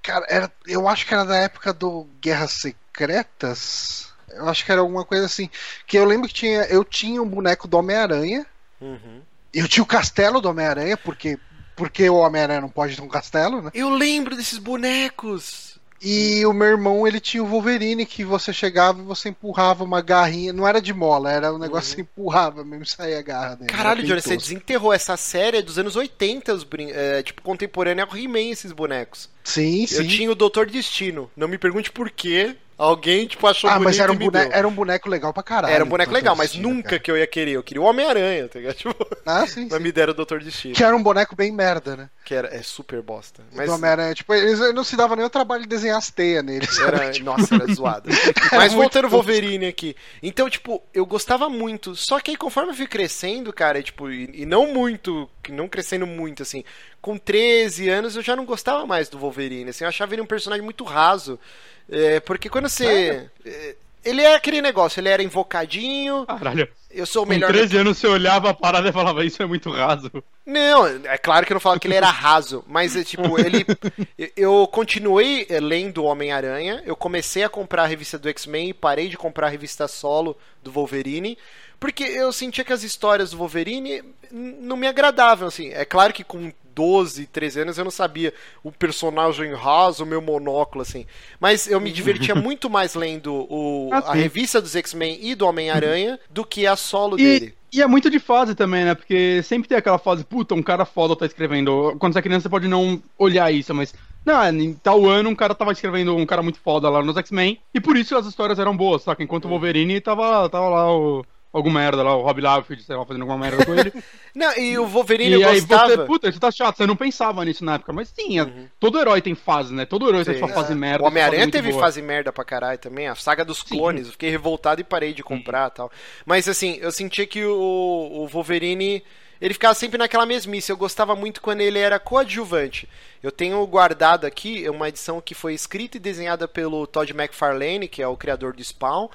Cara, era, eu acho que era da época do Guerras Secretas. Eu acho que era alguma coisa assim. Que eu lembro que tinha. Eu tinha um boneco do Homem-Aranha. Uhum. Eu tinha o castelo do Homem-Aranha, porque. Porque o Homem-Aranha não pode ter um castelo, né? Eu lembro desses bonecos. E o meu irmão, ele tinha o Wolverine, que você chegava e você empurrava uma garrinha. Não era de mola, era um negócio que você empurrava mesmo e saía a garra dele. Uhum. Caralho, Johnny, você desenterrou essa série dos anos 80, os brin... é, tipo, contemporânea ao He-Man, esses bonecos. Sim, sim. Eu tinha o Doutor Destino. Não me pergunte por quê. Alguém, tipo, achou Ah, bonito mas era um, boneco, era um boneco legal pra caralho. Era um boneco legal, mas Destino, nunca cara. que eu ia querer. Eu queria o Homem-Aranha, tá ligado? (laughs) Tipo, Ah, sim, mas sim. me deram o Doutor Destino. Que era um boneco bem merda, né? Que era, é super bosta. Mas... Do Homem-Aranha. Tipo, eles não se davam nem o trabalho de desenhar as teias nele. sabe? Era, nossa, era zoado. (laughs) Mas voltando ao Wolverine aqui. Então, tipo, eu gostava muito. Só que aí, conforme eu fui crescendo, cara, tipo, e, e não muito, não crescendo muito, assim, com 13 anos eu já não gostava mais do Wolverine, assim, eu achava ele um personagem muito raso. É, porque quando você. é, Ele é aquele negócio, ele era invocadinho, Caralho. eu sou o Com melhor. 13 anos você olhava a parada e falava, isso é muito raso. Não, é claro que eu não falo que ele era raso, mas é, tipo, ele. (laughs) Eu continuei eh, lendo Homem-Aranha, eu comecei a comprar a revista do X-Men e parei de comprar a revista solo do Wolverine, porque eu sentia que as histórias do Wolverine não me agradavam, assim. É claro que com 12, 13 anos eu não sabia o personagem raso, o meu monóculo, assim. Mas eu me divertia (laughs) muito mais lendo o, Ah, a revista dos X-Men e do Homem-Aranha do que a solo dele. E, e é muito de fase também, né? Porque sempre tem aquela fase, puta, um cara foda tá escrevendo. Quando você é criança, você pode não olhar isso, mas Não, em tal ano um cara tava escrevendo um cara muito foda lá nos X-Men, e por isso as histórias eram boas, saca? Enquanto o Wolverine tava, tava lá o, algum merda lá, o Rob Liefeld, sei lá, fazendo alguma merda com ele. (laughs) Não, e o Wolverine e eu aí gostava. você, puta, você tá chato, você não pensava nisso na época, mas sim, é- todo herói tem fase, né? Todo herói tem Sim. sua fase merda. O Homem-Aranha teve boa. fase merda pra caralho também, a saga dos clones, eu fiquei revoltado e parei de comprar e tal. Mas assim, eu sentia que o, o Wolverine, ele ficava sempre naquela mesmice, eu gostava muito quando ele era coadjuvante. Eu tenho guardado aqui uma edição que foi escrita e desenhada pelo Todd McFarlane, que é o criador do Spawn,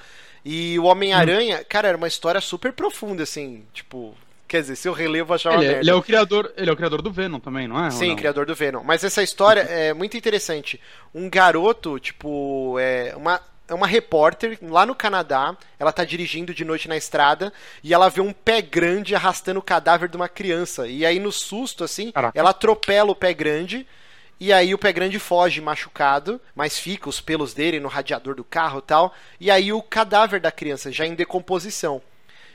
e o Homem-Aranha, cara, era uma história super profunda, assim, tipo... Quer dizer, se eu relevo, achava Ele, é- merda. ele é o criador, ele é o criador do Venom também, não é? Sim, não? criador do Venom. Mas essa história é muito interessante. Um garoto, tipo, é uma, é uma repórter lá no Canadá. Ela tá dirigindo de noite na estrada e ela vê um pé grande arrastando o cadáver de uma criança. E aí, no susto, assim, Caraca. ela atropela o pé grande. E aí o pé grande foge machucado, mas fica os pelos dele no radiador do carro e tal. E aí o cadáver da criança já em decomposição.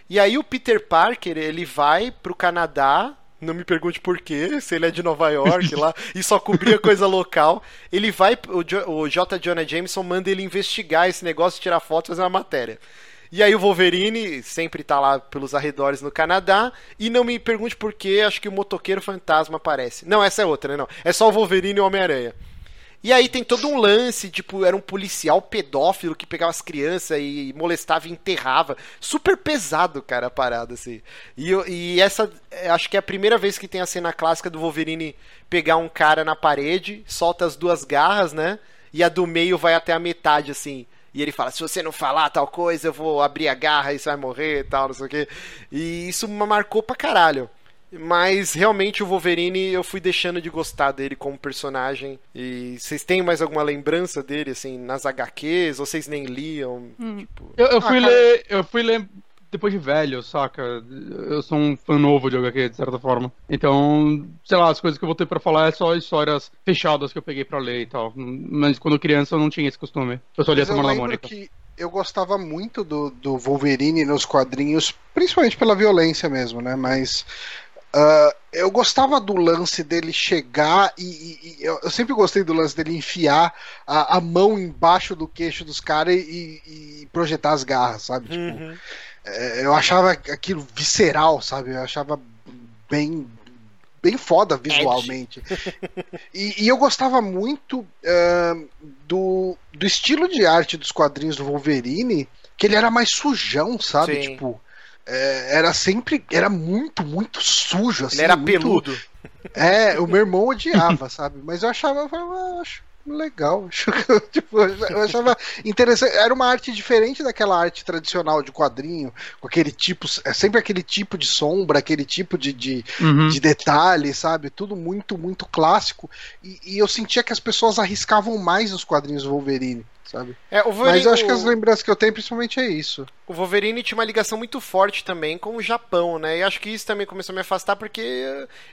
E aí o Peter Parker, ele vai pro Canadá, não me pergunte por quê, se ele é de Nova York lá, (laughs) e só cobria coisa local. Ele vai, o, J. Jonah Jameson manda ele investigar esse negócio, tirar fotos, fazer uma matéria. E aí o Wolverine sempre tá lá pelos arredores no Canadá, e não me pergunte por quê, acho que o motoqueiro fantasma aparece. Não, essa é outra, né? Não. É só o Wolverine e o Homem-Aranha. E aí tem todo um lance, tipo, era um policial pedófilo que pegava as crianças e molestava e enterrava. Super pesado, cara, a parada, assim. E, e essa, é, acho que é a primeira vez que tem a cena clássica do Wolverine pegar um cara na parede, solta as duas garras, né? E a do meio vai até a metade, assim. E ele fala, se você não falar tal coisa, eu vou abrir a garra e você vai morrer e tal, não sei o quê. E isso me marcou pra caralho. Mas realmente o Wolverine eu fui deixando de gostar dele como personagem. E vocês têm mais alguma lembrança dele, assim, nas HQs? Ou vocês nem liam? Tipo... Eu, eu fui Ah, ler. Eu fui ler depois de velho, saca? Eu sou um fã novo de HQ, de certa forma. Então, sei lá, as coisas que eu vou ter pra falar é só histórias fechadas que eu peguei pra ler e tal. Mas quando criança eu não tinha esse costume. Eu só lia Semana da Mônica. que eu gostava muito do, do Wolverine nos quadrinhos, principalmente pela violência mesmo, né? Mas ah, eu gostava do lance dele chegar e, e- e eu, sempre gostei do lance dele enfiar a, a mão embaixo do queixo dos caras e, e projetar as garras, sabe? Tipo, Uhum. é, eu achava aquilo visceral, sabe? Eu achava bem bem foda visualmente. E, e eu gostava muito ahn, do, do estilo de arte dos quadrinhos do Wolverine, que ele era mais sujão, sabe? Sim. Tipo, é, era sempre. Era muito, muito sujo. Assim, Ele era muito- peludo. É, o meu irmão odiava, sabe? Mas eu achava, eu "Ah, acho legal. (laughs) Tipo, eu achava interessante. Era uma arte diferente daquela arte tradicional de quadrinho, com aquele tipo, é sempre aquele tipo de sombra, aquele tipo de, de, Uhum. de detalhe, sabe? Tudo muito, muito clássico. E, e eu sentia que as pessoas arriscavam mais nos quadrinhos do Wolverine, sabe? É, o Wolverine, Mas eu acho que as lembranças que eu tenho principalmente é isso. O Wolverine tinha uma ligação muito forte também com o Japão, né? E acho que isso também começou a me afastar porque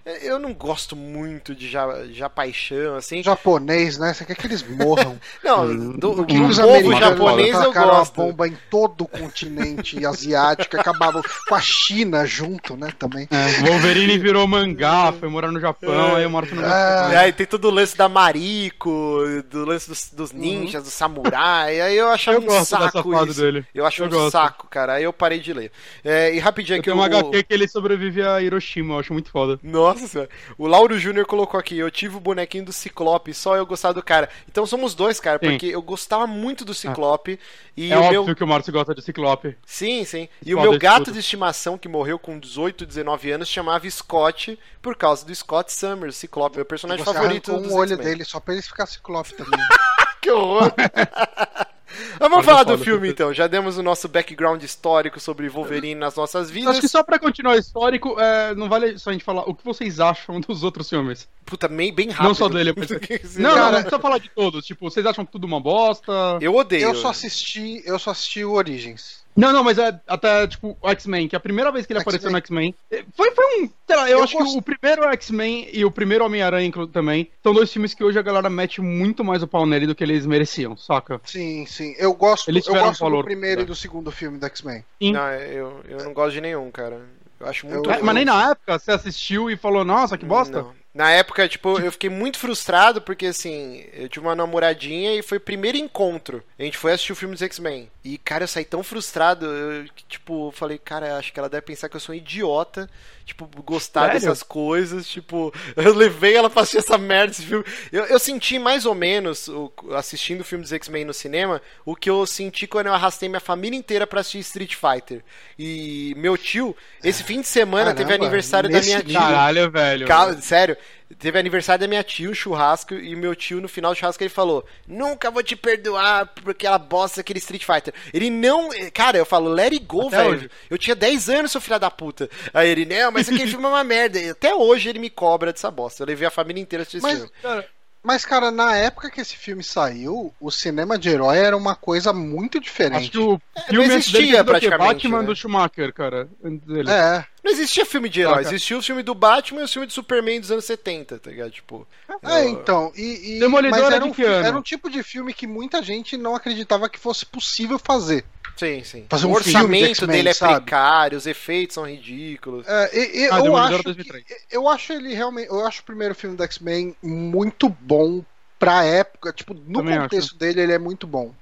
eh, eu não gosto muito de ja, japaixão, assim. Japonês, né? Você quer que eles morram? (laughs) Não, do, O que do os povo americanos japonês eu gosto. bomba em todo o continente (laughs) asiático, acabavam com a China junto, né? Também. É, o Wolverine (laughs) virou mangá, foi morar no Japão, aí o Marco não Ah. E aí tem todo o lance da Mariko, do lance dos, dos ninjas, do samurai. Aí eu achava Eu um gosto saco isso. dele. Eu acho Eu um gosto. saco, cara. Aí eu parei de ler. É, e rapidinho Eu aqui tenho um o- HQ que ele sobrevive a Hiroshima, eu acho muito foda. Nossa senhora. O Lauro Júnior colocou aqui, eu tive o bonequinho do Ciclope, só eu gostava do cara. Então somos dois, cara, Sim. porque eu gostava muito do Ciclope. E é o óbvio meu. que o Márcio gosta de Ciclope. Sim, sim. E o meu gato tudo. de estimação, que morreu com 18, 19 anos, chamava Scott, por causa do Scott Summers, Ciclope, meu personagem Você favorito dos um olho dele só pra ele ficar ciclope também. (laughs) Que horror! (laughs) Vamos falar do filme então. Já demos o nosso background histórico sobre Wolverine nas nossas vidas. Acho que só pra continuar histórico, é, não vale só a gente falar o que vocês acham dos outros filmes. Puta, bem, bem rápido. (laughs) Não só dele, mas... Não, não, não precisa falar de todos. Tipo, vocês acham tudo uma bosta? Eu odeio. Eu só assisti, eu só assisti o Origins. Não, não, mas é até, tipo, o X-Men, que é a primeira vez que ele apareceu no X-Men. é, Foi, foi um. Sei lá, eu, Eu acho gosto- que o primeiro X-Men e o primeiro Homem-Aranha também são dois filmes que hoje a galera mete muito mais o pau nele do que eles mereciam, saca? Sim, sim. Eu gosto, Eles eu gosto valor, do primeiro né? e do segundo filme do X-Men. Não, eu, eu não gosto de nenhum, cara. Eu acho muito Eu- É, mas nem na época você assistiu e falou, nossa, que bosta. Não. Na época, tipo, eu fiquei muito frustrado porque, assim, eu tive uma namoradinha e foi o primeiro encontro. A gente foi assistir o filme dos X-Men. E, cara, eu saí tão frustrado. Eu, tipo, falei, cara, acho que ela deve pensar que eu sou um idiota. Tipo, gostar Sério? dessas coisas. Tipo, (laughs) eu levei ela pra assistir essa merda, esse filme. Eu, eu senti mais ou menos, o- assistindo o filme dos X-Men no cinema, o que eu senti quando eu arrastei minha família inteira pra assistir Street Fighter. E meu tio, esse fim de semana, teve Caramba, aniversário da minha tia. Caralho, velho. Cara, sério, teve aniversário da minha tia, um churrasco, e meu tio, no final do churrasco, ele falou: Nunca vou te perdoar por aquela bosta daquele Street Fighter. Ele não. Cara, eu falo, let it go, Até velho. hoje. Eu tinha 10 anos, seu filho da puta. Aí ele, não, mas aquele filme é uma merda. E Até hoje ele me cobra dessa bosta. Eu levei a família inteira a assistir esse Mas, filme. Cara, mas, cara, na época que esse filme saiu, o cinema de herói era uma coisa muito diferente. acho que o É, não filme existia foi do quê? praticamente, Batman né? do Schumacher, cara. Dele. É. Não existia filme de herói, Ah, existia o filme do Batman e o filme do Superman dos anos 70, tá ligado? Tipo. É, eu- então, e, e Demolidor mas era de um, que fi- ano? era um tipo de filme que muita gente não acreditava que fosse possível fazer. Sim, sim. Fazer o um filme de orçamento X-Men, dele é sabe? precário, os efeitos são ridículos. É, e- e Ah, eu, acho 2003. que- eu acho ele realmente, eu acho o primeiro filme do X-Men muito bom pra época, tipo, no Também contexto dele ele é muito bom.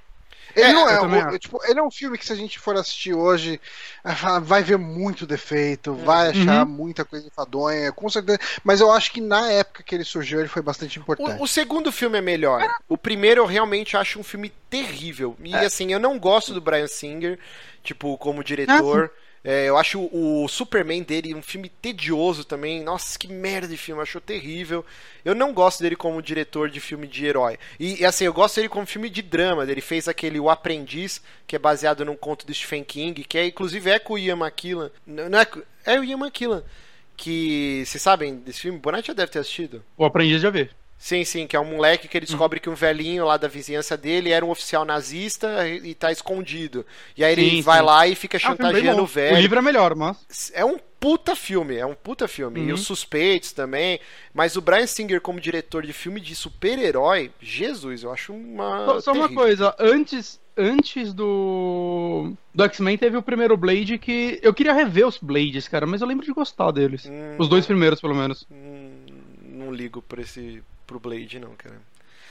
Ele É, não é, o- tipo, ele é um filme que se a gente for assistir hoje, ah, vai ver muito defeito, vai achar Uhum. muita coisa enfadonha, com certeza. Mas eu acho que na época que ele surgiu, ele foi bastante importante. O, o segundo filme é melhor. O primeiro eu realmente acho um filme terrível. E assim, eu não gosto do Brian Singer, tipo, como diretor. É, eu acho o, Superman dele um filme tedioso também. Nossa, que merda de filme, eu acho terrível. Eu não gosto dele como diretor de filme de herói. E, e, assim, eu gosto dele como filme de drama. Ele fez aquele O Aprendiz, que é baseado num conto do Stephen King, que é inclusive é com o Ian McKellen. Não é, é o Ian McKellen. Que. Vocês sabem desse filme? Bonatti já deve ter assistido. O aprendiz já vê. Sim, sim, que é um moleque que ele descobre que um velhinho lá da vizinhança dele era um oficial nazista e e tá escondido. E aí ele Sim, vai sim. lá e fica Ah, chantageando bom. o velho. O livro é melhor, mas. É um puta filme, é um puta filme. E Uhum. os suspeitos também. Mas o Brian Singer como diretor de filme de super-herói, Jesus, eu acho uma. Só, só uma coisa, antes, antes do. Do X-Men teve o primeiro Blade que. Eu queria rever os Blades, cara, mas eu lembro de gostar deles. Hum, Os dois primeiros, pelo menos. hum, não ligo pra esse. Pro Blade, não, cara.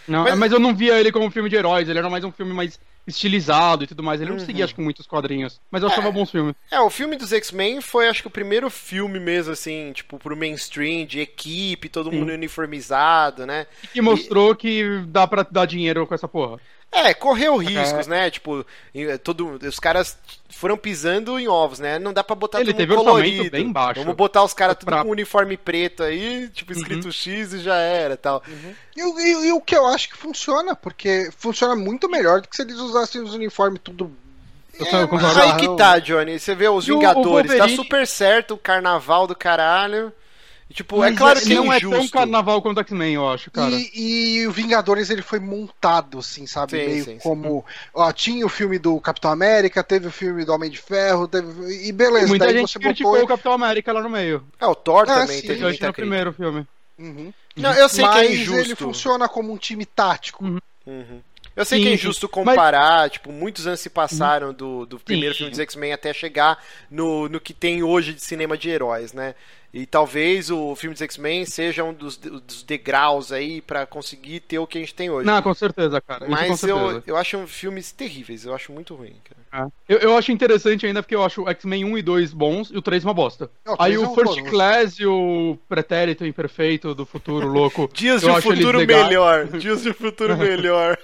Não, Mas- mas... eu não via ele como um filme de heróis, ele era mais um filme mais estilizado e tudo mais. Ele não Uhum. seguia, acho que, muitos quadrinhos. Mas eu achava bons filmes. É, o filme dos X-Men foi, acho que, o primeiro filme mesmo, assim, tipo, pro mainstream, de equipe, todo Sim. mundo uniformizado, né? E mostrou que dá pra dar dinheiro com essa porra. É, correu riscos, né? Tipo, em- todo, os caras foram pisando em ovos, né? Não dá pra botar Ele tudo teve um colorido. bem baixo. Vamos botar os caras tudo Pra- com uniforme preto aí, tipo, escrito X e já era tal. E, o- e- e o que eu acho que funciona, porque funciona muito melhor do que se eles usassem os uniformes tudo. Eu É, Aí que tá, Johnny. Você vê os E o- o Vingadores, tá Wolverine- super certo o carnaval do caralho. E, tipo, Mas é claro que é não é tão injusto. carnaval quanto o X-Men, eu acho, cara. E, e o Vingadores ele foi montado, assim, sabe? Sim, Meio sim, sim. como. Ó, tinha o filme do Capitão América, teve o filme do Homem de Ferro, teve. E beleza, Muita daí gente você criticou botou. o Capitão América lá no meio. É, o Thor Ah, também sim. teve Eu muita no primeiro filme. Uhum. Não, eu sei Mas que é injusto. ele funciona como um time tático. Uhum. Uhum. Eu sei Sim, que é sim. injusto comparar, tipo, muitos anos se passaram do, do primeiro Sim. filme dos X-Men até chegar no, no que tem hoje de cinema de heróis, né? E talvez o filme dos X-Men seja um dos, dos degraus aí pra conseguir ter o que a gente tem hoje. Não, com certeza, cara. Mas certeza. eu, eu acho filmes terríveis, eu acho muito ruim, cara. É. Eu, eu acho interessante ainda porque eu acho o X-Men 1 e 2 bons e o 3 uma bosta. Não, Aí três é o First horroroso. Class e o Pretérito Imperfeito do futuro louco. (laughs) Dias eu de um (laughs) futuro melhor. Dias de um futuro melhor.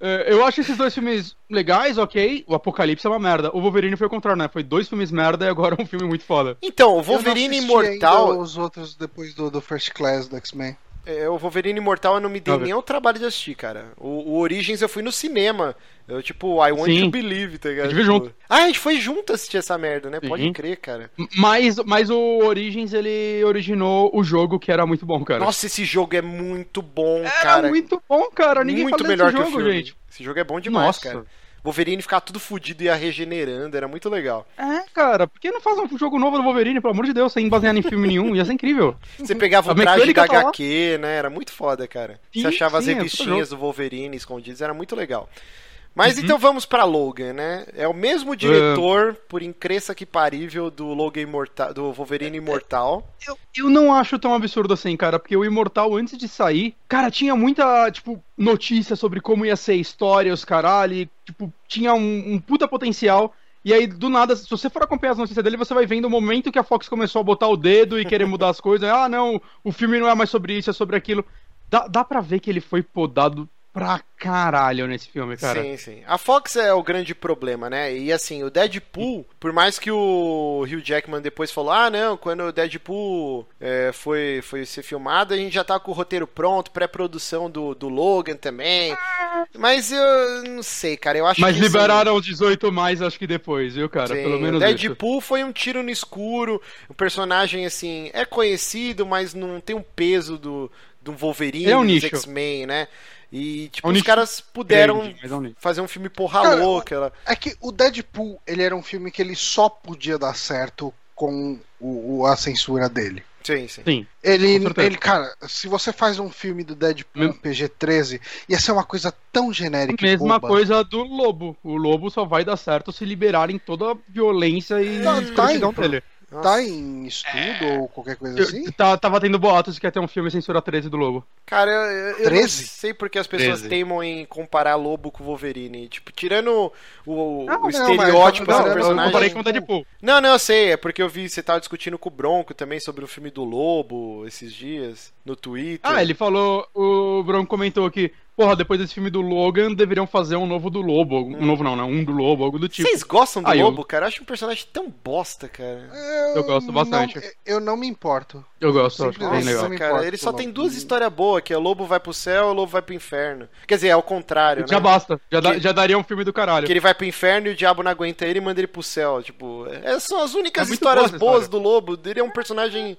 É, eu acho esses dois filmes legais, ok. O Apocalipse é uma merda. O Wolverine foi o contrário, né? Foi dois filmes merda e agora é um filme muito foda. Então, o Eu não Wolverine assisti Imortal. ainda Os outros depois do, do First Class do X-Men. É, o Wolverine Imortal eu não me dei Não, nem o trabalho de assistir, cara. O, o Origins eu fui no cinema. Eu, tipo, I want Sim. to believe, tá ligado? A gente Tipo, junto. Ah, a gente foi junto assistir essa merda, né? Pode Sim. crer, cara. Mas, mas o Origins, ele originou o jogo que era muito bom, cara. Nossa, esse jogo é muito bom, era cara. muito bom, cara. Ninguém muito melhor desse que o jogo, filme. gente. Esse jogo é bom demais, Nossa. cara. Wolverine ficar tudo fudido e ia regenerando, era muito legal. É, cara, por que não faz um jogo novo do Wolverine, pelo amor de Deus, sem basear em filme nenhum? Ia ser incrível. Você pegava o traje da tá lá. HQ, né? Era muito foda, cara. Sim, Você achava as sim, é puta revistinhas do Wolverine escondidas, era muito legal. Mas então vamos pra Logan, né? É o mesmo diretor, por incresça que parível, do Logan Imortal, do Wolverine Imortal. Eu, eu não acho tão absurdo assim, cara, porque o Imortal, antes de sair, cara, tinha muita, tipo, notícia sobre como ia ser a história, os caralho, e, tipo, tinha um, um puta potencial. E aí, do nada, se você for acompanhar as notícias dele, você vai vendo o momento que a Fox começou a botar o dedo e querer mudar as coisas. Ah, não, o filme não é mais sobre isso, é sobre aquilo. Dá, dá pra ver que ele foi podado pra caralho nesse filme, cara. Sim, sim. A Fox é o grande problema, né? E assim, o Deadpool, por mais que o Hugh Jackman depois falou, ah, não, quando o Deadpool é, foi, foi ser filmado, a gente já tá com o roteiro pronto, pré-produção do, do Logan também. Mas eu não sei, cara, eu acho Mas que. assim, liberaram 18 mais, acho que depois, viu, cara? Sim, Pelo menos o isso. Deadpool foi um tiro no escuro. O personagem, assim, é conhecido, mas não tem um peso do, do Wolverine, É um dos. X-Men, né? E, tipo, É um os caras puderam grande, é um fazer um filme porra Cara, louca. ela- É que o Deadpool, ele era um filme que ele só podia dar certo com o, o- a censura dele. Sim, sim. Sim. Ele, ele, cara, se você faz um filme do Deadpool Mesmo- PG-13, ia ser uma coisa tão genérica Mesma boba. coisa do Lobo. O Lobo só vai dar certo se liberarem toda a violência e Tá- tá escrotidão dele. Tá em estudo ou qualquer coisa Eu- assim? tá- tava tendo boatos que ia ter um filme censura 13 do Lobo. Cara, eu, eu- eu não 13? sei porque as pessoas 13. teimam em comparar Lobo com Wolverine. Tipo, tirando o, o- Não, o não, estereótipo mas desse eu- eu eu personagem. comparei com o Deadpool. Não, não, eu sei. É porque eu vi, você tava discutindo com o Bronco também sobre o filme do Lobo esses dias, no Twitter. Ah, ele falou, o Bronco comentou que, porra, depois desse filme do Logan, deveriam fazer um novo do Lobo. Um novo não, né? Um do Lobo, algo do tipo. Vocês gostam do eu- Lobo, cara? Eu acho um personagem tão bosta, cara. Eu gosto bastante. Não, eu não me importo. Eu gosto, eu acho Simplesmente bem legal. não me cara, importo ele só tem duas histórias boas, que é o Lobo vai pro céu e o Lobo vai pro inferno. Quer dizer, é o contrário, Já né? basta, já, Que- já daria um filme do caralho. Que ele vai pro inferno e o diabo não aguenta ele e manda ele pro céu. Tipo, essas são as únicas É histórias boa boas história. do Lobo. Ele é um personagem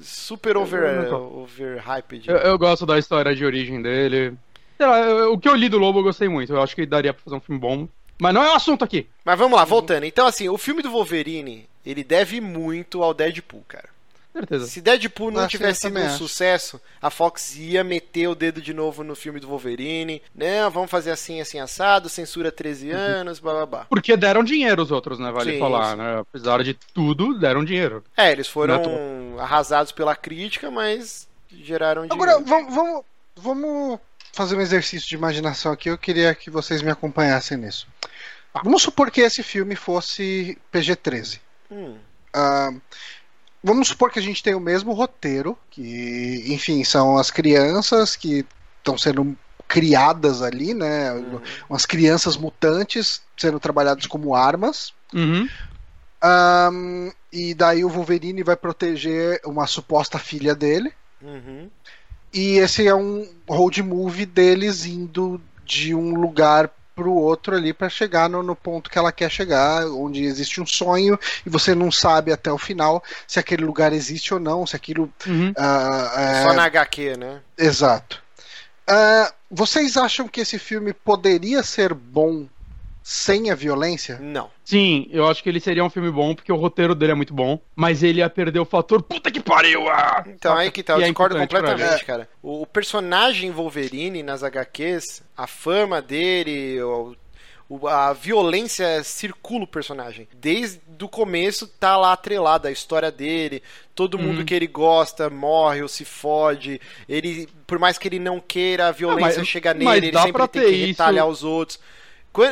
super over, Eu overhyped. Eu, eu gosto da história de origem dele. Sei lá, eu- o que eu li do Lobo eu gostei muito. Eu acho que daria pra fazer um filme bom. Mas não é o assunto aqui. Mas vamos lá, voltando. Então, assim, o filme do Wolverine, ele deve muito ao Deadpool, cara. Certeza. Se Deadpool não Ah, tivesse sido um acho. sucesso, a Fox ia meter o dedo de novo no filme do Wolverine. Não, vamos fazer assim, assim, assado, censura 13 anos, blá blá blá. Porque deram dinheiro os outros, né? Vale Sim, falar, sim. né? Apesar de tudo, deram dinheiro. É, eles foram Não arrasados pela crítica, mas geraram dinheiro. Agora, vamos, vamos, vamos fazer um exercício de imaginação aqui. Eu queria que vocês me acompanhassem nisso. Vamos supor que esse filme fosse PG-13. Hum, Ah, vamos supor que a gente tem o mesmo roteiro, que, enfim, são as crianças que estão sendo criadas ali, né? Uhum. Umas crianças mutantes sendo trabalhadas como armas. Uhum. Ahn, e daí o Wolverine vai proteger uma suposta filha dele. uhum. E esse é um road movie deles indo de um lugar pro outro ali para chegar no, no ponto que ela quer chegar, onde existe um sonho e você não sabe até o final se aquele lugar existe ou não, se aquilo. Uhum. ah, é- Só na HQ, né? Exato. Ah, vocês acham que esse filme poderia ser bom sem a violência? Não. Sim, eu acho que ele seria um filme bom, porque o roteiro dele é muito bom, mas ele ia perder o fator puta que pariu! ah! Então aí que tá, eu E é discordo pra completamente, cara. O, personagem Wolverine nas HQs, a fama dele, o- a violência circula o personagem. Desde o começo tá lá atrelada a história dele, todo Uhum. mundo que ele gosta morre ou se fode. Ele, por mais que ele não queira, a violência mas- chega nele, ele dá sempre tem ter que isso- retalhar os outros.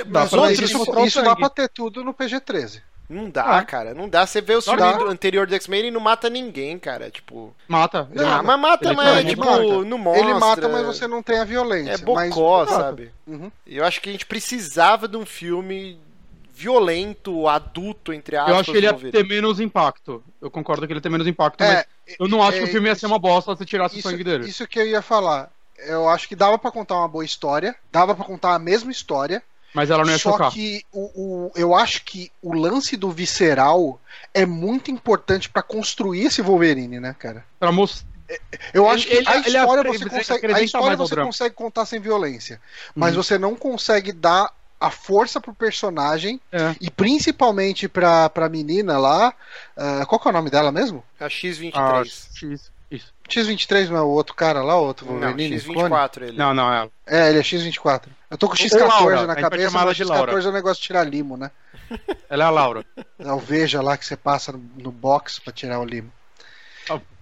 Dá os outros isso isso dá pra ter tudo no PG-13. não dá, Ah. cara, não dá. Você vê o filme do anterior do X-Men e não mata ninguém, cara, tipo... Mata. Ah, mata. mas mata, Ele mas mata, tipo, mata. não mostra. Ele mata, mas você não tem a violência. É mas- bocó, Mas- sabe? Uhum. Eu acho que a gente precisava de um filme violento, adulto, entre aspas, Eu acho que ele ia ter menos impacto. Eu concordo que ele ia ter menos impacto, É, mas eu não acho é, que o filme ia ser uma bosta se tirasse Isso, o sangue dele. isso que eu ia falar. Eu acho que dava pra contar uma boa história, dava pra contar a mesma história, Mas ela não ia só chocar. que o, o- eu acho que o lance do visceral é muito importante pra construir esse Wolverine, né, cara? Pra mostrar. Eu Ele- acho que ele- a ele história acre- você você consegue, a história você consegue contar sem violência, mas Uhum. você não consegue dar a força pro personagem É. e principalmente pra, pra menina lá, ah, qual que é o nome dela mesmo? A X-23. Ah, X. Isso. X23 não é o outro cara lá, o outro Não, Wolverine? clone? X24 ele. Não, não, é. É, ele é X24. Eu tô com o Ou X14 Laura, na a gente vai cabeça, mas de X14 Laura. é o negócio de tirar limo, né? (laughs) Ela é a Laura. É o Veja lá que você passa no, box pra tirar o limo.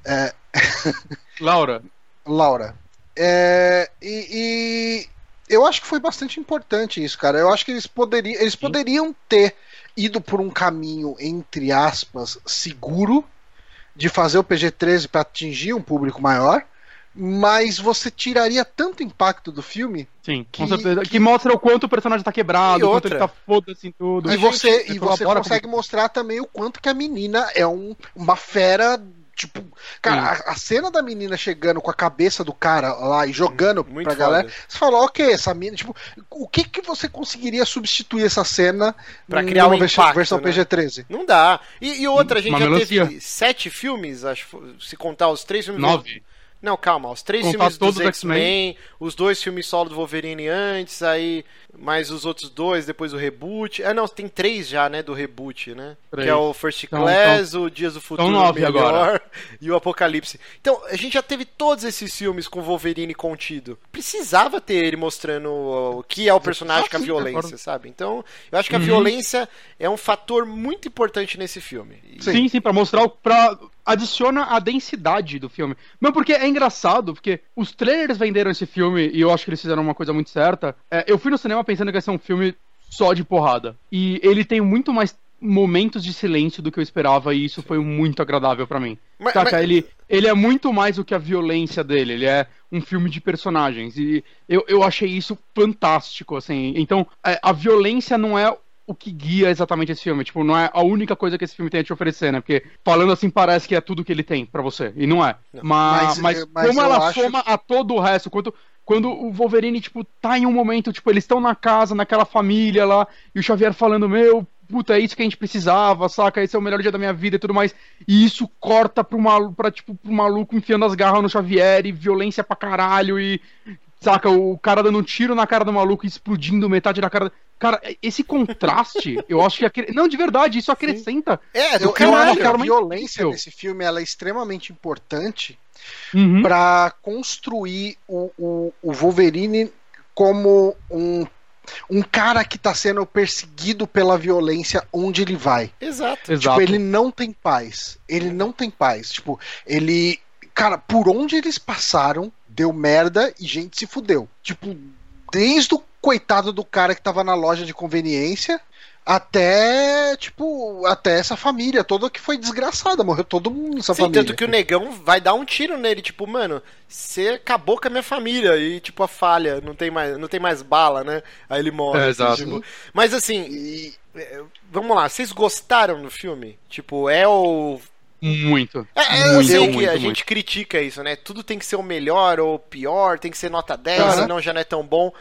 (laughs) Laura, Laura. É, e, e eu acho que foi bastante importante isso, cara. Eu acho que eles poderiam, eles poderiam ter ido por um caminho, entre aspas, seguro de fazer o PG-13 para atingir um público maior, mas você tiraria tanto impacto do filme sim, Que- com certeza. Que, que- mostra o quanto o personagem tá quebrado, E o quanto ele tá foda-se em tudo. e você, e ele você colabora consegue mostrar também o quanto que a menina é um, uma fera. Tipo, cara, a, a cena da menina chegando com a cabeça do cara lá e jogando Muito pra foda. galera, você fala, ok, essa menina, tipo, o que que você conseguiria substituir essa cena Pra criar um vers- impacto, versão né? PG-13? Não dá. E, e outra, a gente Uma já melancia. teve sete filmes, acho, se contar os três filmes. Nove. Não, calma, os três Contar filmes dos os X-Men, os dois filmes solo do Wolverine antes, aí mais os outros dois, depois o reboot. Ah, não, tem três já, né, do reboot, né? Três. Que é o First Então, Class, o Dias do Futuro nove Melhor agora. (laughs) e o Apocalipse. Então, a gente já teve todos esses filmes com o Wolverine contido. Precisava ter ele mostrando o que é o personagem com a sim, violência, sabe? Então, eu acho que a Uhum. violência é um fator muito importante nesse filme. E- Sim. Sim, sim, pra mostrar o. Pra... Adiciona a densidade do filme. Mas porque é engraçado, porque os trailers venderam esse filme e eu acho que eles fizeram uma coisa muito certa. É, eu fui no cinema pensando que ia ser um filme só de porrada. E ele tem muito mais momentos de silêncio do que eu esperava e isso foi muito agradável pra mim. Mas- Saca, mas- ele, ele é muito mais do que a violência dele, ele é um filme de personagens. E eu, eu achei isso fantástico, assim. Então, é, a violência não é o que guia exatamente esse filme. Tipo, não é a única coisa que esse filme tem a te oferecer, né? Porque falando assim parece que é tudo que ele tem pra você. E não é. Não. Mas, Mas, mas, eh, mas como ela acho- soma a todo o resto, quando, quando o Wolverine, tipo, tá em um momento, tipo, eles estão na casa, naquela família lá, e o Xavier falando, meu, puta, é isso que a gente precisava, saca? Esse é o melhor dia da minha vida e tudo mais. E isso corta pro maluco, pra, tipo, pro maluco enfiando as garras no Xavier e violência pra caralho e. Saca, o cara dando um tiro na cara do maluco e explodindo metade da cara. Cara, esse contraste, (laughs) eu acho que. acre- Não, de verdade, isso acrescenta. É, do Eu, eu acho que a violência desse filme ela é extremamente importante Uhum. pra construir o, o, o Wolverine como um, um cara que tá sendo perseguido pela violência onde ele vai. Exato. Exato. Tipo, ele não tem paz. Ele não tem paz. Tipo, ele. Cara, por onde eles passaram, deu merda e gente se fudeu. Tipo, desde o coitado do cara que tava na loja de conveniência até, tipo, até essa família toda que foi desgraçada. Morreu todo mundo nessa Sim, família. tanto que o negão vai dar um tiro nele, tipo, mano, você acabou com a minha família e tipo a falha, não tem mais, não tem mais bala, né? Aí ele morre. É, assim, exato. tipo. Mas assim, E- é, vamos lá, vocês gostaram do filme? Tipo, é o Muito. é, é, eu muito, sei muito, que a muito. gente critica isso, né? Tudo tem que ser o melhor ou o pior, tem que ser nota 10, Aham. senão já não é tão bom.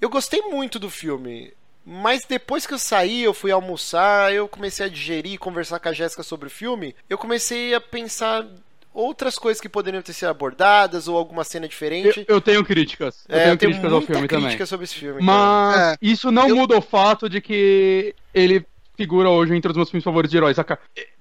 Eu gostei muito do filme. Mas depois que eu saí, eu fui almoçar, eu comecei a digerir e conversar com a Jéssica sobre o filme, eu comecei a pensar outras coisas que poderiam ter sido abordadas ou alguma cena Eu, diferente. eu tenho críticas. Eu é, tenho eu tenho críticas ao filme crítica também. sobre esse filme. Mas É, isso não eu- muda o fato de que ele figura hoje entre os meus filmes favoritos de heróis.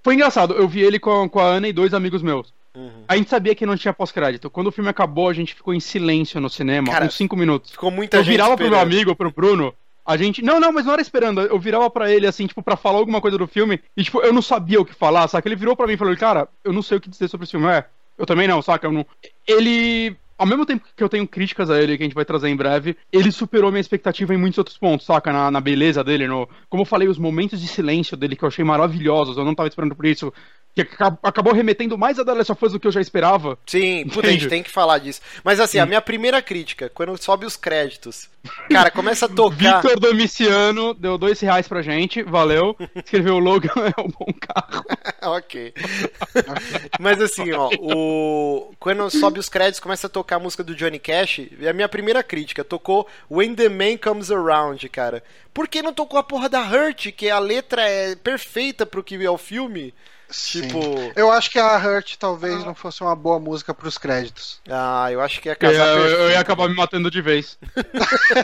Foi engraçado, eu vi ele com, com a Ana e dois amigos meus. Uhum. A gente sabia que não tinha pós-crédito. Quando o filme acabou, a gente ficou em silêncio no cinema, Cara, uns 5 minutos. Ficou muita Eu gente virava pro meu esperando. amigo, pro Bruno, a gente. Não, não, mas não era esperando. Eu virava pra ele, assim, tipo, pra falar alguma coisa do filme. E, tipo, eu não sabia o que falar, saca? Ele virou pra mim e falou: Cara, eu não sei o que dizer sobre esse filme. É, eu também não, saca? Eu não... Ele. Ao mesmo tempo que eu tenho críticas a ele, que a gente vai trazer em breve, ele superou minha expectativa em muitos outros pontos, saca? Na, na beleza dele, no. Como eu falei, os momentos de silêncio dele que eu achei maravilhosos, eu não tava esperando por isso. Que aca- acabou remetendo mais a The Last of Us do que eu já esperava. Sim, puta, a gente tem que falar disso. Mas assim, a minha primeira crítica, quando sobe os créditos, cara, começa a tocar. (laughs) Victor Domiciano deu dois reais pra gente, valeu. Escreveu o Logan (laughs) é um bom carro. (laughs) ok. Mas assim, ó, o... quando sobe os créditos, começa a tocar a música do Johnny Cash, e a minha primeira crítica tocou When the Man Comes Around, cara. Por que não tocou a porra da Hurt, que a letra é perfeita pro que é o filme? Sim. Tipo. Eu acho que a Hurt talvez não fosse uma boa música pros créditos. Ah, eu acho que ia Eu, casar eu- eu perfeito. ia acabar me matando de vez. (laughs)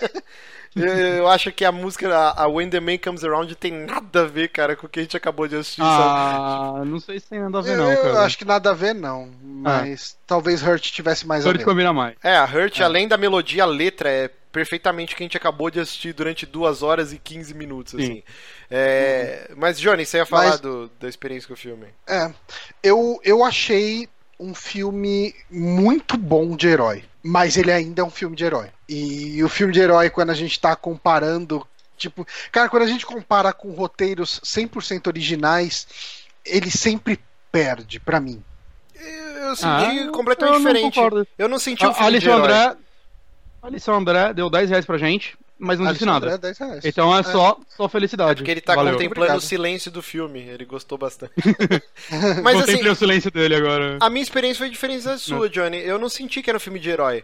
Eu, eu acho que a música, a, a When the Man Comes Around, tem nada a ver, cara, com o que a gente acabou de assistir, sabe? Ah, não sei se tem nada a ver, Eu, não, eu cara. acho que nada a ver, não. Mas talvez Hurt tivesse mais a Hurt ver. combina mais. É, a Hurt, além da melodia, a letra é perfeitamente o que a gente acabou de assistir durante 2 horas e 15 minutos, Sim. assim. É, Mas, Johnny, você ia falar Mas- do- da experiência com o filme. É. Eu, eu achei um filme muito bom de herói. Mas ele ainda é um filme de herói. E o filme de herói, quando a gente tá comparando. Tipo, cara, quando a gente compara com roteiros 100% originais, ele sempre perde, pra mim. Eu senti Ah, completamente eu diferente. concordo. Eu não senti um A filme de Alisson herói. André. Alisson André deu 10 reais pra gente, mas não disse Alexandre nada. é 10 reais. Então é só, só felicidade. Porque ele tá Valeu. contemplando Obrigado. o silêncio do filme. Ele gostou bastante. (laughs) Mas assim, Contemplei o silêncio dele agora. a minha experiência foi diferente da sua, Johnny. Eu não senti que era um filme de herói.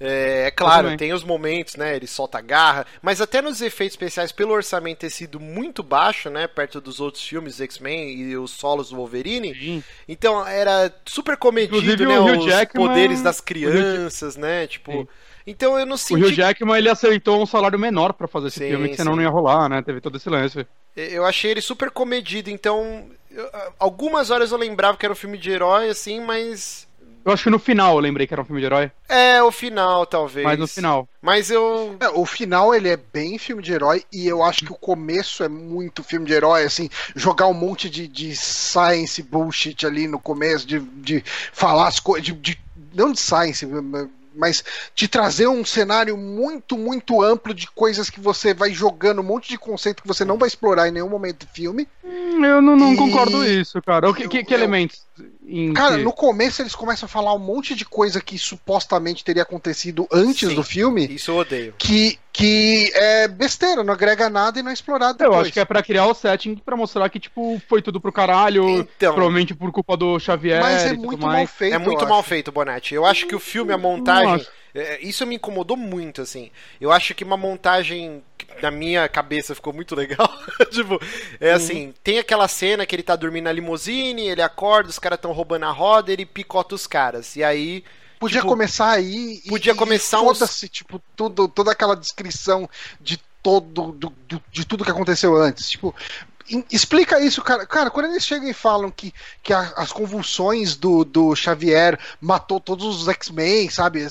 É, é claro, tem os momentos, né? Ele solta a garra, mas até nos efeitos especiais, pelo orçamento ter sido muito baixo, né? Perto dos outros filmes X-Men e os solos do Wolverine. Sim. Então era super comedido, Inclusive, né? os Jackman- poderes das crianças, né? Tipo. Sim. Então eu não O senti. Hugh Jackman ele aceitou um salário menor pra fazer esse Sim, filme, que senão sim. não ia rolar, né? Teve todo esse lance. Eu achei ele super comedido, então. eu- algumas horas eu lembrava que era um filme de herói, assim, mas. Eu acho que no final eu lembrei que era um filme de herói, É, o final, talvez. mas no final. Mas eu. É, o final ele é bem filme de herói e eu acho que o começo é muito filme de herói, assim, jogar um monte de, de science bullshit ali no começo, de, de falar as coisas, de, de- não de science, mas de trazer um cenário muito, muito amplo de coisas que você vai jogando, um monte de conceito que você não vai explorar em nenhum momento do filme. Hum, Eu não, não E- concordo isso, cara. O que, que, que Eu- eu- elementos? Em Cara, que- no começo eles começam a falar um monte de coisa que supostamente teria acontecido antes Sim. do filme. Isso eu odeio. Que, que é besteira, não agrega nada e não é explorado Eu depois. acho que é pra criar o setting pra mostrar que, tipo, foi tudo pro caralho. Então. Provavelmente por culpa do Xavier Mas é e tudo muito mal feito. É muito eu mal acho. feito, Bonatti. Eu acho que o filme, a montagem. Nossa. é, Isso me incomodou muito, assim. Eu acho que uma montagem na minha cabeça ficou muito legal. (laughs) tipo, é assim, tem aquela cena que ele tá dormindo na limusine, ele acorda, os caras estão roubando a roda, ele picota os caras. E aí. Podia tipo, começar aí e- podia e começar uns- foda-se, tipo, tudo, toda aquela descrição de todo do- do- de tudo que aconteceu antes. Tipo, explica isso, cara. Cara, quando eles chegam e falam que, que a- as convulsões do, do Xavier matou todos os X-Men, sabe?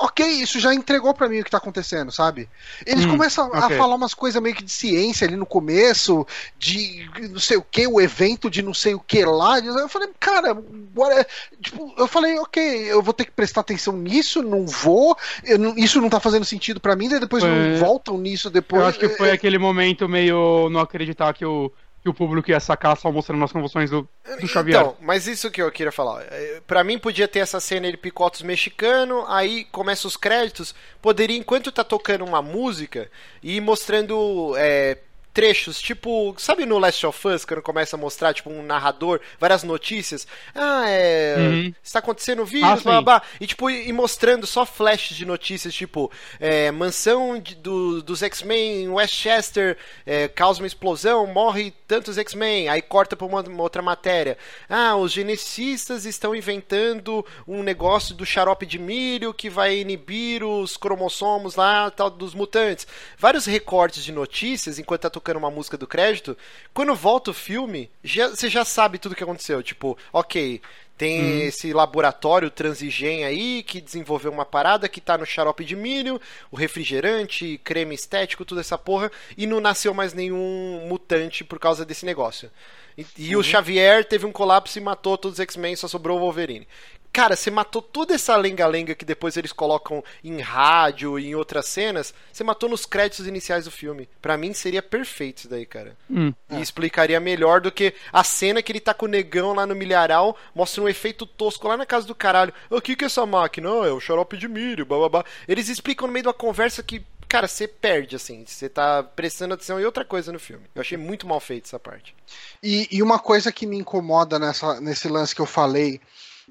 É, é, Ok, isso já entregou pra mim o que tá acontecendo, sabe? Eles Hum, começam a ok. falar umas coisas meio que de ciência ali no começo, de não sei o que, o evento de não sei o que lá. Eu falei, cara, bora. Tipo, eu falei, ok, eu vou ter que prestar atenção nisso, não vou, eu não- isso não tá fazendo sentido pra mim, daí depois Foi- não voltam nisso depois. Eu acho que foi É, aquele momento meio não acreditar que o, que o público ia sacar só mostrando as convulsões do, do Xavier. Então, mas isso que eu queria falar. É, Pra mim podia ter essa cena ele picota os mexicanos, aí começa os créditos, poderia enquanto tá tocando uma música ir mostrando é, trechos, tipo, sabe no Last of Us, quando começa a mostrar, tipo, um narrador, várias notícias. Ah, é. Uhum. Está acontecendo Ah, vírus, sim. blá, blá, blá. E, tipo, e mostrando só flashes de notícias, tipo, é, mansão de- do- dos X-Men em Westchester é, causa uma explosão, morre tantos X-Men. Aí corta pra uma, uma outra matéria. Ah, os geneticistas estão inventando um negócio do xarope de milho que vai inibir os cromossomos lá, tal, dos mutantes. Vários recortes de notícias enquanto tá tocando uma música do crédito. Quando volta o filme, já- você já sabe tudo que aconteceu. Tipo, ok, tem esse laboratório Transigen aí que desenvolveu uma parada que tá no xarope de milho, o refrigerante, creme estético, toda essa porra, e não nasceu mais nenhum mutante por causa desse negócio. E, e o Xavier teve um colapso e matou todos os X-Men, só sobrou o Wolverine. Cara, você matou toda essa lenga-lenga que depois eles colocam em rádio e em outras cenas, você matou nos créditos iniciais do filme. Pra mim seria perfeito isso daí, cara. Hum. E explicaria melhor do que a cena que ele tá com o negão lá no milharal, mostra um efeito tosco lá na casa do caralho. O que que é essa máquina? Ah, é o xarope de milho, bababá. Eles explicam no meio de uma conversa que, cara, você perde, assim. Você tá prestando atenção em outra coisa no filme. Eu achei muito mal feito essa parte. E, e uma coisa que me incomoda nessa, nesse lance que eu falei,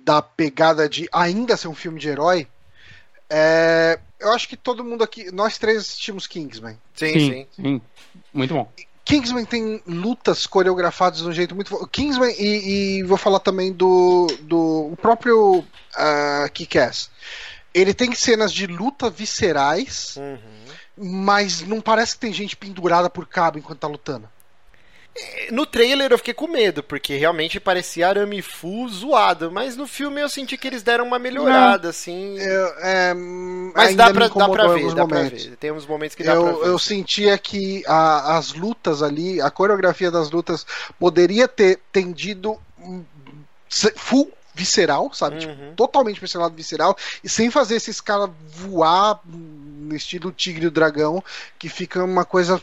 da pegada de ainda ser um filme de herói, É, eu acho que todo mundo aqui, nós três assistimos Kingsman. Sim, sim, sim. sim. Muito bom. Kingsman tem lutas coreografadas de um jeito muito. Kingsman e, e vou falar também do, do o próprio uh, Kick-Ass. Ele tem cenas de luta viscerais, Uhum. mas não parece que tem gente pendurada por cabo enquanto tá lutando. No trailer eu fiquei com medo, porque realmente parecia arame full zoado, mas no filme eu senti que eles deram uma melhorada, assim. Eu, é, Mas dá pra, dá pra ver, dá pra momentos. ver. Tem uns momentos que dá pra Eu, ver. eu sentia que a- as lutas ali, a coreografia das lutas poderia ter tendido hum, full visceral, sabe? Tipo, Uhum. totalmente personado visceral e sem fazer esses caras voar no estilo Tigre e o Dragão, que fica uma coisa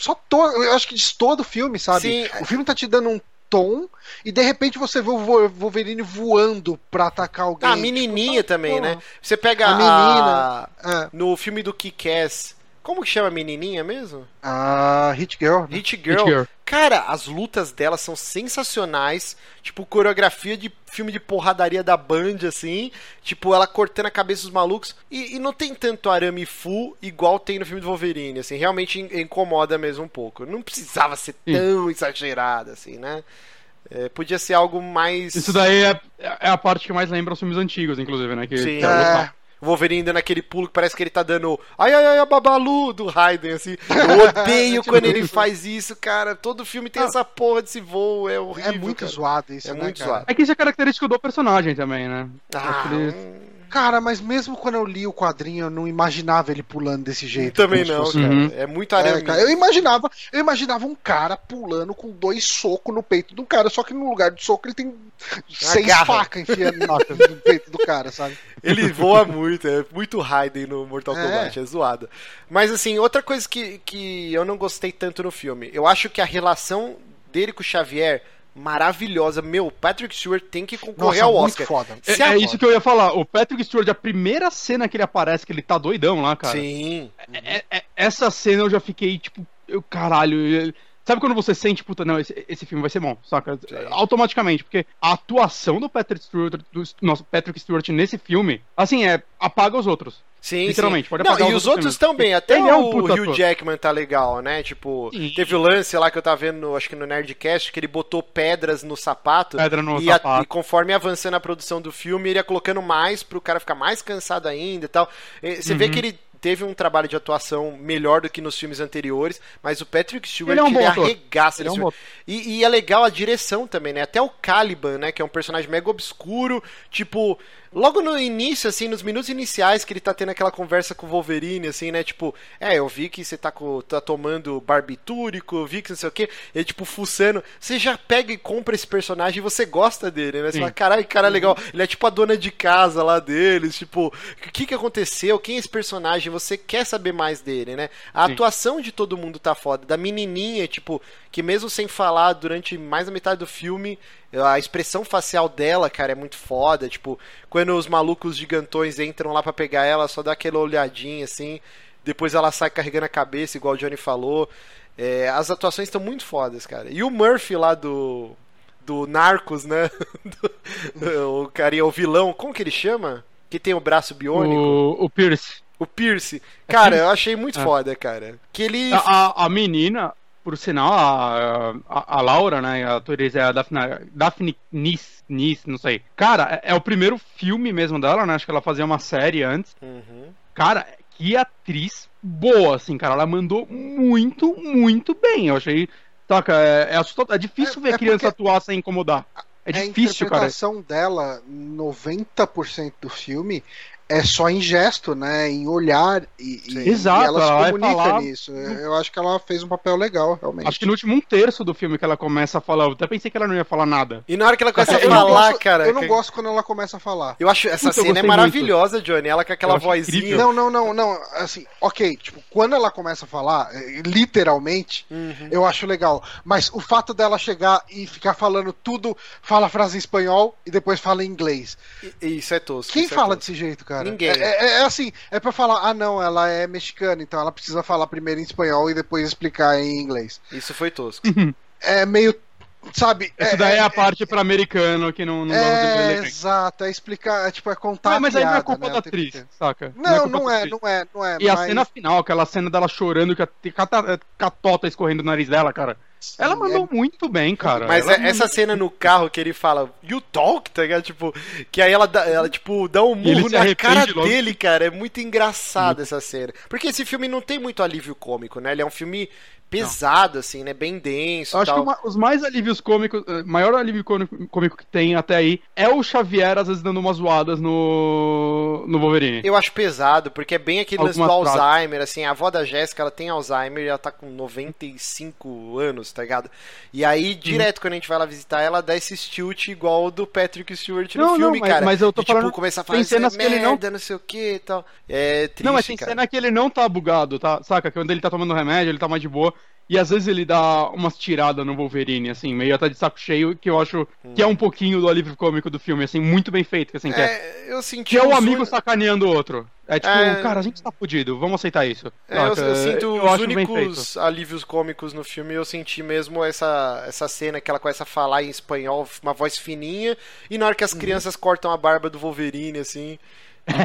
só to... eu acho que destoa do filme, sabe? Sim. O filme tá te dando um tom e de repente você vê o Wolverine voando pra atacar alguém. Ah, a menininha Tipo, tá, também, porra. né? Você pega A a menina. É. No filme do Kick-Ass, como que chama a menininha mesmo? A Hit Girl. né? Hit Hit Girl. Girl. Cara, as lutas dela são sensacionais. Tipo, coreografia de filme de porradaria da Band, assim. Tipo, ela cortando a cabeça dos malucos. E, e não tem tanto arame full igual tem no filme do Wolverine, assim. Realmente in- incomoda mesmo um pouco. Não precisava ser Sim. tão exagerado, assim, né? É, podia ser algo mais. Isso daí é, é a parte que mais lembra os filmes antigos, inclusive, né? Que, Sim. que é. É, O Wolverine dando aquele pulo que parece que ele tá dando. Ai, ai, ai, a babalu do Raiden, assim. Eu odeio (laughs) Tipo quando ele faz isso, cara. Todo filme tem Ah. essa porra desse voo, é horrível. é muito cara. zoado isso, É né, muito cara? zoado. É que isso é característico do personagem também, né? Ah, Aquele- hum, Cara, mas mesmo quando eu li o quadrinho, eu não imaginava ele pulando desse jeito. também não, fosse- cara. Uhum. É muito É, arame. cara, eu imaginava, eu imaginava um cara pulando com dois socos no peito do cara, só que no lugar do soco ele tem seis garra. facas enfiando (laughs) no peito do cara, sabe? Ele voa muito, é muito Raiden no Mortal É. Kombat, é zoado. Mas assim, outra coisa que, que eu não gostei tanto no filme, eu acho que a relação dele com o Xavier, maravilhosa. Meu, Patrick Stewart tem que concorrer Nossa, ao muito Oscar. foda. É, é isso que eu ia falar. O Patrick Stewart, a primeira cena que ele aparece, que ele tá doidão lá, cara. Sim. É- é- essa cena eu já fiquei, tipo, eu, caralho. Sabe quando você sente, puta, não, esse, esse filme vai ser bom, saca? Automaticamente, porque a atuação do Patrick Stewart, do nosso Patrick Stewart nesse filme, assim, é, apaga os outros. Sim, Literalmente, sim. pode Não, apagar e os os outros também. Até Ele é um o Hugh ator. Jackman tá legal, né? Tipo, Sim. teve o lance lá que eu tava vendo, acho que no Nerdcast, que ele botou pedras no sapato. Pedra no e, a- sapato. e conforme avançando a produção do filme, ele ia colocando mais pro cara ficar mais cansado ainda e tal. E Você vê Uhum. que ele teve um trabalho de atuação melhor do que nos filmes anteriores, mas o Patrick Stewart, Ele é um ator. arregaça Ele é um filme. E, e é legal a direção também, né? Até o Caliban, né? Que é um personagem mega obscuro. Tipo, logo no início, assim, nos minutos iniciais que ele tá tendo aquela conversa com o Wolverine, assim, né? Tipo, é, eu vi que você tá, com, tá tomando barbitúrico, eu vi que não sei o quê. Ele, tipo, fuçando. Você já pega e compra esse personagem e você gosta dele, né? Você Sim. fala, caralho, cara legal. Ele é tipo a dona de casa lá deles. Tipo, o que que aconteceu? Quem é esse personagem? Você quer saber mais dele, né? A Sim. atuação de todo mundo tá foda. Da menininha, tipo, que mesmo sem falar durante mais da metade do filme, a expressão facial dela, cara, é muito foda. Tipo, quando os malucos gigantões entram lá pra pegar ela, só dá aquela olhadinha assim. Depois ela sai carregando a cabeça, igual o Johnny falou. É, as atuações estão muito fodas, cara. E o Murphy lá do. Do Narcos, né? (laughs) Do- o carinha, o vilão, como que ele chama? Que tem o braço biônico? O, o Pierce. O Pierce. Cara, eu achei muito É. foda, cara. Que ele. A, a- a menina, por sinal, a, a, a Laura, né? A atriz é a Daphne, Daphne Nis, Nis, não sei. Cara, é, é o primeiro filme mesmo dela, né? Acho que ela fazia uma série antes. Uhum. Cara, que atriz boa, assim, cara. Ela mandou muito, muito bem. Eu achei. Saca, é, é. É difícil É- ver é criança porque- atuar sem incomodar. É difícil, a cara. interpretação dela, 90% do filme, é só em gesto, né? Em olhar e, e- Exato, e ela ela se comunica falar- nisso. Eu acho que ela fez um papel legal, realmente. Acho que no último um terço do filme que ela começa a falar. Eu até pensei que ela não ia falar nada. E na hora que ela começa a falar, gosto, cara. Eu não que- gosto quando ela começa a falar. Eu acho essa Puta, cena é maravilhosa, Johnny. Ela com aquela vozinha. incrível. Não, não, não, não. Assim, ok, tipo, quando ela começa a falar, eh, literalmente, Uhum. eu acho legal. Mas o fato dela chegar e ficar falando tudo, fala a frase em espanhol e depois fala em inglês. E- Isso é tosco. Quem é fala tosco. desse jeito, cara? Ninguém. É, é- é assim, é pra falar, ah não, ela é mexicana, então ela precisa falar primeiro em espanhol e depois explicar em inglês. Isso foi tosco. (laughs) É meio Sabe? Isso daí é, a parte para americano que não, não é, Exato, é explicar, é, tipo, é contar. Ah, mas aí não é culpa né, da atriz, saca? Não, não é, não é, não é. E mas... a cena final, aquela cena dela chorando, que a catota escorrendo no nariz dela, cara. Ela mandou é... muito bem, cara. Mas ela essa cena no carro que ele fala, you talk, tá ligado? Tipo, que aí ela, dá, ela tipo, dá um murro na cara logo. dele, cara. É muito engraçado essa cena. Porque esse filme não tem muito alívio cômico, né? Ele é um filme pesado, não. assim, né? Bem denso. Eu acho tal. que uma, os mais alívios cômicos, eh, maior alívio cômico que tem até aí é o Xavier, às vezes, dando umas zoadas no, no Wolverine. Eu acho pesado, porque é bem aquele lance do Alzheimer, assim, a avó da Jéssica, ela tem Alzheimer e ela tá com 95 anos, tá ligado? E aí, direto, uhum. quando a gente vai lá visitar ela, dá esse tilt igual o do Patrick Stewart no não, filme, não, cara. Mas eu tô de, falando... Tipo, começar a fazer cenas merda, que ele não... não sei o que e tal. É triste, Não, mas tem cara. cena que ele não tá bugado, tá? Saca? Quando ele tá tomando remédio, ele tá mais de boa. E às vezes ele dá umas tiradas no Wolverine, assim, meio até de saco cheio, que eu acho hum. que é um pouquinho do alívio cômico do filme, assim, muito bem feito. Assim, que é, é eu senti que é o amigo sacaneando o outro. É tipo, é... cara, a gente tá fudido, vamos aceitar isso. É, eu, eu, sinto eu os únicos alívios cômicos no filme, eu senti mesmo essa, essa cena que ela começa a falar em espanhol, uma voz fininha, e na hora que as uhum. crianças cortam a barba do Wolverine, assim.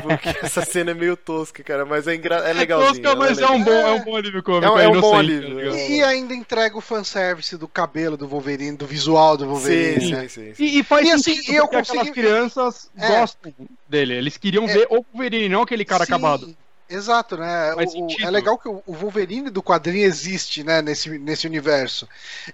Porque (laughs) essa cena é meio tosca, cara, mas é, engra... é legalzinho. É tosca, mas é, um bom, é um bom alívio cômico. É um, é um bom alívio. E, e, ainda entrega o fanservice do cabelo do Wolverine, do visual do Wolverine. Sim, né? sim, sim, E, e faz e, sentido, assim, eu consegui... aquelas crianças é. gostam dele. Eles queriam é. ver o Wolverine, não aquele cara sim. acabado. Exato, né? O, é legal que o Wolverine do quadrinho existe, né, nesse, nesse universo.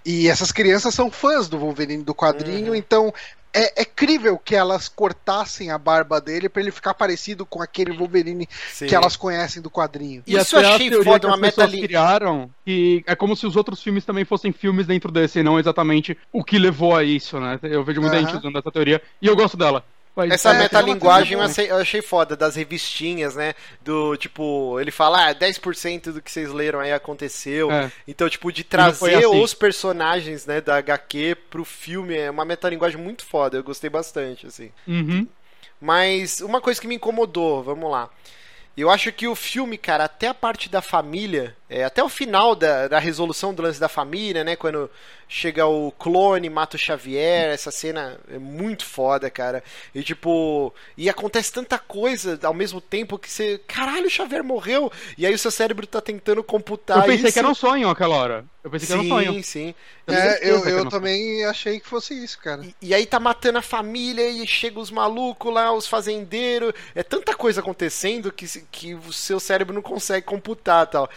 E essas crianças são fãs do Wolverine do quadrinho, uhum. então é, é crível que elas cortassem a barba dele para ele ficar parecido com aquele Wolverine Sim. que elas conhecem do quadrinho. E Isso eu achei foda, uma meta criaram que é como se os outros filmes também fossem filmes dentro desse, e não exatamente o que levou a isso, né? Eu vejo muita gente usando essa teoria e eu gosto dela. Essa é, metalinguagem eu achei, eu achei foda, das revistinhas, né? Do tipo, ele fala, ah, 10% do que vocês leram aí aconteceu. É. Então, tipo, de trazer assim. os personagens, né, da HQ pro filme é uma metalinguagem muito foda. Eu gostei bastante, assim. Uhum. Mas uma coisa que me incomodou, vamos lá. Eu acho que o filme, cara, até a parte da família, é, até o final da, da resolução do lance da família, né? Quando chega o clone, mata o Xavier, essa cena é muito foda, cara. E tipo, e acontece tanta coisa ao mesmo tempo que você, caralho, o Xavier morreu. E aí o seu cérebro tá tentando computar Eu pensei isso. que era um sonho aquela hora. Eu pensei sim, que era um sonho. Sim, sim. É, eu, eu também achei que fosse isso, cara. E, e, aí tá matando a família e chega os malucos lá, os fazendeiros. É tanta coisa acontecendo que, que o seu cérebro não consegue computar tal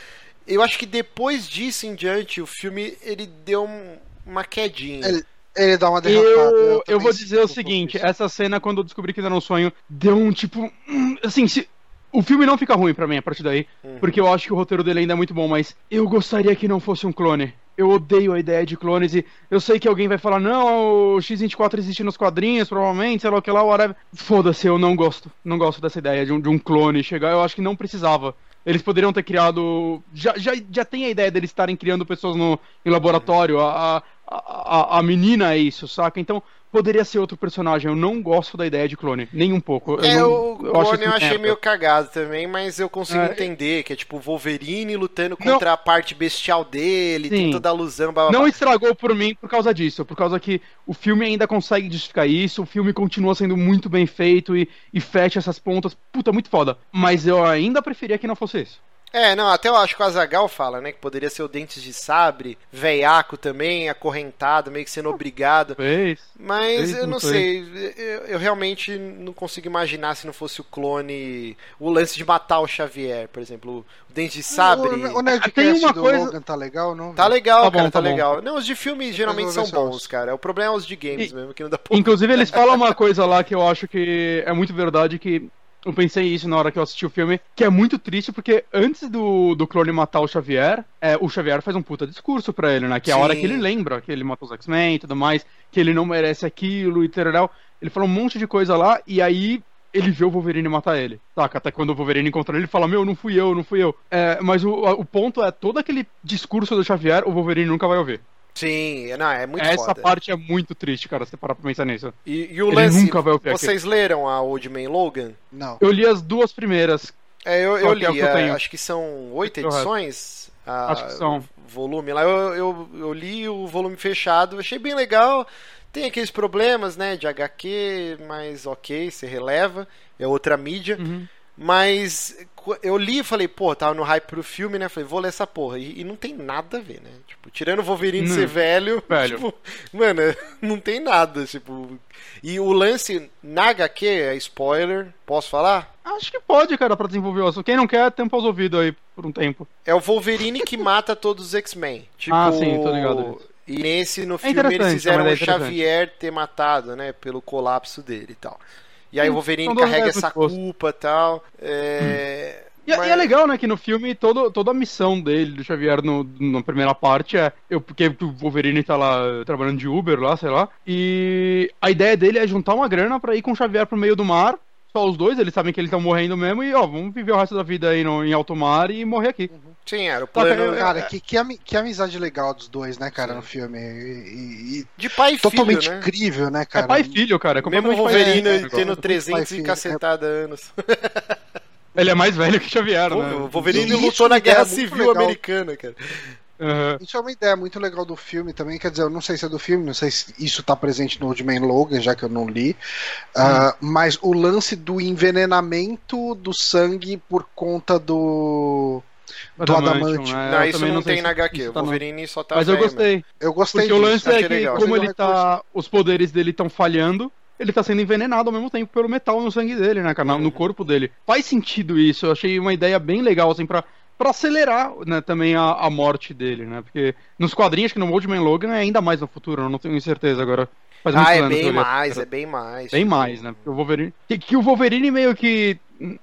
eu acho que depois disso em diante, o filme ele deu um, uma quedinha. Ele, ele dá uma derrapada. Eu, eu, eu vou dizer o seguinte: essa cena, quando eu descobri que era um sonho, deu um tipo. Hum, assim, se, o filme não fica ruim para mim a partir daí, uhum. porque eu acho que o roteiro dele ainda é muito bom, mas eu gostaria que não fosse um clone. Eu odeio a ideia de clones e eu sei que alguém vai falar, não, o X-24 existe nos quadrinhos, provavelmente, sei lá o que lá, whatever. Foda-se, eu não gosto. Não gosto dessa ideia de um, de um clone chegar. Eu acho que não precisava. Eles poderiam ter criado. Já, já, já tem a ideia deles estarem criando pessoas no, em laboratório. A, a, a, a menina é isso, saca? Então, poderia ser outro personagem. Eu não gosto da ideia de clone, nem um pouco. Eu é, não, o eu clone eu achei merda. meio cagado também, mas eu consigo é, entender que é tipo Wolverine lutando contra não, a parte bestial dele, sim, tem toda a alusão. Blá, blá, Não estragou por mim por causa disso, por causa que o filme ainda consegue justificar isso, o filme continua sendo muito bem feito e, e fecha essas pontas. Puta, muito foda. Mas eu ainda preferia que não fosse isso. É, não, até eu acho que o Azagal fala, né? Que poderia ser o Dentes de Sabre, veiaco também, acorrentado, meio que sendo obrigado. Fez. Mas Fez, eu não, sei, eu, eu, realmente não consigo imaginar se não fosse o clone. O lance de matar o Xavier, por exemplo. O Dentes de Sabre. O, o Nerdcast Tem uma coisa... Logan tá legal, não? Tá legal, tá cara, bom, tá, tá legal. Não, os de filme geralmente são bons, cara. O problema é os de games e, mesmo, que não dá Inclusive, eles (laughs) falam uma coisa lá que eu acho que é muito verdade, que eu pensei isso na hora que eu assisti o filme, que é muito triste porque antes do, do clone matar o Xavier, é, o Xavier faz um puta discurso pra ele, né? Que é a hora que ele lembra que ele matou os X-Men e tudo mais, que ele não merece aquilo e tal. Ele fala um monte de coisa lá e aí ele vê o Wolverine matar ele. Saca? Até quando o Wolverine encontra ele, ele fala: Meu, não fui eu, não fui eu. É, mas o, o ponto é: todo aquele discurso do Xavier, o Wolverine nunca vai ouvir. Sim, não, é muito Essa foda. parte é muito triste, cara, você parar pra pensar nisso. E, e o Ele lance, nunca vai ouvir vocês aqui. leram a Old Man Logan? Não. Eu li as duas primeiras. É, eu, eu li, é, eu acho que são oito edições. a- Acho que são. volume lá. Eu, eu, eu li o volume fechado, achei bem legal. Tem aqueles problemas, né, de HQ, mas ok, você releva. É outra mídia. Uhum. Mas eu li e falei, pô, tava no hype pro filme, né? Falei, vou ler essa porra. E, e não tem nada a ver, né? Tipo, tirando o Wolverine Não. ser velho, (laughs) Velho. tipo, mano, (laughs) não tem nada, tipo. E o lance na HQ é spoiler, posso falar? Acho que pode, cara, pra desenvolver o assunto. Quem não quer, tampa os ouvidos aí por um tempo. É o Wolverine que mata todos os X-Men. Tipo, Ah, sim, tô ligado. E nesse, no filme, interessante, eles fizeram é o. Xavier ter matado, né? Pelo colapso dele e tal. E aí o Wolverine carrega essa culpa e tal. É... E, e mas- é legal, né, que no filme todo, toda a missão dele, do Xavier, no, na primeira parte é. Eu, porque o Wolverine tá lá trabalhando de Uber lá, sei lá. E a ideia dele é juntar uma grana pra ir com o Xavier pro meio do mar. Só os dois, eles sabem que eles estão morrendo mesmo. E ó, vamos viver o resto da vida aí no, em alto mar e morrer aqui. Sim, era o plano eu- Cara, que, que, ami- que amizade legal dos dois, né, cara, Sim. no filme. E, e- de pai e e totalmente filho, né? incrível, né, É cara? pai e filho, cara. É Mesmo o e Wolverine filho, né, tendo agora. 300 pai e filho. cacetada anos. Ele é mais velho que Xavier, Pô, né? o Wolverine lutou na Guerra é Civil legal. Americana, cara. Aham. Isso é uma ideia muito legal do filme também. Quer dizer, eu não sei se é do filme, não sei se isso tá presente no Old Man Logan, já que eu não li. Ah, mas o lance do envenenamento do sangue por conta do. Do Adamantium. né? não, isso também não, sei tem na HQ. O tá Wolverine só tá Mas eu velho mesmo. gostei. Eu gostei Porque o disso, lance achei é que, legal. como ele tá. Os poderes dele estão falhando, ele tá sendo envenenado ao mesmo tempo pelo metal no sangue dele, né, cara? Uhum. No corpo dele. Faz sentido isso. Eu achei uma ideia bem legal, assim, pra, pra acelerar né, também a, a morte dele, né? Porque nos quadrinhos, que no Old Man Logan é ainda mais no futuro, eu não tenho certeza agora. Faz Ah, é bem mais, é bem mais. Bem mais, né? Porque o Wolverine. Que, que o Wolverine meio que.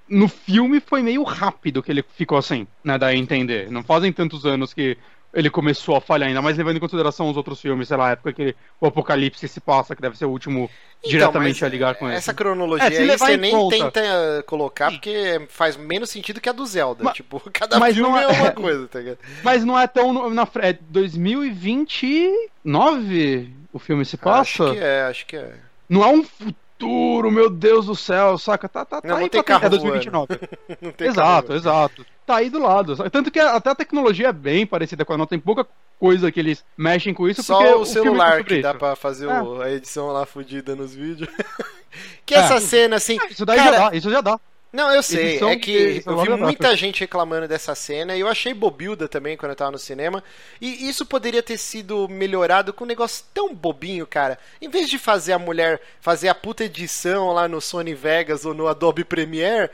No filme foi meio rápido que ele ficou assim, né? Daí entender. Não fazem tantos anos que ele começou a falhar, ainda mais levando em consideração os outros filmes, sei lá, a época que o Apocalipse se passa, que deve ser o último Então, diretamente mas a ligar com ele. Essa cronologia É, aí você em nem conta. tenta colocar, porque faz menos sentido que a do Zelda. Mas- tipo, (laughs) cada mas filme não é... é- uma coisa, tá ligado? Mas não é tão no- na frente. É 2029 o filme se passa? Acho que é, acho que é. Não é um futuro, meu Deus do céu, saca? Tá, tá, tá Não, aí não tem pra- carro É 2029. (laughs) Não tem exato, como- exato. Tá aí do lado. Tanto que até a tecnologia é bem parecida com a nossa. Tem pouca coisa que eles mexem com isso. Só o filme é celular que dá isso. pra fazer É. o- a edição lá fodida nos vídeos. (laughs) que É. essa cena, assim. Ah, Isso daí cara, já dá, isso já dá. Não, eu sei. Edição É que eu vi dá, muita gente reclamando dessa cena e eu achei bobilda também quando eu tava no cinema. E isso poderia ter sido melhorado com um negócio tão bobinho, cara. Em vez de fazer a mulher fazer a puta edição lá no Sony Vegas ou no Adobe Premiere.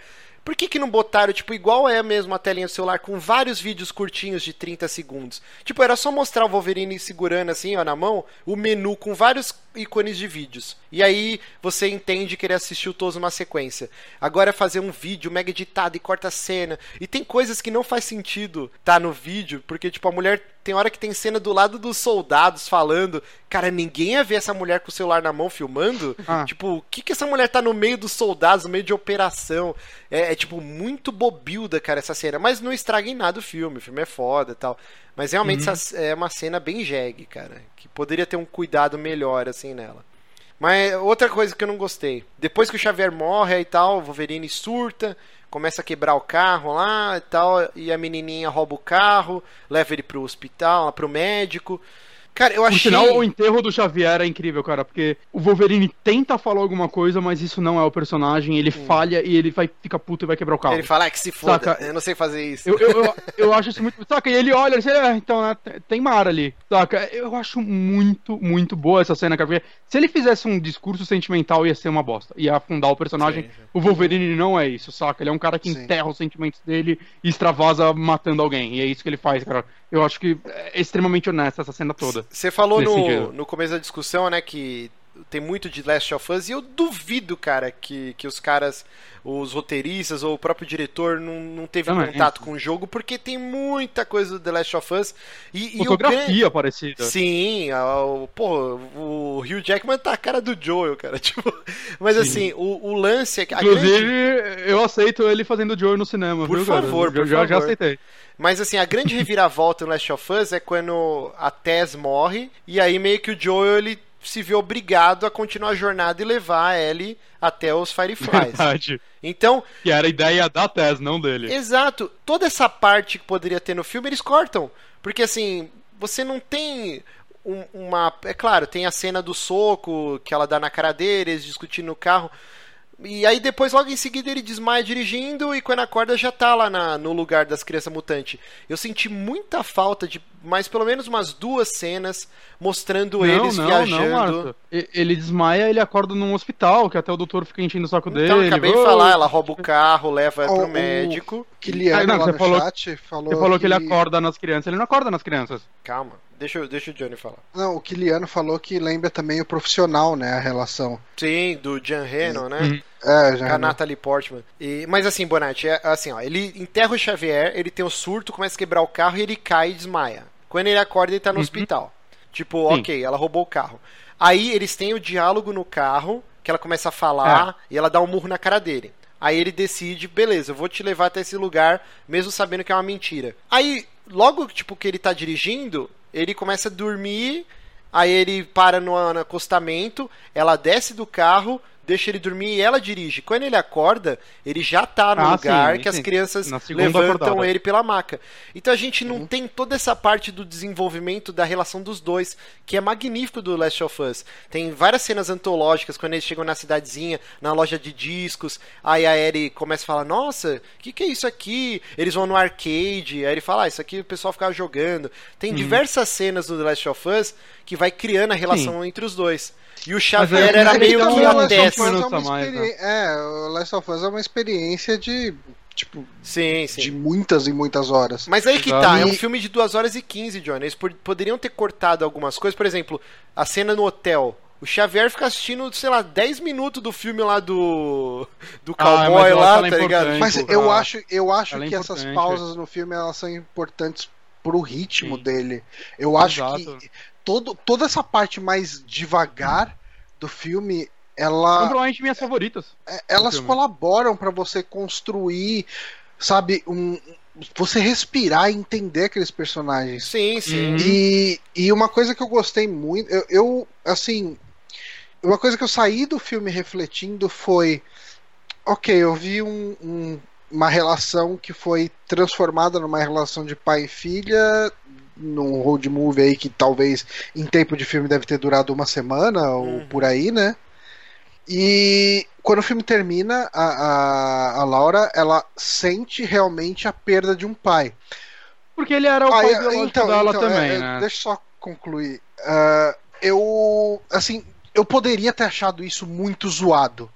Por que, que não botaram, tipo, igual é mesmo a telinha do celular, com vários vídeos curtinhos de 30 segundos? Tipo, era só mostrar o Wolverine segurando assim, ó, na mão, o menu com vários ícones de vídeos. E aí você entende que ele assistiu todos uma sequência. Agora é fazer um vídeo mega editado e corta a cena. E tem coisas que não faz sentido tá no vídeo, porque, tipo, a mulher tem hora que tem cena do lado dos soldados falando. Cara, ninguém ia ver essa mulher com o celular na mão filmando. Ah. Tipo, o que que essa mulher tá no meio dos soldados, no meio de operação? É, é, tipo, muito bobilda, cara, essa cena. Mas não estraga em nada o filme. O filme é foda e tal. Mas realmente essa é uma cena bem jegue, cara. Que poderia ter um cuidado melhor, assim, nela. Mas outra coisa que eu não gostei. Depois que o Xavier morre e tal, o Wolverine surta, começa a quebrar o carro lá e tal, e a menininha rouba o carro, leva ele pro hospital, pro médico. Cara, eu Por achei. sinal, o enterro do Xavier é incrível, cara, porque o Wolverine tenta falar alguma coisa, mas isso não é o personagem, ele falha e ele vai fica puto e vai quebrar o carro. Ele fala ah, que se foda, Saca? eu não sei fazer isso. Eu, eu, eu, (laughs) eu acho isso muito. Saca? E ele olha e diz, é, então, né, tem- tem mar ali. Saca? Eu acho muito, muito boa essa cena, cara. Porque se ele fizesse um discurso sentimental, ia ser uma bosta. Ia afundar o personagem. Sim, sim. O Wolverine não é isso, saca? Ele é um cara que Sim. enterra os sentimentos dele e extravasa matando alguém. E é isso que ele faz, cara. Eu acho que é extremamente honesta essa cena toda. Você falou no, no começo da discussão, né, que tem muito de Last of Us, e eu duvido, cara, que, que os caras, os roteiristas ou o próprio diretor não, não teve contato com o jogo, porque tem muita coisa do The Last of Us. E, e o Fotografia parecida. Sim, o, pô, o Hugh Jackman tá a cara do Joel, cara. (laughs) Tipo, mas assim, o, o lance é que. Inclusive, grande- eu aceito ele fazendo o Joey no cinema, Por viu, favor, Eu por já, já favor. aceitei. Mas assim, a grande (laughs) reviravolta no Last of Us é quando a Tess morre e aí meio que o Joel ele se vê obrigado a continuar a jornada e levar a Ellie até os Fireflies. Verdade. Então, Que era a ideia da Tess, não dele. Exato. Toda essa parte que poderia ter no filme, eles cortam. Porque assim, você não tem um- uma. É claro, tem a cena do soco que ela dá na cara dele, eles discutindo no carro. E aí depois, logo em seguida, ele desmaia dirigindo e quando acorda já tá lá na- no lugar das crianças mutantes. Eu senti muita falta de mais pelo menos umas duas cenas mostrando eles viajando. Marta. E- Ele desmaia, ele acorda num hospital, que até o doutor fica enchendo o saco dele. então, acabei de "Ô, falar, ela rouba o carro, leva O- pro o- médico. Kiliano Ah, não, lá você no falou- chat falou, Você falou que ele acorda nas crianças. Ele não acorda nas crianças. Calma, deixa, deixa o Johnny falar. Não, o Kiliano falou que lembra também o profissional, né? A relação. Sim, do Jan Reno, né? Uhum. É, já. A Natalie Portman. E, mas assim, Bonatti, é assim, ó, ele enterra o Xavier, ele tem um surto, começa a quebrar o carro e ele cai e desmaia. Quando ele acorda, ele tá no hospital. Tipo, Sim. ok, ela roubou o carro. Aí eles têm o diálogo no carro, que ela começa a falar e ela dá um murro na cara dele. Aí ele decide, beleza, eu vou te levar até esse lugar, mesmo sabendo que é uma mentira. Aí, logo tipo que ele tá dirigindo, ele começa a dormir, aí ele para no, no acostamento, ela desce do carro, deixa ele dormir e ela dirige. Quando ele acorda, ele já tá no Ah, lugar sim, que as sim. crianças Na segunda levantam acordada. ele pela maca. Então a gente não Uhum. tem toda essa parte do desenvolvimento da relação dos dois, que é magnífico do Last of Us. Tem várias cenas antológicas quando eles chegam na cidadezinha, na loja de discos, aí a Ellie começa a falar: "Nossa, o que, que é isso aqui?" Eles vão no arcade, aí ele fala: ah, "Isso aqui o pessoal ficava jogando". Tem Uhum. diversas cenas do The Last of Us que vai criando a relação entre os dois. E o Xavier é- era meio que a testa. É mais, né? É, o Last of Us é uma experiência de, tipo, Sim, sim. de muitas e muitas horas. Mas aí que Exato. tá, é um filme de 2 horas e 15, Johnny. Eles pod- poderiam ter cortado algumas coisas, por exemplo, a cena no hotel. O Xavier fica assistindo, sei lá, 10 minutos do filme lá do. do Ah, cowboy eu lá, acho ela tá ligado? Mas Tipo, eu ah, acho, eu acho é que essas importante. pausas no filme elas são importantes pro ritmo Sim. dele. Eu acho Exato. que todo, toda essa parte mais devagar do filme, São ela, provavelmente minhas favoritas. é- elas colaboram pra você construir, sabe, um você respirar e entender aqueles personagens. Sim, sim. Uhum. E, e uma coisa que eu gostei muito, eu, eu, assim, uma coisa que eu saí do filme refletindo foi, ok, eu vi um- um- uma relação que foi transformada numa relação de pai e filha, num road movie aí que talvez em tempo de filme deve ter durado uma semana ou Uhum. por aí, né? E quando o filme termina, a, a, a Laura ela sente realmente a perda de um pai. Porque ele era o Ah, pai é, biológico então, dela então, também, é, é, né? Deixa eu só concluir. Ah, eu, assim, eu poderia ter achado isso muito zoado.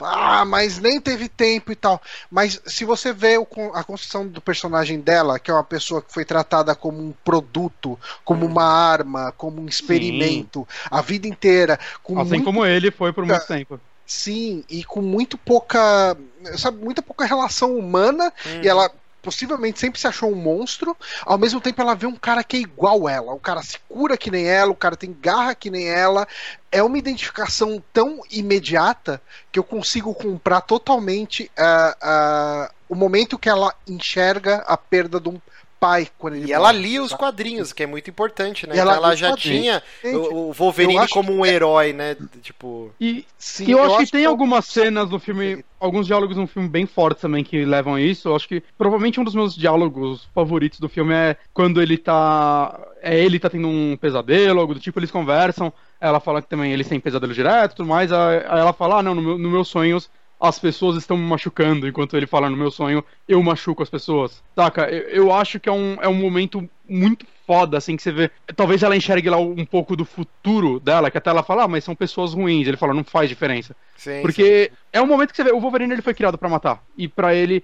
Ah, mas nem teve tempo e tal. Mas se você vê o a construção do personagem dela, que é uma pessoa que foi tratada como um produto, como uma arma, como um experimento, a vida inteira, com Assim muito como ele foi por muito tempo. Sim, e com muito pouca, sabe, muita pouca relação humana, Uhum. e ela possivelmente sempre se achou um monstro, ao mesmo tempo ela vê um cara que é igual ela, o cara se cura que nem ela, o cara tem garra que nem ela, é uma identificação tão imediata que eu consigo comprar totalmente ah, ah, o momento que ela enxerga a perda de um pai quando ele E ela lia os quadrinhos, que é muito importante, né? E ela Então ela já quadrinhos. tinha o Wolverine eu acho como um herói, né? Tipo. E, sim, e eu, acho que tem é um- algumas cenas no filme, alguns diálogos no filme bem fortes também que levam a isso. Eu acho que provavelmente um dos meus diálogos favoritos do filme é quando ele tá. É ele tá tendo um pesadelo, algo do tipo, eles conversam. Ela fala que também eles têm pesadelo direto e tudo mais. Aí aí ela fala: Ah, não, no meu, no meus sonhos as pessoas estão me machucando, enquanto ele fala no meu sonho, eu machuco as pessoas. Saca? Eu, eu acho que é um, é um momento muito foda, assim, que você vê. Talvez ela enxergue lá um pouco do futuro dela, que até ela fala, ah, mas são pessoas ruins. Ele fala, não faz diferença. Sim, Porque é um momento que você vê, o Wolverine ele foi criado pra matar. E pra ele.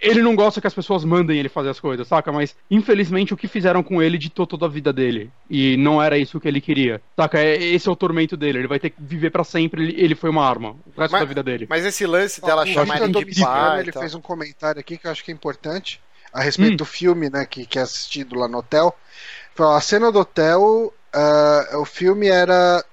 Ele não gosta que as pessoas mandem ele fazer as coisas, saca? Mas, infelizmente, o que fizeram com ele ditou toda a vida dele. E não era isso que ele queria. Saca? É- Esse é o tormento dele. Ele vai ter que viver pra sempre. Ele, foi uma arma. O resto Mas- da vida dele. Mas esse lance dela o chamar ele de pai. ele fez um comentário aqui que eu acho que é importante a respeito Hum. do filme, né, que, que é assistido lá no hotel. Falou, a cena do hotel, ah, o filme era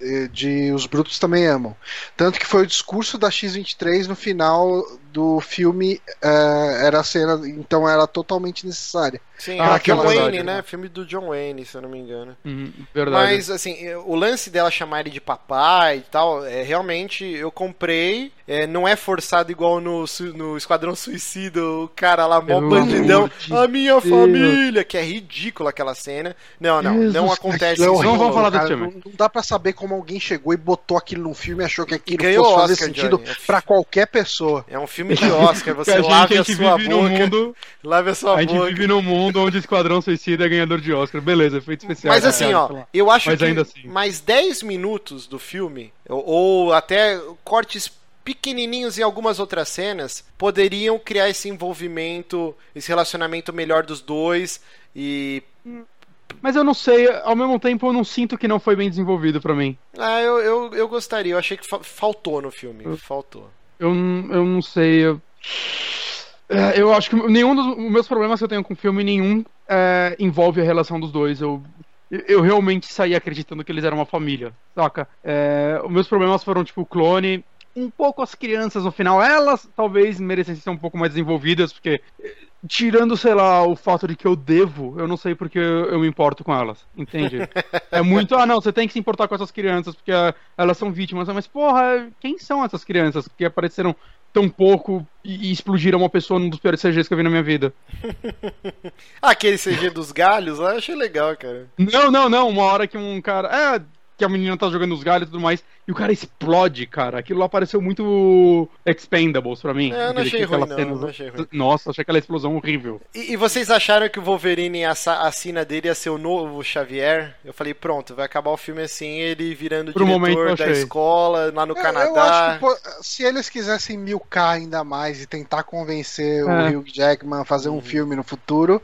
eh, de Os Brutos Também Amam. Tanto que foi o discurso da X23 no final do filme uh, era a cena, então era totalmente necessária. Sim, Ah, é John verdade, Wayne, né? né? Filme do John Wayne, se eu não me engano. Uhum, verdade. Mas, assim, o lance dela chamar ele de papai e tal, é, realmente eu comprei. é, não é forçado igual no, no Esquadrão Suicida, o cara lá, mó bandidão. A minha Deus. família, que é ridícula aquela cena. Não, não, Jesus, não acontece é isso. Não vamos falar cara. desse filme. Não, não dá pra saber como alguém chegou e botou aquilo num filme e achou que aquilo fosse fazer Oscar, sentido Johnny. pra qualquer pessoa. É um filme de Oscar, você (laughs) a gente, lave a a gente sua vive boca. mundo, (laughs) Lave a sua a gente boca. vive num mundo onde Esquadrão Suicida é ganhador de Oscar. Beleza, efeito especial. Mas assim, ó, eu acho Mas que ainda assim. mais 10 minutos do filme, ou, ou até cortes pequenininhos em algumas outras cenas, poderiam criar esse envolvimento, esse relacionamento melhor dos dois e... Mas eu não sei, ao mesmo tempo eu não sinto que não foi bem desenvolvido pra mim. Ah, eu, eu, eu gostaria, eu achei que fa- faltou no filme, faltou. Eu, eu não sei. Eu... É, eu acho que nenhum dos os meus problemas que eu tenho com o filme, nenhum é, envolve a relação dos dois. Eu, eu realmente saí acreditando que eles eram uma família, saca? É, os meus problemas foram, tipo, o clone, um pouco as crianças no final. Elas talvez merecessem ser um pouco mais desenvolvidas, porque. Tirando, sei lá, o fato de que eu devo, eu não sei porque eu, eu me importo com elas, entende? (laughs) É muito, ah não, você tem que se importar com essas crianças porque ah, elas são vítimas, mas porra, quem são essas crianças que apareceram tão pouco e, e explodiram uma pessoa num dos piores CGs que eu vi na minha vida? (laughs) Aquele CG dos galhos lá, eu achei legal, cara. Não, não, não, uma hora que um cara, é, que a menina tá jogando os galhos e tudo mais, e o cara explode, cara, aquilo lá pareceu muito Expendables pra mim. É, eu não achei ruim, não, cena- não achei ruim. Nossa, achei aquela explosão horrível. E, e vocês acharam que o Wolverine, a, a sina dele ia ser o novo Xavier? Eu falei, pronto, vai acabar o filme assim, ele virando Por momento diretor da escola lá no Eu- Canadá. Eu acho que pô, se eles quisessem milcar ainda mais e tentar convencer o É. Hugh Jackman a fazer um filme no futuro,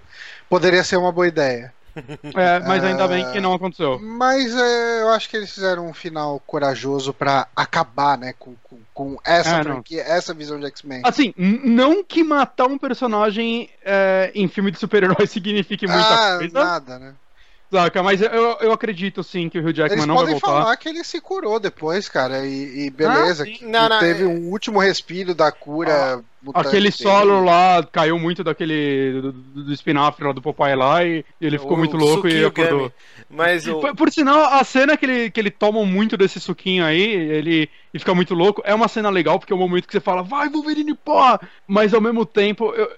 poderia ser uma boa ideia. (laughs) É, mas ainda Ah. bem que não aconteceu. Mas é, eu acho que eles fizeram um final corajoso pra acabar, né, com, com, com essa não. franquia, essa visão de X-Men. Assim, não que matar um personagem é, em filme de super-herói (laughs) signifique muita Ah, coisa, nada, né? Saca? Mas eu, eu acredito sim que o Hugh Jackman Eles não vai podem voltar. falar que ele se curou depois, cara, e, e beleza, Ah, que Não, não, teve é- um último respiro da cura. mutante Aquele dele. solo lá caiu muito daquele do, do spin-off lá do Popeye lá e, e ele ficou O muito louco e acordou. Mas o. Por, por sinal, a cena que ele, que ele toma muito desse suquinho aí, ele e fica muito louco, é uma cena legal, porque é um momento que você fala, vai, Wolverine, porra! Mas ao mesmo tempo, eu,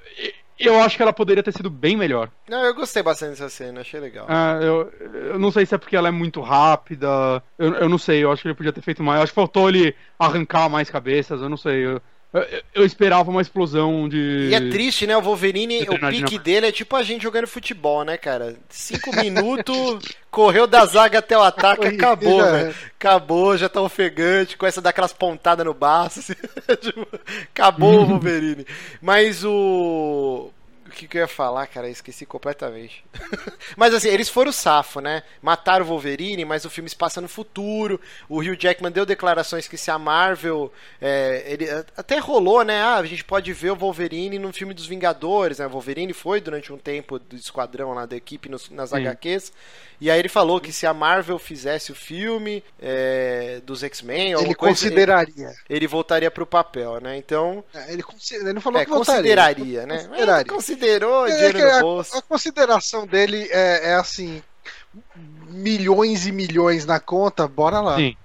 eu acho que ela poderia ter sido bem melhor. Não, eu gostei bastante dessa cena, achei legal. Ah, eu, eu não sei se é porque ela é muito rápida, eu, eu não sei, eu acho que ele podia ter feito mais. Eu acho que faltou ele arrancar mais cabeças, eu não sei. Eu, eu, eu esperava uma explosão de. E é triste, né? O Wolverine, o pique dele é tipo a gente jogando futebol, né, cara? Cinco minutos, (laughs) correu da zaga até o ataque, Corrida, acabou, já velho. Acabou, já tá ofegante, começa a dar aquelas pontadas no baço. assim, (laughs) tipo, acabou o (laughs) Wolverine. Mas o. O que, que eu ia falar, cara? Eu esqueci completamente. (laughs) mas assim, eles foram safo, né? Mataram o Wolverine, mas o filme se passa no futuro. O Hugh Jackman deu declarações que se a Marvel. é, ele até rolou, né? Ah, a gente pode ver o Wolverine no filme dos Vingadores, né? O Wolverine foi durante um tempo do esquadrão lá da equipe nos- nas Sim. HQs. E aí ele falou que se a Marvel fizesse o filme é, dos X-Men, alguma Ele coisa, consideraria. ele, ele voltaria pro papel, né? Então. É, Ele, ele não falou É, que votaria. consideraria, né? Consideraria. Mas É dinheiro que no a, bolso. a consideração dele é, é assim: milhões e milhões na conta, bora lá. Sim.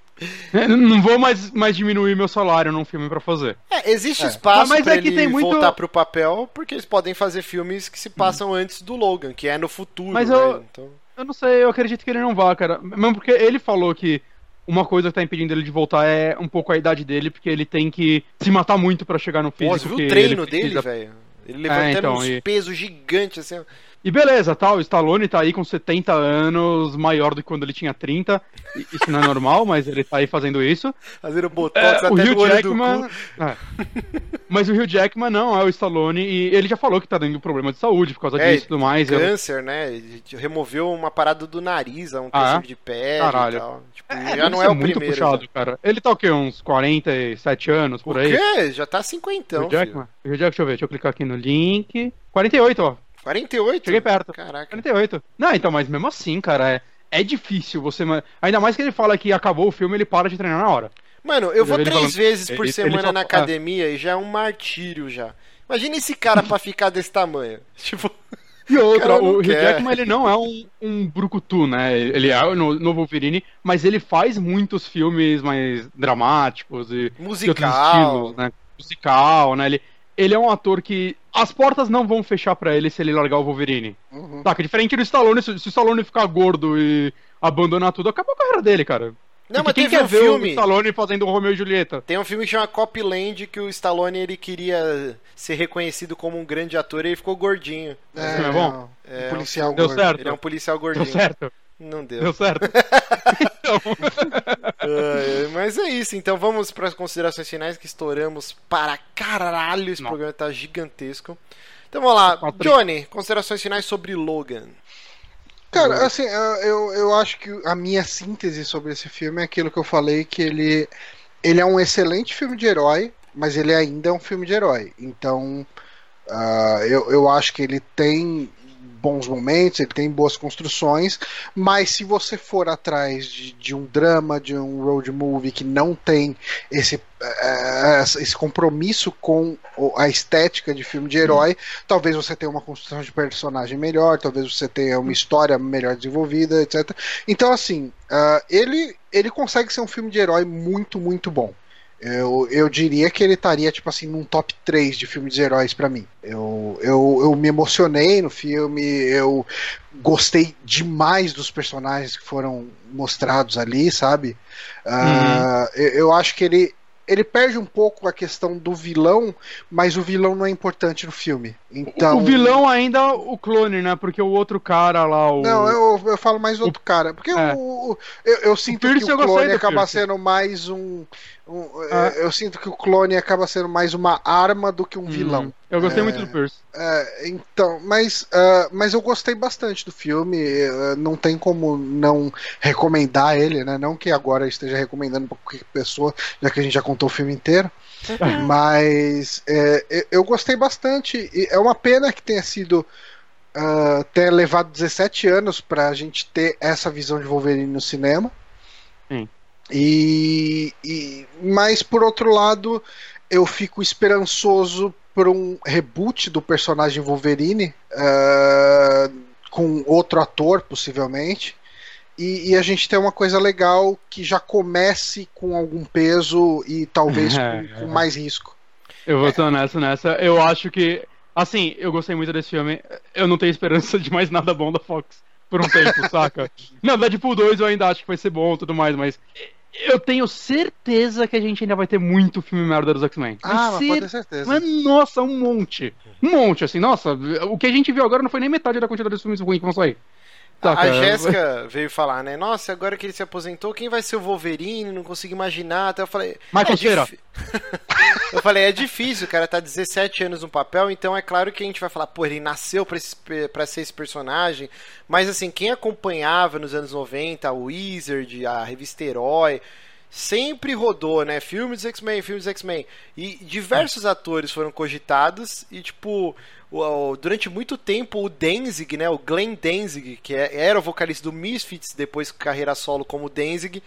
Eu Não vou mais, mais diminuir meu salário num filme pra fazer. É, existe É. espaço Mas pra é que ele tem muito- voltar pro papel, porque eles podem fazer filmes que se passam antes do Logan, que é no futuro, Mas né? eu- Então... Eu não sei, eu acredito que ele não vá, cara. Mesmo porque ele falou que uma coisa que tá impedindo ele de voltar é um pouco a idade dele, porque ele tem que se matar muito pra chegar no Pô, físico. você viu que o treino ele precisa. dele, velho? Ele levantando então, uns e- pesos gigantes, assim. E beleza, tá, o Stallone tá aí com 70 anos, maior do que quando ele tinha 30. E Isso não é normal, mas ele tá aí fazendo isso. Fazendo botox É, até o Hugh Jackman. do cu. é. Mas o Hugh Jackman não é o Stallone e ele já falou que tá dando problema de saúde por causa É, disso e tudo mais. Eu- Câncer, né? Ele removeu uma parada do nariz, um Ah, câncer de pele Caralho. e tal. Tipo, É, já não é o muito primeiro. puxado, já. cara. Ele tá o quê? Uns 47 anos por O aí? quê? Já tá cinquentão, Hugh Jackman? Hugh Jackman, deixa eu ver, deixa eu clicar aqui no link. 48, ó. Filho. 48? Cheguei perto. Caraca. 48. Não, então, mas mesmo assim, cara, é, é difícil você. Ainda mais que ele fala que acabou o filme, ele para de treinar na hora. Mano, eu vou ele três falando- vezes por ele- ele semana só- na ah. academia e já é um martírio já. Imagina esse cara pra ficar desse tamanho. (laughs) Tipo, E outra, não o Hugh. Jackman ele não é um, um brucutu, né? Ele é o no- novo Wolverine, mas ele faz muitos filmes mais dramáticos e musical. estilos, né? Musical, né? Ele, ele é um ator que as portas não vão fechar pra ele se ele largar o Wolverine. Uhum. Saca? Diferente do Stallone, se, se o Stallone ficar gordo e abandonar tudo, acabou a carreira dele, cara. Não, Porque mas quem teve quer um ver o filme. Stallone fazendo o Romeo e Julieta? Tem um filme que chama Copland que o Stallone ele queria ser reconhecido como um grande ator e ele ficou gordinho. É, é bom? um É, policial Deu gordo. certo? Ele é um policial Deu gordinho. certo? Não deu. Deu certo. (laughs) então, (laughs) Ai, mas é isso, então vamos para as considerações finais que estouramos para caralho. Esse Não. programa tá gigantesco. Então vamos lá. Johnny, considerações finais sobre Logan. Cara, assim, eu, eu acho que a minha síntese sobre esse filme é aquilo que eu falei, que ele, ele é um excelente filme de herói, mas ele ainda é um filme de herói. Então, ah, eu, eu acho que ele tem bons momentos, ele tem boas construções, mas se você for atrás de, de um drama, de um road movie que não tem esse, eh, esse compromisso com a estética de filme de herói, talvez você tenha uma construção de personagem melhor, talvez você tenha uma história melhor desenvolvida, etc. Então, assim, ah, ele, ele consegue ser um filme de herói muito, muito bom. Eu, eu diria que ele estaria, tipo assim, num top 3 de filmes de heróis pra mim. Eu, eu, eu me emocionei no filme, eu gostei demais dos personagens que foram mostrados ali, sabe? Ah, eu, eu acho que ele, ele perde um pouco a questão do vilão, mas o vilão não é importante no filme. Então, O vilão ainda é o clone, né? Porque o outro cara lá, o. Não, eu, eu falo mais do outro cara. Porque é. o, o- eu, eu sinto Pierce que o clone acaba Pierce. sendo mais um. Um- Ah. é, Eu sinto que o clone acaba sendo mais uma arma do que um Hum, vilão. Eu gostei É. muito do Pierce. É, então, mas, ah, mas eu gostei bastante do filme. eh, não tem como não recomendar ele, né? Não que agora eu esteja recomendando pra qualquer pessoa, já que a gente já contou o filme inteiro. Mas é, eu- gostei bastante. E é uma pena que tenha sido. ah, ter levado 17 anos pra gente ter essa visão de Wolverine no cinema. Sim. E, e- mas por outro lado, eu fico esperançoso por um reboot do personagem Wolverine ah, com outro ator, possivelmente. E, e a gente tem uma coisa legal que já comece com algum peso e talvez (laughs) É, com, com mais risco. Eu vou ser honesto nessa. Eu acho que. Assim, eu gostei muito desse filme. Eu não tenho esperança de mais nada bom da Fox por um tempo, saca? (laughs) Não, Deadpool 2 eu ainda acho que vai ser bom e tudo mais, mas. Eu tenho certeza que a gente ainda vai ter muito filme merda dos X-Men. Ah, mas pode ter certeza. Mas, nossa, um monte. Um monte, assim, nossa, o que a gente viu agora não foi nem metade da quantidade de filmes ruins que vão sair. Saca? A Jéssica veio falar, né? Nossa, agora que ele se aposentou, quem vai ser o Wolverine? Não consigo imaginar. Até eu falei. Michael é Cera. (laughs) eu falei, é difícil, o cara tá 17 anos no papel, então é claro que a gente vai falar, pô, ele nasceu pra, esse, pra ser esse personagem. Mas assim, quem acompanhava nos anos 90, o Wizard, a revista Herói. Sempre rodou, né? Filmes X-Men, filmes X-Men. E diversos atores foram cogitados. E, tipo, o- durante muito tempo o Danzig, né? O Glenn Danzig, que é- era o vocalista do Misfits, depois carreira solo como Danzig,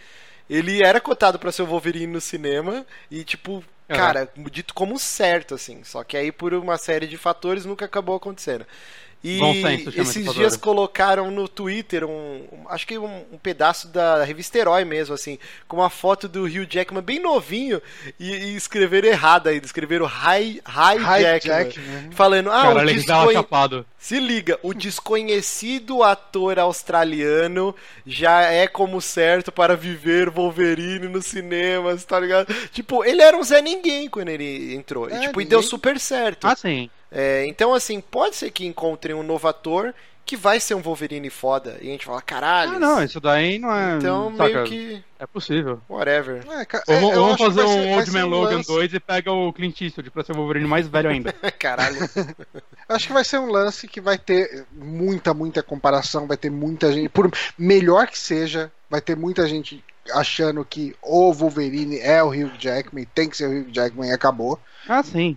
ele era cotado pra ser o Wolverine no cinema. E, tipo, cara, dito como certo, assim. Só que aí, por uma série de fatores, nunca acabou acontecendo. E senso, esses dias colocaram no Twitter um, um- acho que um, um pedaço da revista Herói mesmo, assim, com uma foto do Hugh Jackman bem novinho e, e escreveram errado ainda, escreveram High, high, High Jackman, Jackman. falando, ah, Cara, o desconhe... se liga, o desconhecido ator australiano já é como certo para viver Wolverine nos cinemas, tá ligado? Tipo, ele era um Zé Ninguém quando ele entrou, e, É, tipo, e deu ninguém- super certo. Ah, sim. É, então, assim, pode ser que encontrem um novo ator que vai ser um Wolverine foda. E a gente fala, caralho. Ah, não, isso daí não é. Então, saca, meio que. É possível. Whatever. É, ca- Ou é, vamos fazer vai ser- um Old Man Logan lance- 2 e pega o Clint Eastwood pra ser o Wolverine mais velho ainda. (laughs) Caralho. (laughs) Acho que vai ser um lance que vai ter muita, muita comparação, vai ter muita gente. Por melhor que seja, vai ter muita gente achando que o Wolverine é o Hugh Jackman, tem que ser o Hugh Jackman e acabou. Ah, sim.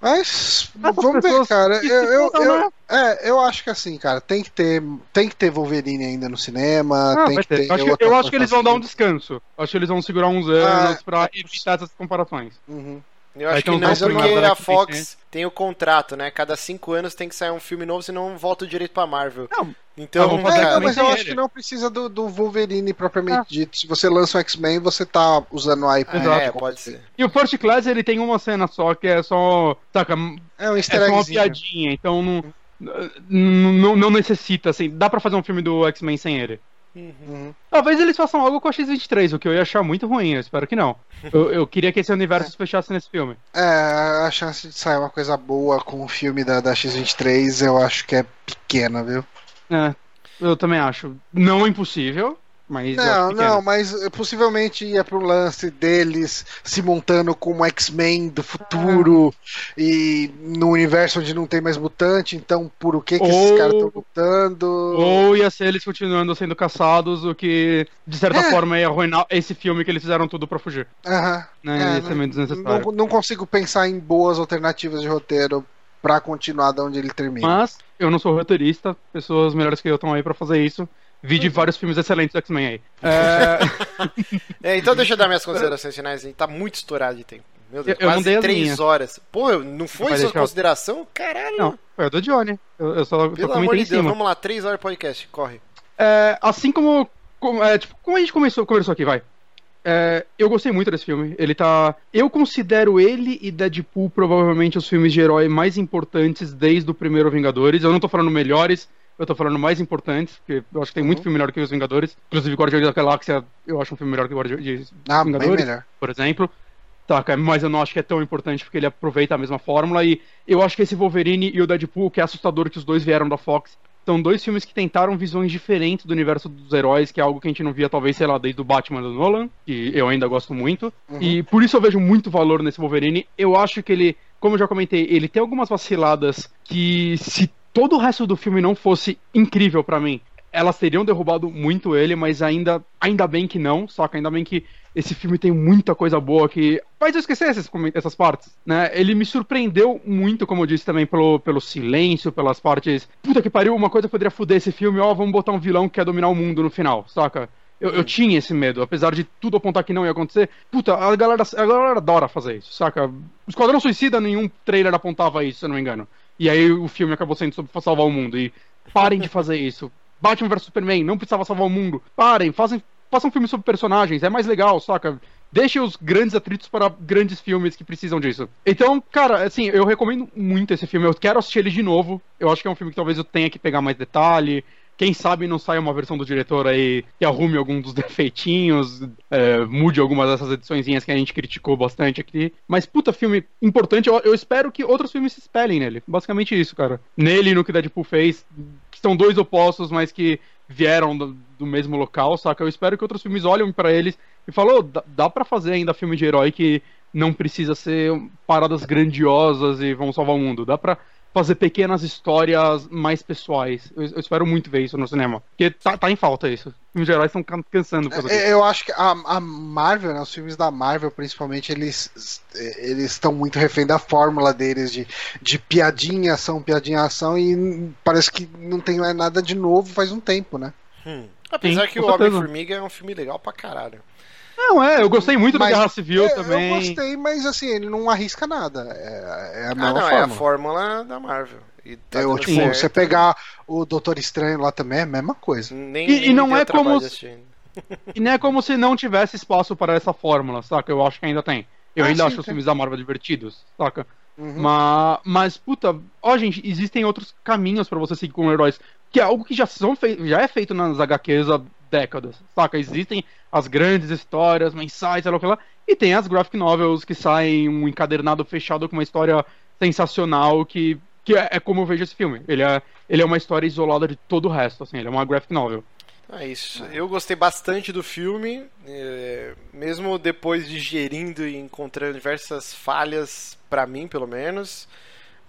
Mas... Mas vamos ver, cara. Eu, eu, eu- é, eu acho que assim, cara, tem que ter, tem que ter Wolverine ainda no cinema, Ah, tem que ter. ter. Eu acho, que, eu acho que eles vão dar um descanso. Acho que eles vão segurar uns anos Ah, pra evitar essas comparações. Uhum. Eu acho que não, porque filmes a Fox tem o contrato, né? Cada cinco anos tem que sair um filme novo, senão volta o direito pra Marvel. Não, Então, fazer É, não, mas eu acho que não precisa do, do Wolverine propriamente Ah. dito. Se você lança um X-Men, você tá usando a IP. Exato. é, pode ser. E o First Class, ele tem uma cena só que é só. Saca? É um É easter só uma piadinha, então não. Não, não, não necessita, assim. Dá pra fazer um filme do X-Men sem ele. Uhum. Talvez eles façam algo com a X-23, o que eu ia achar muito ruim, eu espero que não. (laughs) Eu, eu queria que esse universo se fechasse nesse filme. É, a chance de sair uma coisa boa com o filme da, da X-23 eu acho que é pequena, viu? É, eu também acho. Não impossível, mas. Não, não, mas eh, possivelmente ia pro lance deles se montando como X-Men do futuro e no universo onde não tem mais mutante, então por o que, que esses Ou- caras estão lutando? Ou ia ser eles continuando sendo caçados, o que, de certa É. forma, ia arruinar esse filme que eles fizeram tudo pra fugir. Aham. Né? É, ia ser meio desnecessário. Não, não consigo pensar em boas alternativas de roteiro pra continuar da onde ele termina. Mas eu não sou roteirista, pessoas melhores que eu estão aí pra fazer isso. Vi de vários filmes excelentes do X-Men aí. É, (laughs) É, então deixa eu dar minhas considerações finais. A gente tá muito estourado de tempo. Meu Deus, Eu- eu quase as três minhas. horas. Pô, não foi sua deixar- consideração? Caralho. não, foi o do Johnny. Eu, eu só, só Pelo amor comentei de Deus, vamos lá, três horas de podcast, corre. É, assim como, como, é, tipo, como a gente começou, conversou aqui, vai. É, eu gostei muito desse filme. Ele tá. Eu considero ele e Deadpool provavelmente os filmes de herói mais importantes desde o primeiro Vingadores. Eu não tô falando melhores, eu tô falando mais importantes, porque eu acho que tem muito Uhum. filme melhor que os Vingadores. Inclusive Guardiões da Galáxia, eu acho um filme melhor que o Guardiões de ah, Vingadores melhor. por exemplo. Saca? Mas eu não acho que é tão importante porque ele aproveita a mesma fórmula. E eu acho que esse Wolverine e o Deadpool, que é assustador que os dois vieram da Fox, são dois filmes que tentaram visões diferentes do universo dos heróis, que é algo que a gente não via, talvez, sei lá, desde o Batman do Nolan, que eu ainda gosto muito. Uhum. E por isso eu vejo muito valor nesse Wolverine. Eu acho que ele, como eu já comentei, ele tem algumas vaciladas que, se todo o resto do filme não fosse incrível pra mim, elas teriam derrubado muito ele, mas ainda, ainda bem que não, saca? Ainda bem que esse filme tem muita coisa boa que faz eu esquecer essas, essas partes, né? Ele me surpreendeu muito, como eu disse também, pelo, pelo silêncio, pelas partes. Puta que pariu, uma coisa poderia foder esse filme, ó, vamos botar um vilão que quer dominar o mundo no final, saca? Eu, eu tinha esse medo, apesar de tudo apontar que não ia acontecer. Puta, a galera, a galera adora fazer isso, saca? O Esquadrão Suicida, nenhum trailer apontava isso, se eu não me engano. E aí o filme acabou sendo sobre salvar o mundo. E parem de fazer isso. Batman vs Superman, não precisava salvar o mundo. Parem, façam um filme sobre personagens, é mais legal, saca? Deixem os grandes atritos para grandes filmes que precisam disso. Então, cara, assim, eu recomendo muito esse filme. Eu quero assistir ele de novo. Eu acho que é um filme que talvez eu tenha que pegar mais detalhe. Quem sabe não saia uma versão do diretor aí que arrume algum dos (laughs) defeitinhos, é, mude algumas dessas ediçõezinhas que a gente criticou bastante aqui. Mas, puta, filme importante. Eu, eu espero que outros filmes se espelhem nele. Basicamente isso, cara. Nele e no que Deadpool fez, que são dois opostos, mas que vieram do, do mesmo local, saca? Eu espero que outros filmes olhem pra eles e falem, "Ô, dá, dá pra fazer ainda filme de herói que não precisa ser paradas grandiosas e vão salvar o mundo. Dá pra fazer pequenas histórias mais pessoais. Eu, eu espero muito ver isso no cinema. Porque tá, tá em falta isso. Filmes de heróis estão can- cansando por. É, Eu acho que a, a Marvel, né, os filmes da Marvel, principalmente, eles eles estão muito refém da fórmula deles de, de piadinha, ação, piadinha, ação, e parece que não tem nada de novo faz um tempo, né? Hum. Apesar Sim, que o. Homem-Formiga é um filme legal pra caralho. Não, é, eu gostei muito Mas- do Guerra Civil É, também. Eu gostei, mas assim, ele não arrisca nada. É, é a Ah, mesma não, forma. é a fórmula da Marvel. E tá Eu, dando tipo, certo. você pegar o Doutor Estranho lá também é a mesma coisa. Nem, E- e nem não me deu é como se-. (laughs) E não é como se não tivesse espaço para essa fórmula, saca? Eu acho que ainda tem. Eu Ah, ainda sim, acho os tem. filmes da Marvel divertidos, saca? Uhum. Mas, mas, puta, ó, gente, existem outros caminhos pra você seguir com heróis. Que é algo que já, são fei já é feito nas HQs há décadas, saca? Existem as grandes histórias, mensais, sei lá lá. E tem as graphic novels que saem um encadernado fechado com uma história sensacional que, que é, é como eu vejo esse filme. Ele é, ele é uma história isolada de todo o resto, assim, ele é uma graphic novel. É isso. Eu gostei bastante do filme, é, mesmo depois digerindo e encontrando diversas falhas, pra mim pelo menos.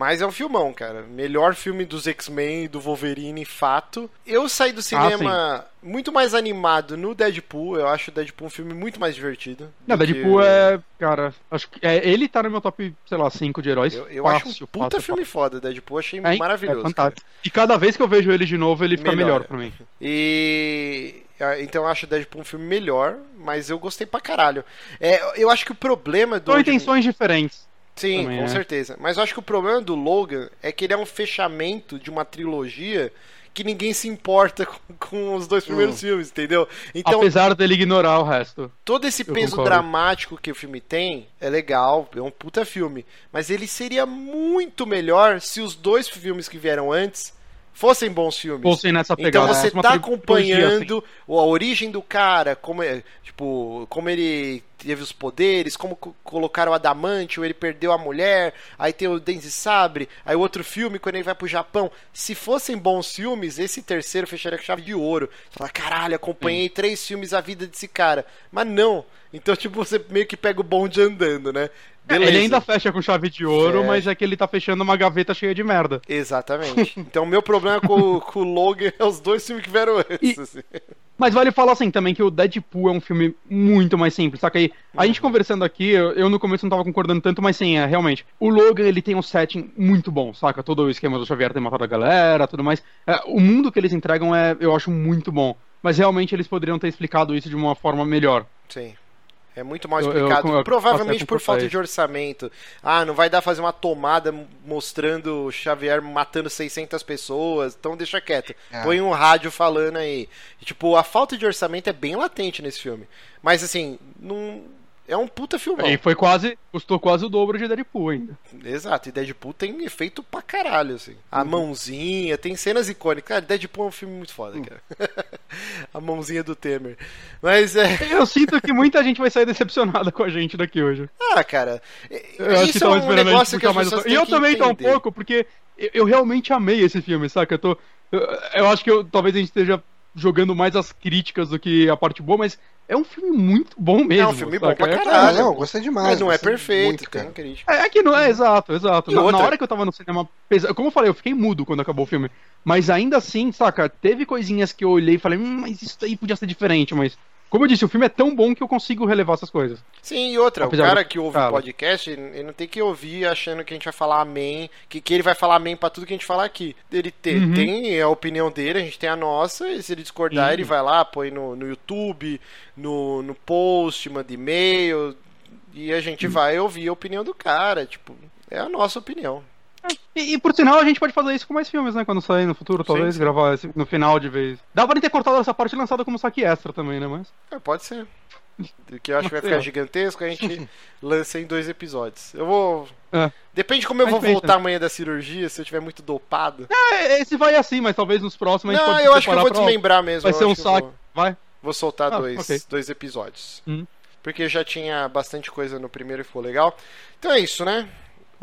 Mas é um filmão, cara. Melhor filme dos X-Men e do Wolverine, fato. Eu saí do cinema muito mais animado no Deadpool. Eu acho o Deadpool um filme muito mais divertido. Não, Deadpool que- é. Cara, acho que. É, ele tá no meu top, sei lá, 5 de heróis. Eu, eu fácil, acho um puta fácil, filme foda. Deadpool achei É, maravilhoso. É cara. fantástico. E cada vez que eu vejo ele de novo, ele fica Melhora. melhor pra mim. (laughs) E. ah, Então eu acho o Deadpool um filme melhor, mas eu gostei pra caralho. É, eu acho que o problema do. São intenções diferentes. Sim, também, com né? certeza. Mas eu acho que o problema do Logan é que ele é um fechamento de uma trilogia que ninguém se importa (laughs) com, com os dois primeiros filmes, entendeu? Então, Apesar dele ignorar o resto. todo esse peso concordo. dramático que o filme tem é legal, é um puta filme. Mas ele seria muito melhor se os dois filmes que vieram antes fossem bons filmes. Fossem nessa Então pegada. você uma tá assim. acompanhando a origem do cara, como é, tipo, como ele teve os poderes, como co- colocaram o adamante, ele perdeu a mulher, aí tem o Dente de Sabre, aí outro filme quando ele vai pro Japão. Se fossem bons filmes, esse terceiro fecharia com chave de ouro. Você fala, caralho, acompanhei três filmes a vida desse cara. Mas não. Então, (laughs) tipo, você meio que pega o bonde andando, né? É, Ele ainda fecha com chave de ouro, Fecha. mas é que ele tá fechando uma gaveta cheia de merda. Exatamente. (laughs) Então, o meu problema com, com o Logan é os dois filmes que vieram antes. E- assim. Mas vale falar assim também que o Deadpool é um filme muito mais simples, saca aí? A Uhum. gente conversando aqui, eu, eu no começo não tava concordando tanto, mas sim, é realmente. O Logan, ele tem um setting muito bom, saca? Todo o esquema do Xavier ter matado a galera, tudo mais. É, o mundo que eles entregam é, eu acho, muito bom. Mas realmente eles poderiam ter explicado isso de uma forma melhor. Sim. É muito mal eu- explicado. eu- eu Provavelmente por falta de orçamento. Ah, não vai dar fazer uma tomada mostrando o Xavier matando 600 pessoas, então deixa quieto. É. Põe um rádio falando aí. E, tipo, a falta de orçamento é bem latente nesse filme. Mas assim, não. É um puta filmão. E foi quase, custou quase o dobro de Deadpool ainda. Exato, e Deadpool tem efeito pra caralho, assim. Uhum. A mãozinha, tem cenas icônicas. Cara, Deadpool é um filme muito foda, Uhum. cara. (laughs) a mãozinha do Temer. Mas é. (laughs) Eu sinto que muita gente vai sair decepcionada com a gente daqui hoje. Ah, cara. Eu Isso é um gente negócio que puxar as mais. pessoas E eu também tô um entender. pouco, porque eu, eu realmente amei esse filme, saca? Eu tô. Eu, eu acho que eu- talvez a gente esteja jogando mais as críticas do que a parte boa, mas é um filme muito bom mesmo. É um filme bom pra É- caralho. Ah, não, gostei demais. Mas não é perfeito, cara. crítica. É que não é, exato, exato. E Na, na hora que eu tava no cinema, como eu falei, eu fiquei mudo quando acabou o filme. Mas ainda assim, saca, teve coisinhas que eu olhei e falei, hum, mas isso aí podia ser diferente, mas. Como eu disse, o filme é tão bom que eu consigo relevar essas coisas. Sim, e outra, Apesar o cara do- que ouve o podcast, ele não tem que ouvir achando que a gente vai falar amém, que, que ele vai falar amém pra tudo que a gente falar aqui. Ele te- Uhum. tem a opinião dele, a gente tem a nossa, e se ele discordar, Sim. ele vai lá, põe no, no YouTube, no, no post, manda e-mail, e a gente Uhum. vai ouvir a opinião do cara, tipo, é a nossa opinião. E, e, por sinal, a gente pode fazer isso com mais filmes, né? Quando sair no futuro, talvez, sim. gravar esse- no final de vez. Dá pra ter cortado essa parte lançada como saque extra também, né? Mas. É, pode ser. (laughs) Que eu acho que vai ficar gigantesco, a gente (laughs) lança em dois episódios. Eu vou. É. Depende de como eu Mas vou pensa. voltar amanhã da cirurgia, se eu tiver muito dopado. É, esse vai assim, mas talvez nos próximos a gente Não, pode eu acho que eu vou preparar pra- desmembrar mesmo. Vai ser um saque. Vou, Vai. vou soltar Ah, dois, ok. dois episódios. Hum. Porque já tinha bastante coisa no primeiro e ficou legal. Então é isso, né?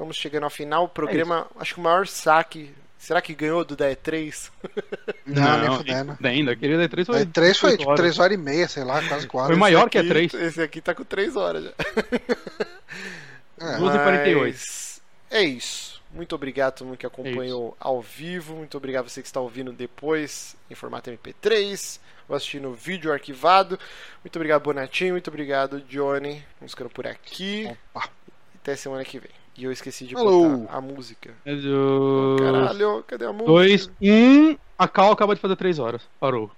Vamos chegando ao final. O programa, acho que o maior saque. Será que ganhou do da E3? (laughs) Não, nem fudendo. Ainda, aquele D3 foi. É, três foi oito tipo horas. 3 horas e meia, sei lá, quase 4. Foi maior Esse que a aqui- 3. Esse aqui tá com 3 horas já. (laughs) É. Duas e quarenta e oito. Mas É isso. Muito obrigado a todo mundo que acompanhou ao vivo. Muito obrigado a você que está ouvindo depois em formato MP3 ou assistindo vídeo arquivado. Muito obrigado, Bonatinho. Muito obrigado, Johnny. Vamos ficando por aqui. Opa. Até semana que vem. E eu esqueci de Falou. botar a música. Caralho. Caralho, cadê a música? Dois, um. A Cal acaba de fazer 3 horas. Parou.